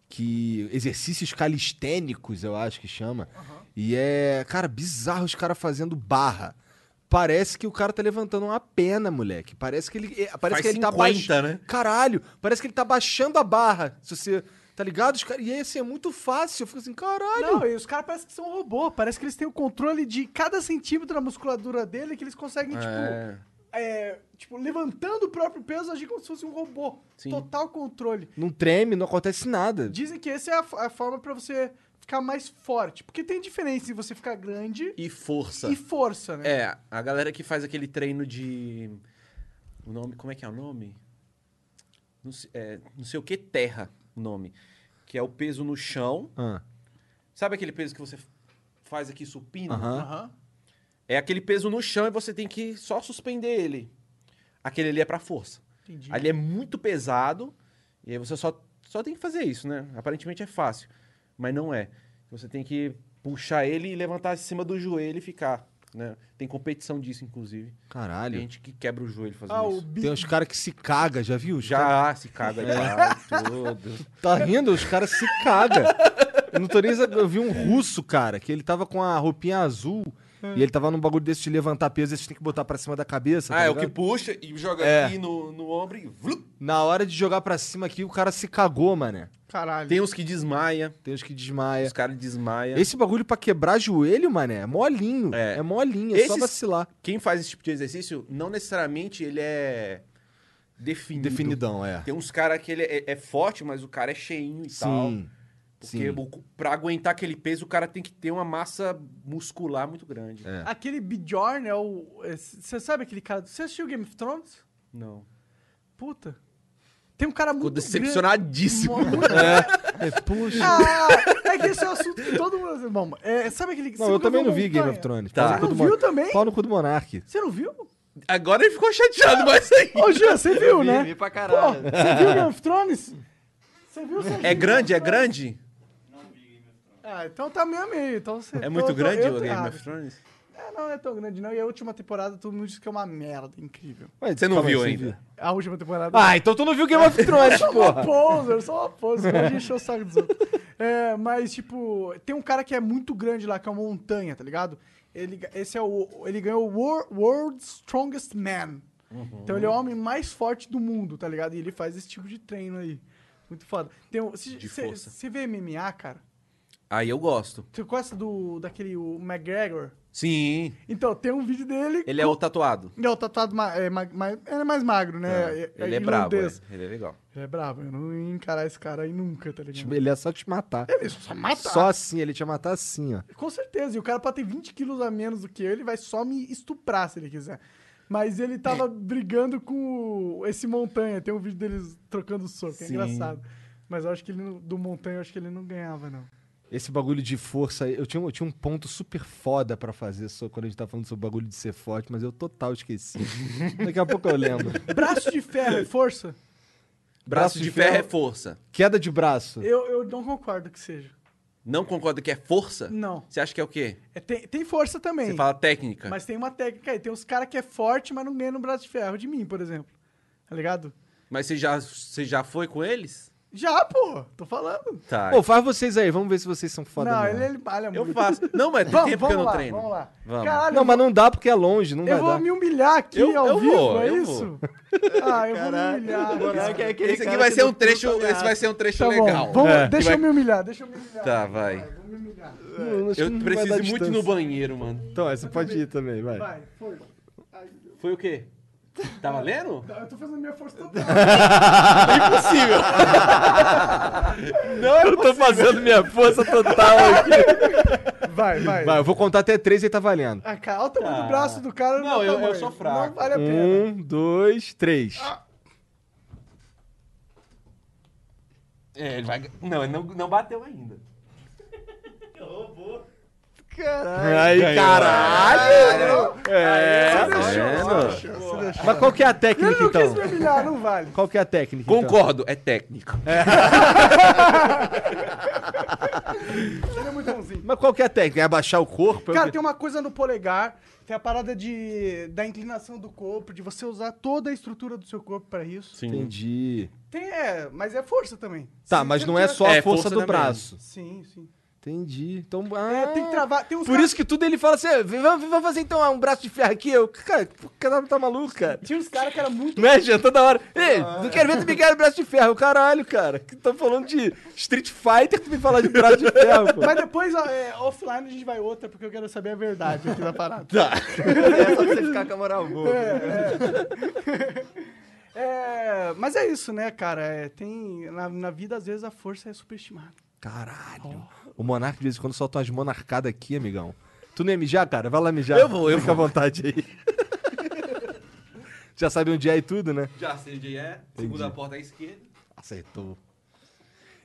que exercícios calistênicos, eu acho que chama. E é, cara, bizarro os caras fazendo barra. Parece que o cara tá levantando uma pena, moleque. Parece que ele, é, parece Faz que ele tá 50, baixando. né? Caralho, parece que ele tá baixando a barra. Se você, tá ligado? Os cara- E aí, assim, é muito fácil. Eu fico assim, caralho. Não, e os caras parecem que são robô. Parece que eles têm o controle de cada centímetro da musculatura dele que eles conseguem, tipo, É. tipo, levantando o próprio peso, agir como se fosse um robô. Sim. Total controle. Não treme, não acontece nada. Dizem que essa é a, a forma pra você ficar mais forte. Porque tem diferença em você ficar grande E força. e força, né? É, a galera que faz aquele treino de. O nome. Como é que é o nome? Não sei, é, não sei o que terra o nome. Que é o peso no chão. Ah, Sabe aquele peso que você faz aqui supino? Aham. Aham. É aquele peso no chão e você tem que só suspender ele. Aquele ali é pra força. Entendi. Ali é muito pesado e aí você só, só tem que fazer isso, né? Aparentemente é fácil, mas não é. Você tem que puxar ele e levantar em cima do joelho e ficar, né? Tem competição disso, inclusive. Tem caralho. gente que quebra o joelho fazendo Ah, o isso. bi... Tem uns caras que se caga, já viu? Os Já se caga É. já, tudo. Tá rindo? Os caras se cagam. No Torres eu vi um russo, cara, que ele tava com a roupinha azul e ele tava num bagulho desse de levantar peso, esse tem que botar pra cima da cabeça. Ah, tá é o que puxa e joga É. aqui no, no ombro e... vlup. Na hora de jogar pra cima aqui, o cara se cagou, mané. Caralho. Tem uns que desmaia, Tem uns que desmaia. os caras desmaia. Esse bagulho pra quebrar joelho, mané, é molinho. É, É. molinho, é só Esses- vacilar. Quem faz esse tipo de exercício, não necessariamente ele é definido. Definidão, é. Tem uns caras que ele é, é forte, mas o cara é cheinho e tal. Porque o- pra aguentar aquele peso, o cara tem que ter uma massa muscular muito grande. É. Aquele Bjorn é o. Você sabe aquele cara. Você assistiu Game of Thrones? Não. Puta. Tem um cara Ficou muito. decepcionadíssimo. grande- Muito- É, puxa. Ah, é que esse é um assunto que todo mundo. Bom, é, sabe aquele. você Não, eu nunca também não vi Game of Thrones. Tá. Cu Não viu Mon- também? Pau no cu do Monark. Você não viu? Agora ele ficou chateado, mas aí. Ô, Jean, você viu, Vi, né? vi pra Pô, caralho. você viu Game of Thrones? Você viu? Você É viu grande, é of Thrones? grande? Ah, então tá meio a meio. Então você, É muito tô- tô- grande eu o tô Game errado. of Thrones? É, não é tão grande não. E a última temporada todo mundo diz que é uma merda incrível. Ué, Você não aí, viu ainda? viu? A última temporada. Ah, então tu não viu Game of Thrones, Eu sou uma poser, eu sou uma poser, pode encher o saco dos outros. É, mas, tipo, tem um cara que é muito grande lá, que é uma montanha, tá ligado? Ele, esse é o. Ele ganhou o Wor- World's Strongest Man. Então ele é o homem mais forte do mundo, tá ligado? E ele faz esse tipo de treino aí. Muito foda. Tem, um- cê- De cê- força. Você vê MMA, cara? Aí eu gosto. Você gosta do, daquele o McGregor? Sim. Então, tem um vídeo dele. Ele é o tatuado. Ele é o tatuado ma- é, ma- ma- ele é mais magro, né? É, ele é brabo, é. irlandês. Ele é legal. Ele é brabo, eu não ia encarar esse cara aí nunca, tá ligado? Ele é só te matar. Ele só matar. Só assim, ele te ia matar assim, ó. Com certeza. E o cara pode ter 20 quilos a menos do que eu, ele vai só me estuprar se ele quiser. Mas ele tava brigando com esse montanha. Tem um vídeo deles trocando soco. É Sim. engraçado. Mas eu acho que ele do montanha eu acho que ele não ganhava, não. Esse bagulho de força, aí, eu tinha, eu tinha um ponto super foda pra fazer só quando a gente tá falando sobre o bagulho de ser forte, mas eu total esqueci. Daqui a pouco eu lembro. Braço de ferro, é força? Braço, de, ferro, é força. Queda de braço. Eu, eu não concordo que seja. Não concorda que é força? Não. Você acha que é o quê? É, tem, tem força também. Você fala técnica. Mas tem uma técnica aí. Tem uns caras que é forte, mas não ganha no braço de ferro de mim, por exemplo. Tá ligado? Mas você já, você já foi com eles? Já, pô. Tô falando. Tá. Pô, faz vocês aí, vamos ver se vocês são foda não, mesmo. ele, ele malha eu muito. faço. Não, mas tem Vamos, tempo que eu vamos não lá, treino. vamos lá. Vamos. Caralho, Não, eu mas não dá porque é longe, não Eu vai vou dar. me humilhar aqui Eu- ao eu vivo, vou, é eu isso? Ah, eu vou me humilhar. É aquele Esse aqui cara vai que ser um trecho, esse vai ser um trecho Tá legal. vamos, É. deixa Vai- eu me humilhar, deixa eu me humilhar. Tá, vai. Vou me humilhar. Não, Eu vai preciso muito ir no banheiro, mano. Então, essa pode ir também, vai. Vai, foi. Foi o quê? Tá valendo? Eu tô fazendo minha força total. Impossível. Eu tô fazendo minha força total aqui. Vai, vai. Vai, eu vou contar até três e tá valendo. Ah, cara, olha o tamanho do braço do cara. Não, meu eu- eu sou fraco. Não vale a pena. Um, dois, três. É, ele vai. Não, ele não, não bateu ainda. Aí, caralho! É, Tá vendo? Mas qual que é a técnica, Ele não então? quis me humilhar, não vale. Qual que é a técnica, então? Concordo, é técnico. Ele é muito bonzinho. Mas qual que é a técnica? É abaixar o corpo? É Cara, tem uma coisa no polegar, tem a parada de, da inclinação do corpo, de você usar toda a estrutura do seu corpo pra isso. Sim. Entendi. Tem, é, mas é força também. Tá, Se mas você não é só a É, força, força do também. braço. Sim, sim. Entendi. Então, É, ah, tem que travar. Tem Por caras- isso que tudo ele fala assim, vamos, vamos fazer então um braço de ferro aqui. Eu, cara, o cara tá maluco, cara. Tinha uns caras que era muito. Não é, Jean? Toda hora. Ei, não quero ver tu me quer braço de ferro. Caralho, cara. Que tô falando de Street Fighter, tu me fala de braço de ferro, pô. Mas depois, ó, é, offline, a gente vai outra, porque eu quero saber a verdade aqui da parada. Tá. É só pra você ficar com a moral boa. É, mas é isso, né, cara? É, tem, na, na vida, às vezes, a força é superestimada. Caralho. O Monark de vez em quando solta umas monarcadas aqui, amigão. Tu não ia mijar, cara? Vai lá mijar. Eu vou, eu Fica vou. à vontade aí. Já sabe onde é e tudo, né? Já sei onde é. Segunda porta à esquerda. Aceitou.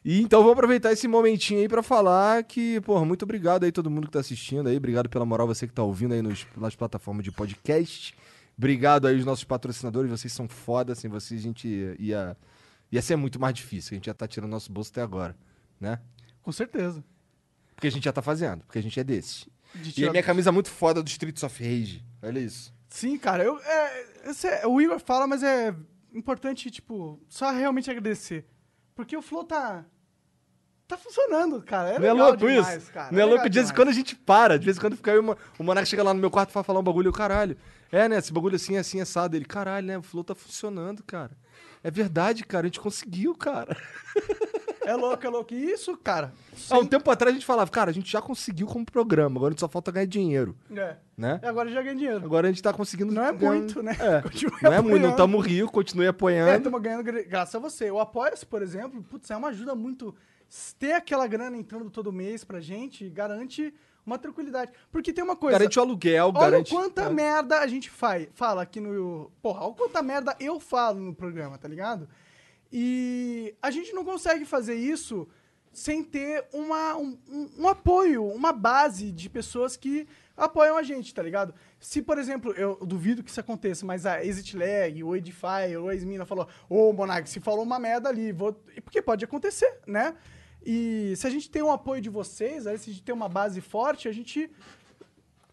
E então vou aproveitar esse momentinho aí pra falar que, porra, muito obrigado aí todo mundo que tá assistindo aí, obrigado pela moral você que tá ouvindo aí nos, nas plataformas de podcast. Obrigado aí os nossos patrocinadores, vocês são foda, sem vocês a gente ia ia ser muito mais difícil, a gente já tá tirando nosso bolso até agora, né? Com certeza. Porque a gente já tá fazendo, porque a gente é desses. De E a minha camisa é muito foda do Streets of Rage. Olha isso. Sim, cara, eu, é, esse é- o Igor fala, mas é importante, tipo, só realmente agradecer. Porque o Flow tá. Tá funcionando, cara. É Não é louco demais, isso? Cara. Não é legal louco? De vez em quando a gente para. De vez em quando fica aí uma... o Monarca chega lá no meu quarto e falar um bagulho. Eu, caralho. É, né? Esse bagulho assim, assim, assado. Ele, caralho, né? O Flow tá funcionando, cara. É verdade, cara. A gente conseguiu, cara. É louco, é louco. E isso, cara. Há um tempo atrás a gente falava, cara, a gente já conseguiu como programa. Agora a gente só falta ganhar dinheiro, É. né? E agora já ganha dinheiro. Agora a gente tá conseguindo... Não é ganhar- muito, né? É. Continue Não é muito. Não estamos rios, continue É, apoiando. estamos ganhando gra- graças a você. O Apoia-se, por exemplo, putz, é uma ajuda muito. Ter aquela grana entrando todo mês pra gente garante uma tranquilidade. Porque tem uma coisa. Garante o aluguel, Olha garante... quanta é. merda a gente faz, fala aqui no. Porra, olha quanta merda eu falo no programa, tá ligado? E a gente não consegue fazer isso sem ter uma, um, um- apoio, uma base de pessoas que apoiam a gente, tá ligado? Se, por exemplo, eu duvido que isso aconteça, mas a Exit Lag, o Edify, o Esmina falou, ô Monark, se falou uma merda ali, vou... porque pode acontecer, né? E se a gente tem um apoio de vocês, se a gente tem uma base forte, a gente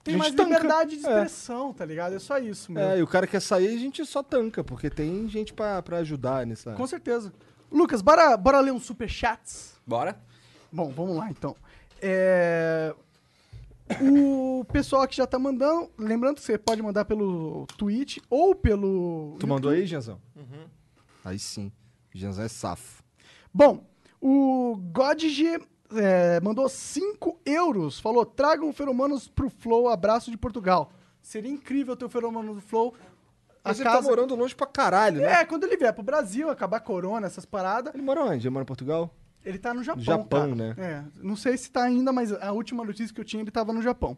tem mais tanca. liberdade de É. expressão, tá ligado? É só isso, meu. É, e o cara quer sair, a gente só tanca, porque tem gente pra, pra ajudar nessa... Com certeza. Lucas, bora, bora ler uns superchats? Bora? Bom, vamos lá então. É, O pessoal que já tá mandando, lembrando que você pode mandar pelo Twitch ou pelo. Tu mandou aí, Genzão? Aí sim. Genzão é safo. Bom, o Godg é, mandou 5 euros. Falou: tragam feromonos pro Flow, abraço de Portugal. Seria incrível ter o feromônio do Flow. A Mas ele casa... tá morando longe pra caralho, né? É, quando ele vier pro Brasil, acabar corona, essas paradas, Ele mora onde? Ele mora em Portugal? ele tá no Japão. Japão, cara. né? É, não sei se tá ainda, mas a última notícia que eu tinha, ele tava no Japão.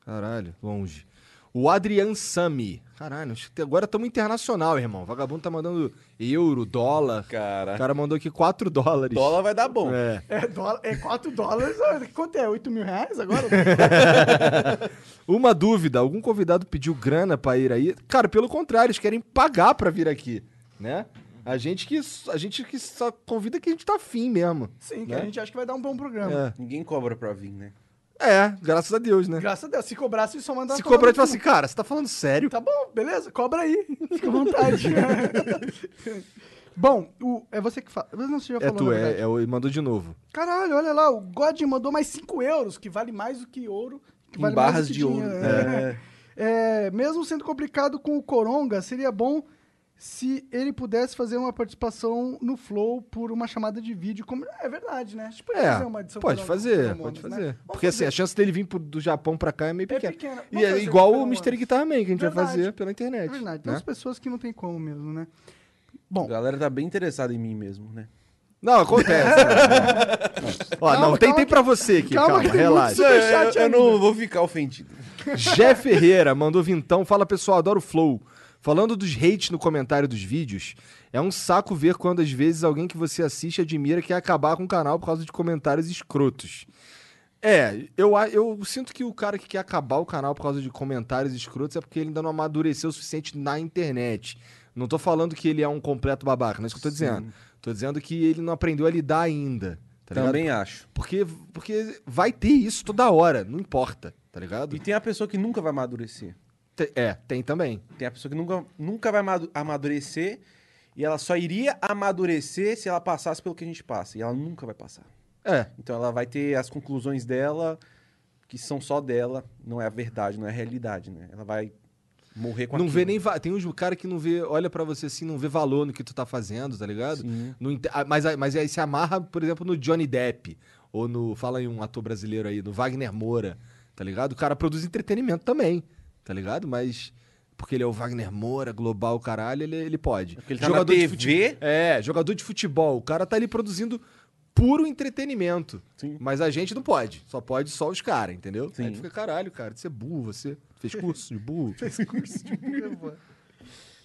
Caralho, longe. O Adrian Sami. Caralho, que agora estamos internacional, irmão. O vagabundo tá mandando euro, dólar. Cara. O cara mandou aqui 4 dólares. Dólar vai dar bom. É. É, dólar, é 4 dólares. Quanto é? 8 mil reais agora? Uma dúvida, algum convidado pediu grana pra ir aí? Cara, pelo contrário, eles querem pagar pra vir aqui, né? A gente que, a gente que só convida que a gente tá afim mesmo. Sim, que né? a gente acha que vai dar um bom programa. É. Ninguém cobra pra vir, né? É, graças a Deus, né? Graças a Deus. Se cobrasse, só mandava Se cobrar, cu. assim, cara, você tá falando sério? Tá bom, beleza, cobra aí. Fica à vontade. bom, o, é você que fala. Não, você já É falou, tu, na é, é, o- mandou de novo. Caralho, olha lá, o God mandou mais 5 euros, que vale mais do que ouro. Que Em vale barras mais do que de ouro. dinheiro. É. É, mesmo sendo complicado com o Coronga, seria bom se ele pudesse fazer uma participação no Flow por uma chamada de vídeo. Como... É verdade, né? A gente pode É, fazer uma edição pode fazer, feromonas, pode né? fazer. Vamos Porque assim, fazer. a chance dele vir pro- do Japão pra cá é meio É pequena. pequena. E é igual o. Mr. Guitar Man, que a gente vai Verdade. fazer pela internet. É verdade. Tem né? umas pessoas que não tem como mesmo, né? A Bom, galera tá bem interessada em mim mesmo, né? Não, acontece. né? Ó, Calma, não, tem, tem que- pra você aqui, calma calma, tem relaxa. eu, eu não vou ficar ofendido. Jé Ferreira mandou vintão. Fala pessoal, adoro o Flow. Falando dos hates no comentário dos vídeos, é um saco ver quando às vezes alguém que você assiste admira quer acabar com o canal por causa de comentários escrotos. É, eu, eu sinto que o cara que quer acabar o canal por causa de comentários escrotos é porque ele ainda não amadureceu o suficiente na internet. Não tô falando que ele é um completo babaca, não é isso que eu tô dizendo. Tô dizendo que ele não aprendeu a lidar ainda. Tá ligado? Também acho. Porque, porque vai ter isso toda hora, não importa, tá ligado? E tem a pessoa que nunca vai amadurecer. É, tem também. Tem a pessoa que nunca, nunca vai amadu- amadurecer e ela só iria amadurecer se ela passasse pelo que a gente passa. E ela nunca vai passar. É, Então ela vai ter as conclusões dela, que são só dela, não é a verdade, não é a realidade, né? Ela vai morrer com não aquilo. vê nem. va- Tem uns cara que não vê, olha pra você assim, não vê valor no que tu tá fazendo, tá ligado? Não ah, mas, aí- mas aí se amarra, por exemplo, no Johnny Depp. Ou no. Fala aí um ator brasileiro aí, no Wagner Moura, tá ligado? O cara produz entretenimento também, tá ligado? Mas. Porque ele é o Wagner Moura, global, caralho, ele, ele pode. Porque ele tá na de TV. fute- É, jogador de futebol. O cara tá ali produzindo puro entretenimento. Sim. Mas a gente não pode. Só pode só os caras, entendeu? Sim. Aí tu fica, caralho, cara, você é burro, você fez curso de burro. fez curso de burro.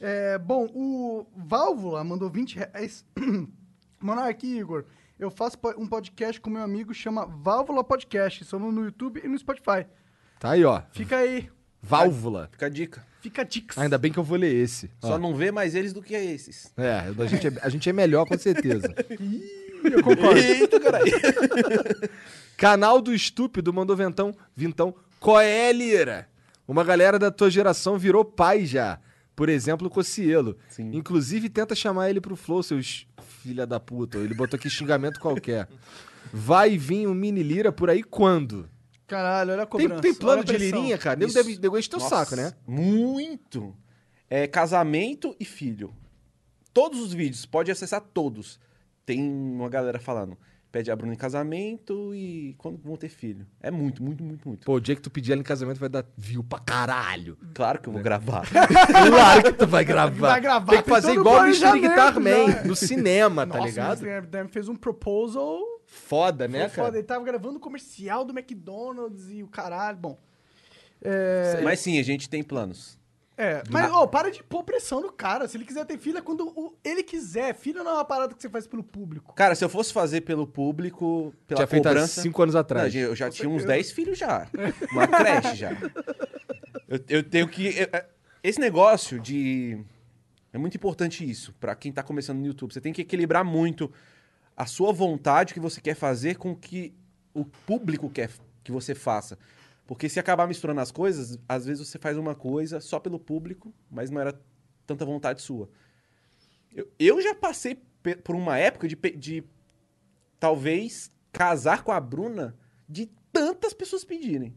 É, bom, o Válvula mandou 20 reais. Monark Igor, eu faço um podcast com meu amigo, chama Válvula Podcast. Somos no YouTube e no Spotify. Tá aí, ó. Fica aí, Válvula. Fica a dica. fica a dica. Ainda bem que eu vou ler esse. Só Ó. não vê mais eles do que esses. É, a gente é, a gente é melhor com certeza. Eu concordo. Eita, caralho. Canal do Estúpido mandou ventão, vintão. Qual é, Lira? Uma galera da tua geração virou pai já. Por exemplo, o Cocielo. Sim. Inclusive, tenta chamar ele pro Flow, seus filha da puta. Ele botou aqui xingamento qualquer. Vai vir um mini lira por aí quando? Caralho, olha a Tem, cobrança. tem olha plano de lirinha, cara? Nego Isso. deve nego enche teu Nossa, saco, né? Muito. É casamento e filho. Todos os vídeos, pode acessar todos. Tem uma galera falando. Pede a Bruna em casamento e quando vão ter filho. É muito, muito, muito, muito. Pô, o dia que tu pedir ela em casamento vai dar view pra caralho. Claro que eu vou gravar. Claro que tu vai gravar. Vai gravar, Tem que tem fazer todo igual o Guitar Man, no cinema, tá Nossa, ligado? o Amsterdam fez um proposal. Foda, Foi né, foda. cara? Ele tava gravando o comercial do McDonald's e o caralho. Bom. É, Mas sim, a gente tem planos. é, mas, ô, para de pôr pressão no cara. Se ele quiser ter filho, é quando o- ele quiser. Filho não é uma parada que você faz pelo público. Cara, se eu fosse fazer pelo público, pela Tinha cobrança... cinco anos Não, atrás. eu já tinha uns 10 filhos já. Uma creche já. Eu, eu tenho que. eu- é, Esse negócio de. É muito importante isso, pra quem tá começando no YouTube. Você tem que equilibrar muito a sua vontade que você quer fazer com que o público quer que você faça. Porque se acabar misturando as coisas, às vezes você faz uma coisa só pelo público, mas não era tanta vontade sua. Eu, eu já passei por uma época de, de talvez casar com a Bruna de tantas pessoas pedirem.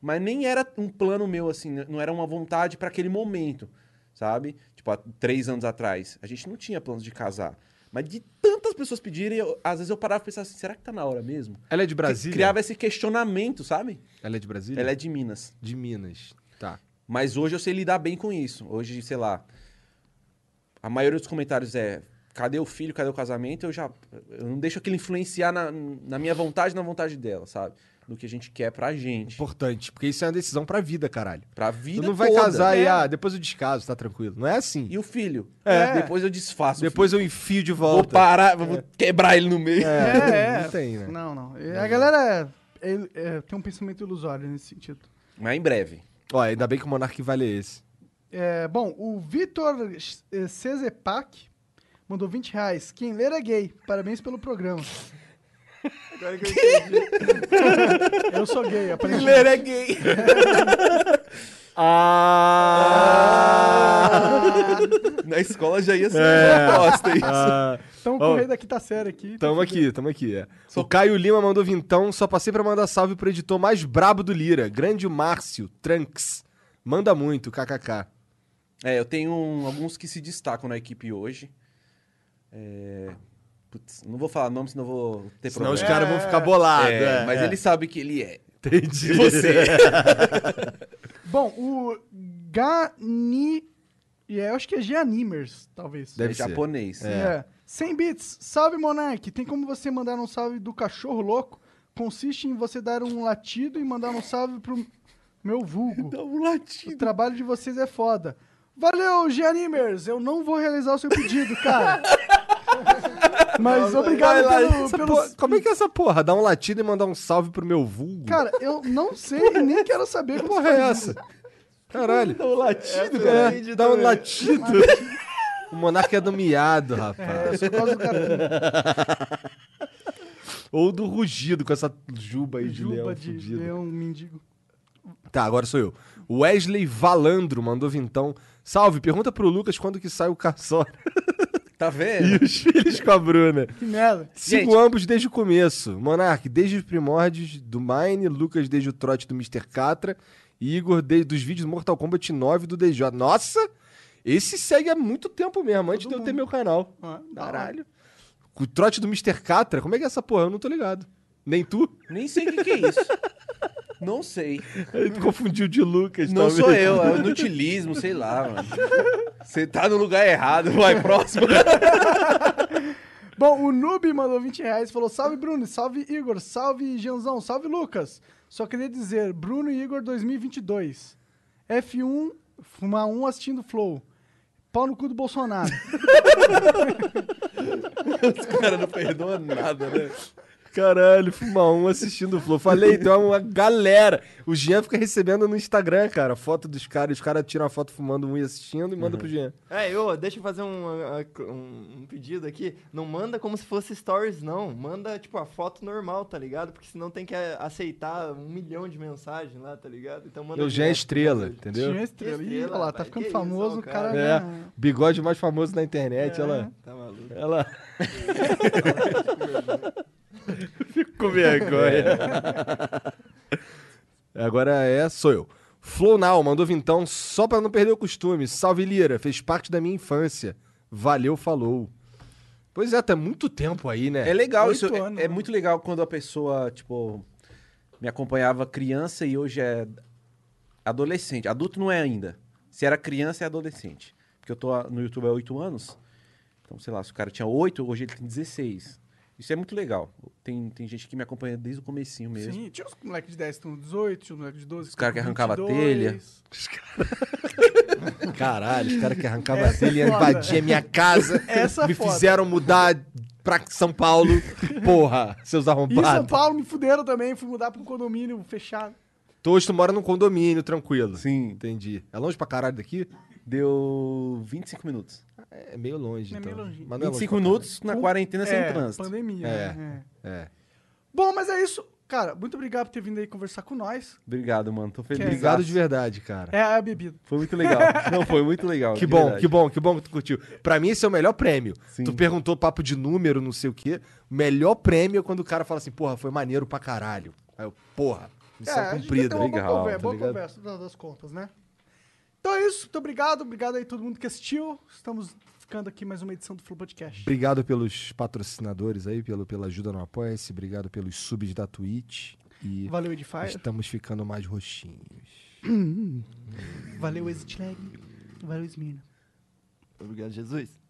Mas nem era um plano meu, assim, né? não era uma vontade para aquele momento, sabe? Tipo, há três anos atrás. A gente não tinha planos de casar. Mas de tantas pessoas pedirem, eu- às vezes eu parava e pensava assim, será que tá na hora mesmo? Ela é de Brasília? Criava esse questionamento, sabe? Ela é de Brasília? Ela é de Minas. de Minas. Tá. Mas hoje eu sei lidar bem com isso. Hoje, sei lá, a maioria dos comentários é cadê o filho, cadê o casamento? Eu já eu não deixo aquilo influenciar na, na minha vontade e na vontade dela, sabe? No que a gente quer pra gente. Importante, porque isso é uma decisão pra vida, caralho. Pra Tu vida não vai toda. casar e, É. ah, depois eu descaso, tá tranquilo. Não é assim. E o filho? É. Depois eu desfaço. Depois eu enfio de filho. vou volta. parar, vou quebrar ele no meio. É, não tem, né? Não, não. A galera é- é- tem um pensamento ilusório nesse sentido. Mas em breve. Ó, ainda bem que o Monark vale esse. É, bom, o Vitor Cezepac mandou 20 reais. Quem ler é gay. Parabéns pelo programa. Agora que eu entendi. Eu sou gay, aparentemente. é gay. Ah! Na escola já ia ser uma bosta isso. ah Estamos Ó, com o rei da quinta série aqui. tamo aqui, tamo aqui. É. O Caio Lima mandou vintão, só passei pra mandar salve pro editor mais brabo do Lira, grande Márcio Trunks. Manda muito, kkk. É, eu tenho um- alguns que se destacam na equipe hoje. É, putz, não vou falar nome, senão vou ter Senão os problema. caras vão ficar bolados. É, é, mas é. ele sabe que ele é. Entendi. E você? Bom, o Gani... E é, eu acho que é Gianimers, talvez. Deve é ser. japonês. É. 100 bits. Salve, Monark. Tem como você mandar um salve do cachorro louco? Consiste em você dar um latido e mandar um salve pro meu vulgo. Dá um O latido. trabalho de vocês é foda. Valeu, Gianimers. Eu não vou realizar o seu pedido, cara. Mas obrigado lá, pelo... pelo- porra- como é que é essa porra? Dar um latido e mandar um salve pro meu vulgo? Cara, eu não sei e nem quero saber que porra é essa? Caralho. Dá um latido, É, entendi dá um latido. o Monark é do miado, É, rapaz. eu sou quase do gato. Ou do rugido com essa juba aí de leão Juba de fudido. leão mendigo. Tá, agora sou eu. Wesley Valandro mandou vintão. Salve, pergunta pro Lucas quando que sai o caçora Tá e vendo? os filhos com a Bruna. Que merda. Sigo Gente. ambos desde o começo. Monark, desde os primórdios do Mine, Lucas desde o trote do Mr. Catra e Igor desde os vídeos do Mortal Kombat 9 do DJ. Nossa! Esse segue há muito tempo mesmo, antes de eu ter meu canal. Ah. Caralho. O trote do Mr. Catra? Como é que é essa porra? Eu não tô ligado. Nem tu? Nem sei o que, que é isso. Não sei. Tu confundiu de Lucas Não talvez. sou eu, é o inutilismo, sei lá, mano. Você tá no lugar errado, vai próximo. Bom, o Noob mandou 20 reais e falou: Salve Bruno, salve Igor, salve Janzão, salve Lucas. Só queria dizer: Bruno e Igor 2022. F1, fumar um assistindo Flow. Pau no cu do Bolsonaro. Os caras não perdoam nada, né? Caralho, fuma um assistindo o Flow. Falei, tem uma galera. O Jean fica recebendo no Instagram, cara, foto dos caras. Os caras tiram a foto fumando um e assistindo e mandam pro Jean. É, eu, deixa eu fazer um, um, um pedido aqui. Não manda como se fosse stories, não. Manda, tipo, a foto normal, tá ligado? Porque senão tem que eh, aceitar um milhão de mensagens lá, tá ligado? Então manda O Jean é estrela, manda- entendeu? Tinha estrela. Ih, Estrela, olha lá, tá ficando famoso, o cara. É, né? bigode mais famoso na internet, É. olha lá. Tá maluco. Ela. Fico com vergonha. Agora é, sou eu. Flow Now mandou vintão só pra não perder o costume. Salve Lira, fez parte da minha infância. Valeu, falou. Pois é, tá muito tempo aí, né? É legal Oito isso. é- anos, é, né? muito legal quando a pessoa, tipo, me acompanhava criança e hoje é adolescente. Adulto não é ainda. Se era criança, é adolescente. Porque eu tô no YouTube há oito anos. Então, sei lá, se o cara tinha oito, hoje ele tem 16. Isso é muito legal. Tem, tem gente que me acompanha desde o comecinho mesmo. Sim, tinha os moleques de 10 com 18, tinha os moleques de 12 Os cara que com arrancava 22. telha. Caralho, os caras que arrancavam a telha e invadiam minha casa. Essa me foda. fizeram mudar pra São Paulo. Porra, seus E em São arrombados. Paulo me fuderam também, fui mudar pra um condomínio fechado. Então hoje tu mora num condomínio, tranquilo. Sim. Entendi. É longe pra caralho daqui? Deu 25 minutos. É meio longe, É então. meio longinho. Mas não é longe 25 pra minutos na quarentena sem é, trânsito. pandemia. É. né? É. caralho. É. Bom, mas é isso. Cara, muito obrigado por ter vindo aí conversar com nós. Obrigado, mano. Tô feliz. Obrigado de verdade, cara. É a bebida. Foi muito legal. Não, foi muito legal. Que de bom, verdade. que bom, que bom que tu curtiu. Pra mim, esse é o melhor prêmio. Sim. Tu perguntou papo de número, não sei o quê. O melhor prêmio é quando o cara fala assim, porra, foi maneiro pra caralho. Aí eu, porra, missão a gente cumprida. uma legal, boa conversa, tá boa ligado? conversa das contas, né? Então é isso, muito obrigado. Obrigado aí a todo mundo que assistiu. Estamos ficando aqui mais uma edição do Flow Podcast. Obrigado pelos patrocinadores aí, pelo, pela ajuda no Apoia-se. Obrigado pelos subs da Twitch. E Valeu, Edifier. estamos ficando mais roxinhos. Valeu, Exit Lag. Valeu, Smina. Obrigado, Jesus.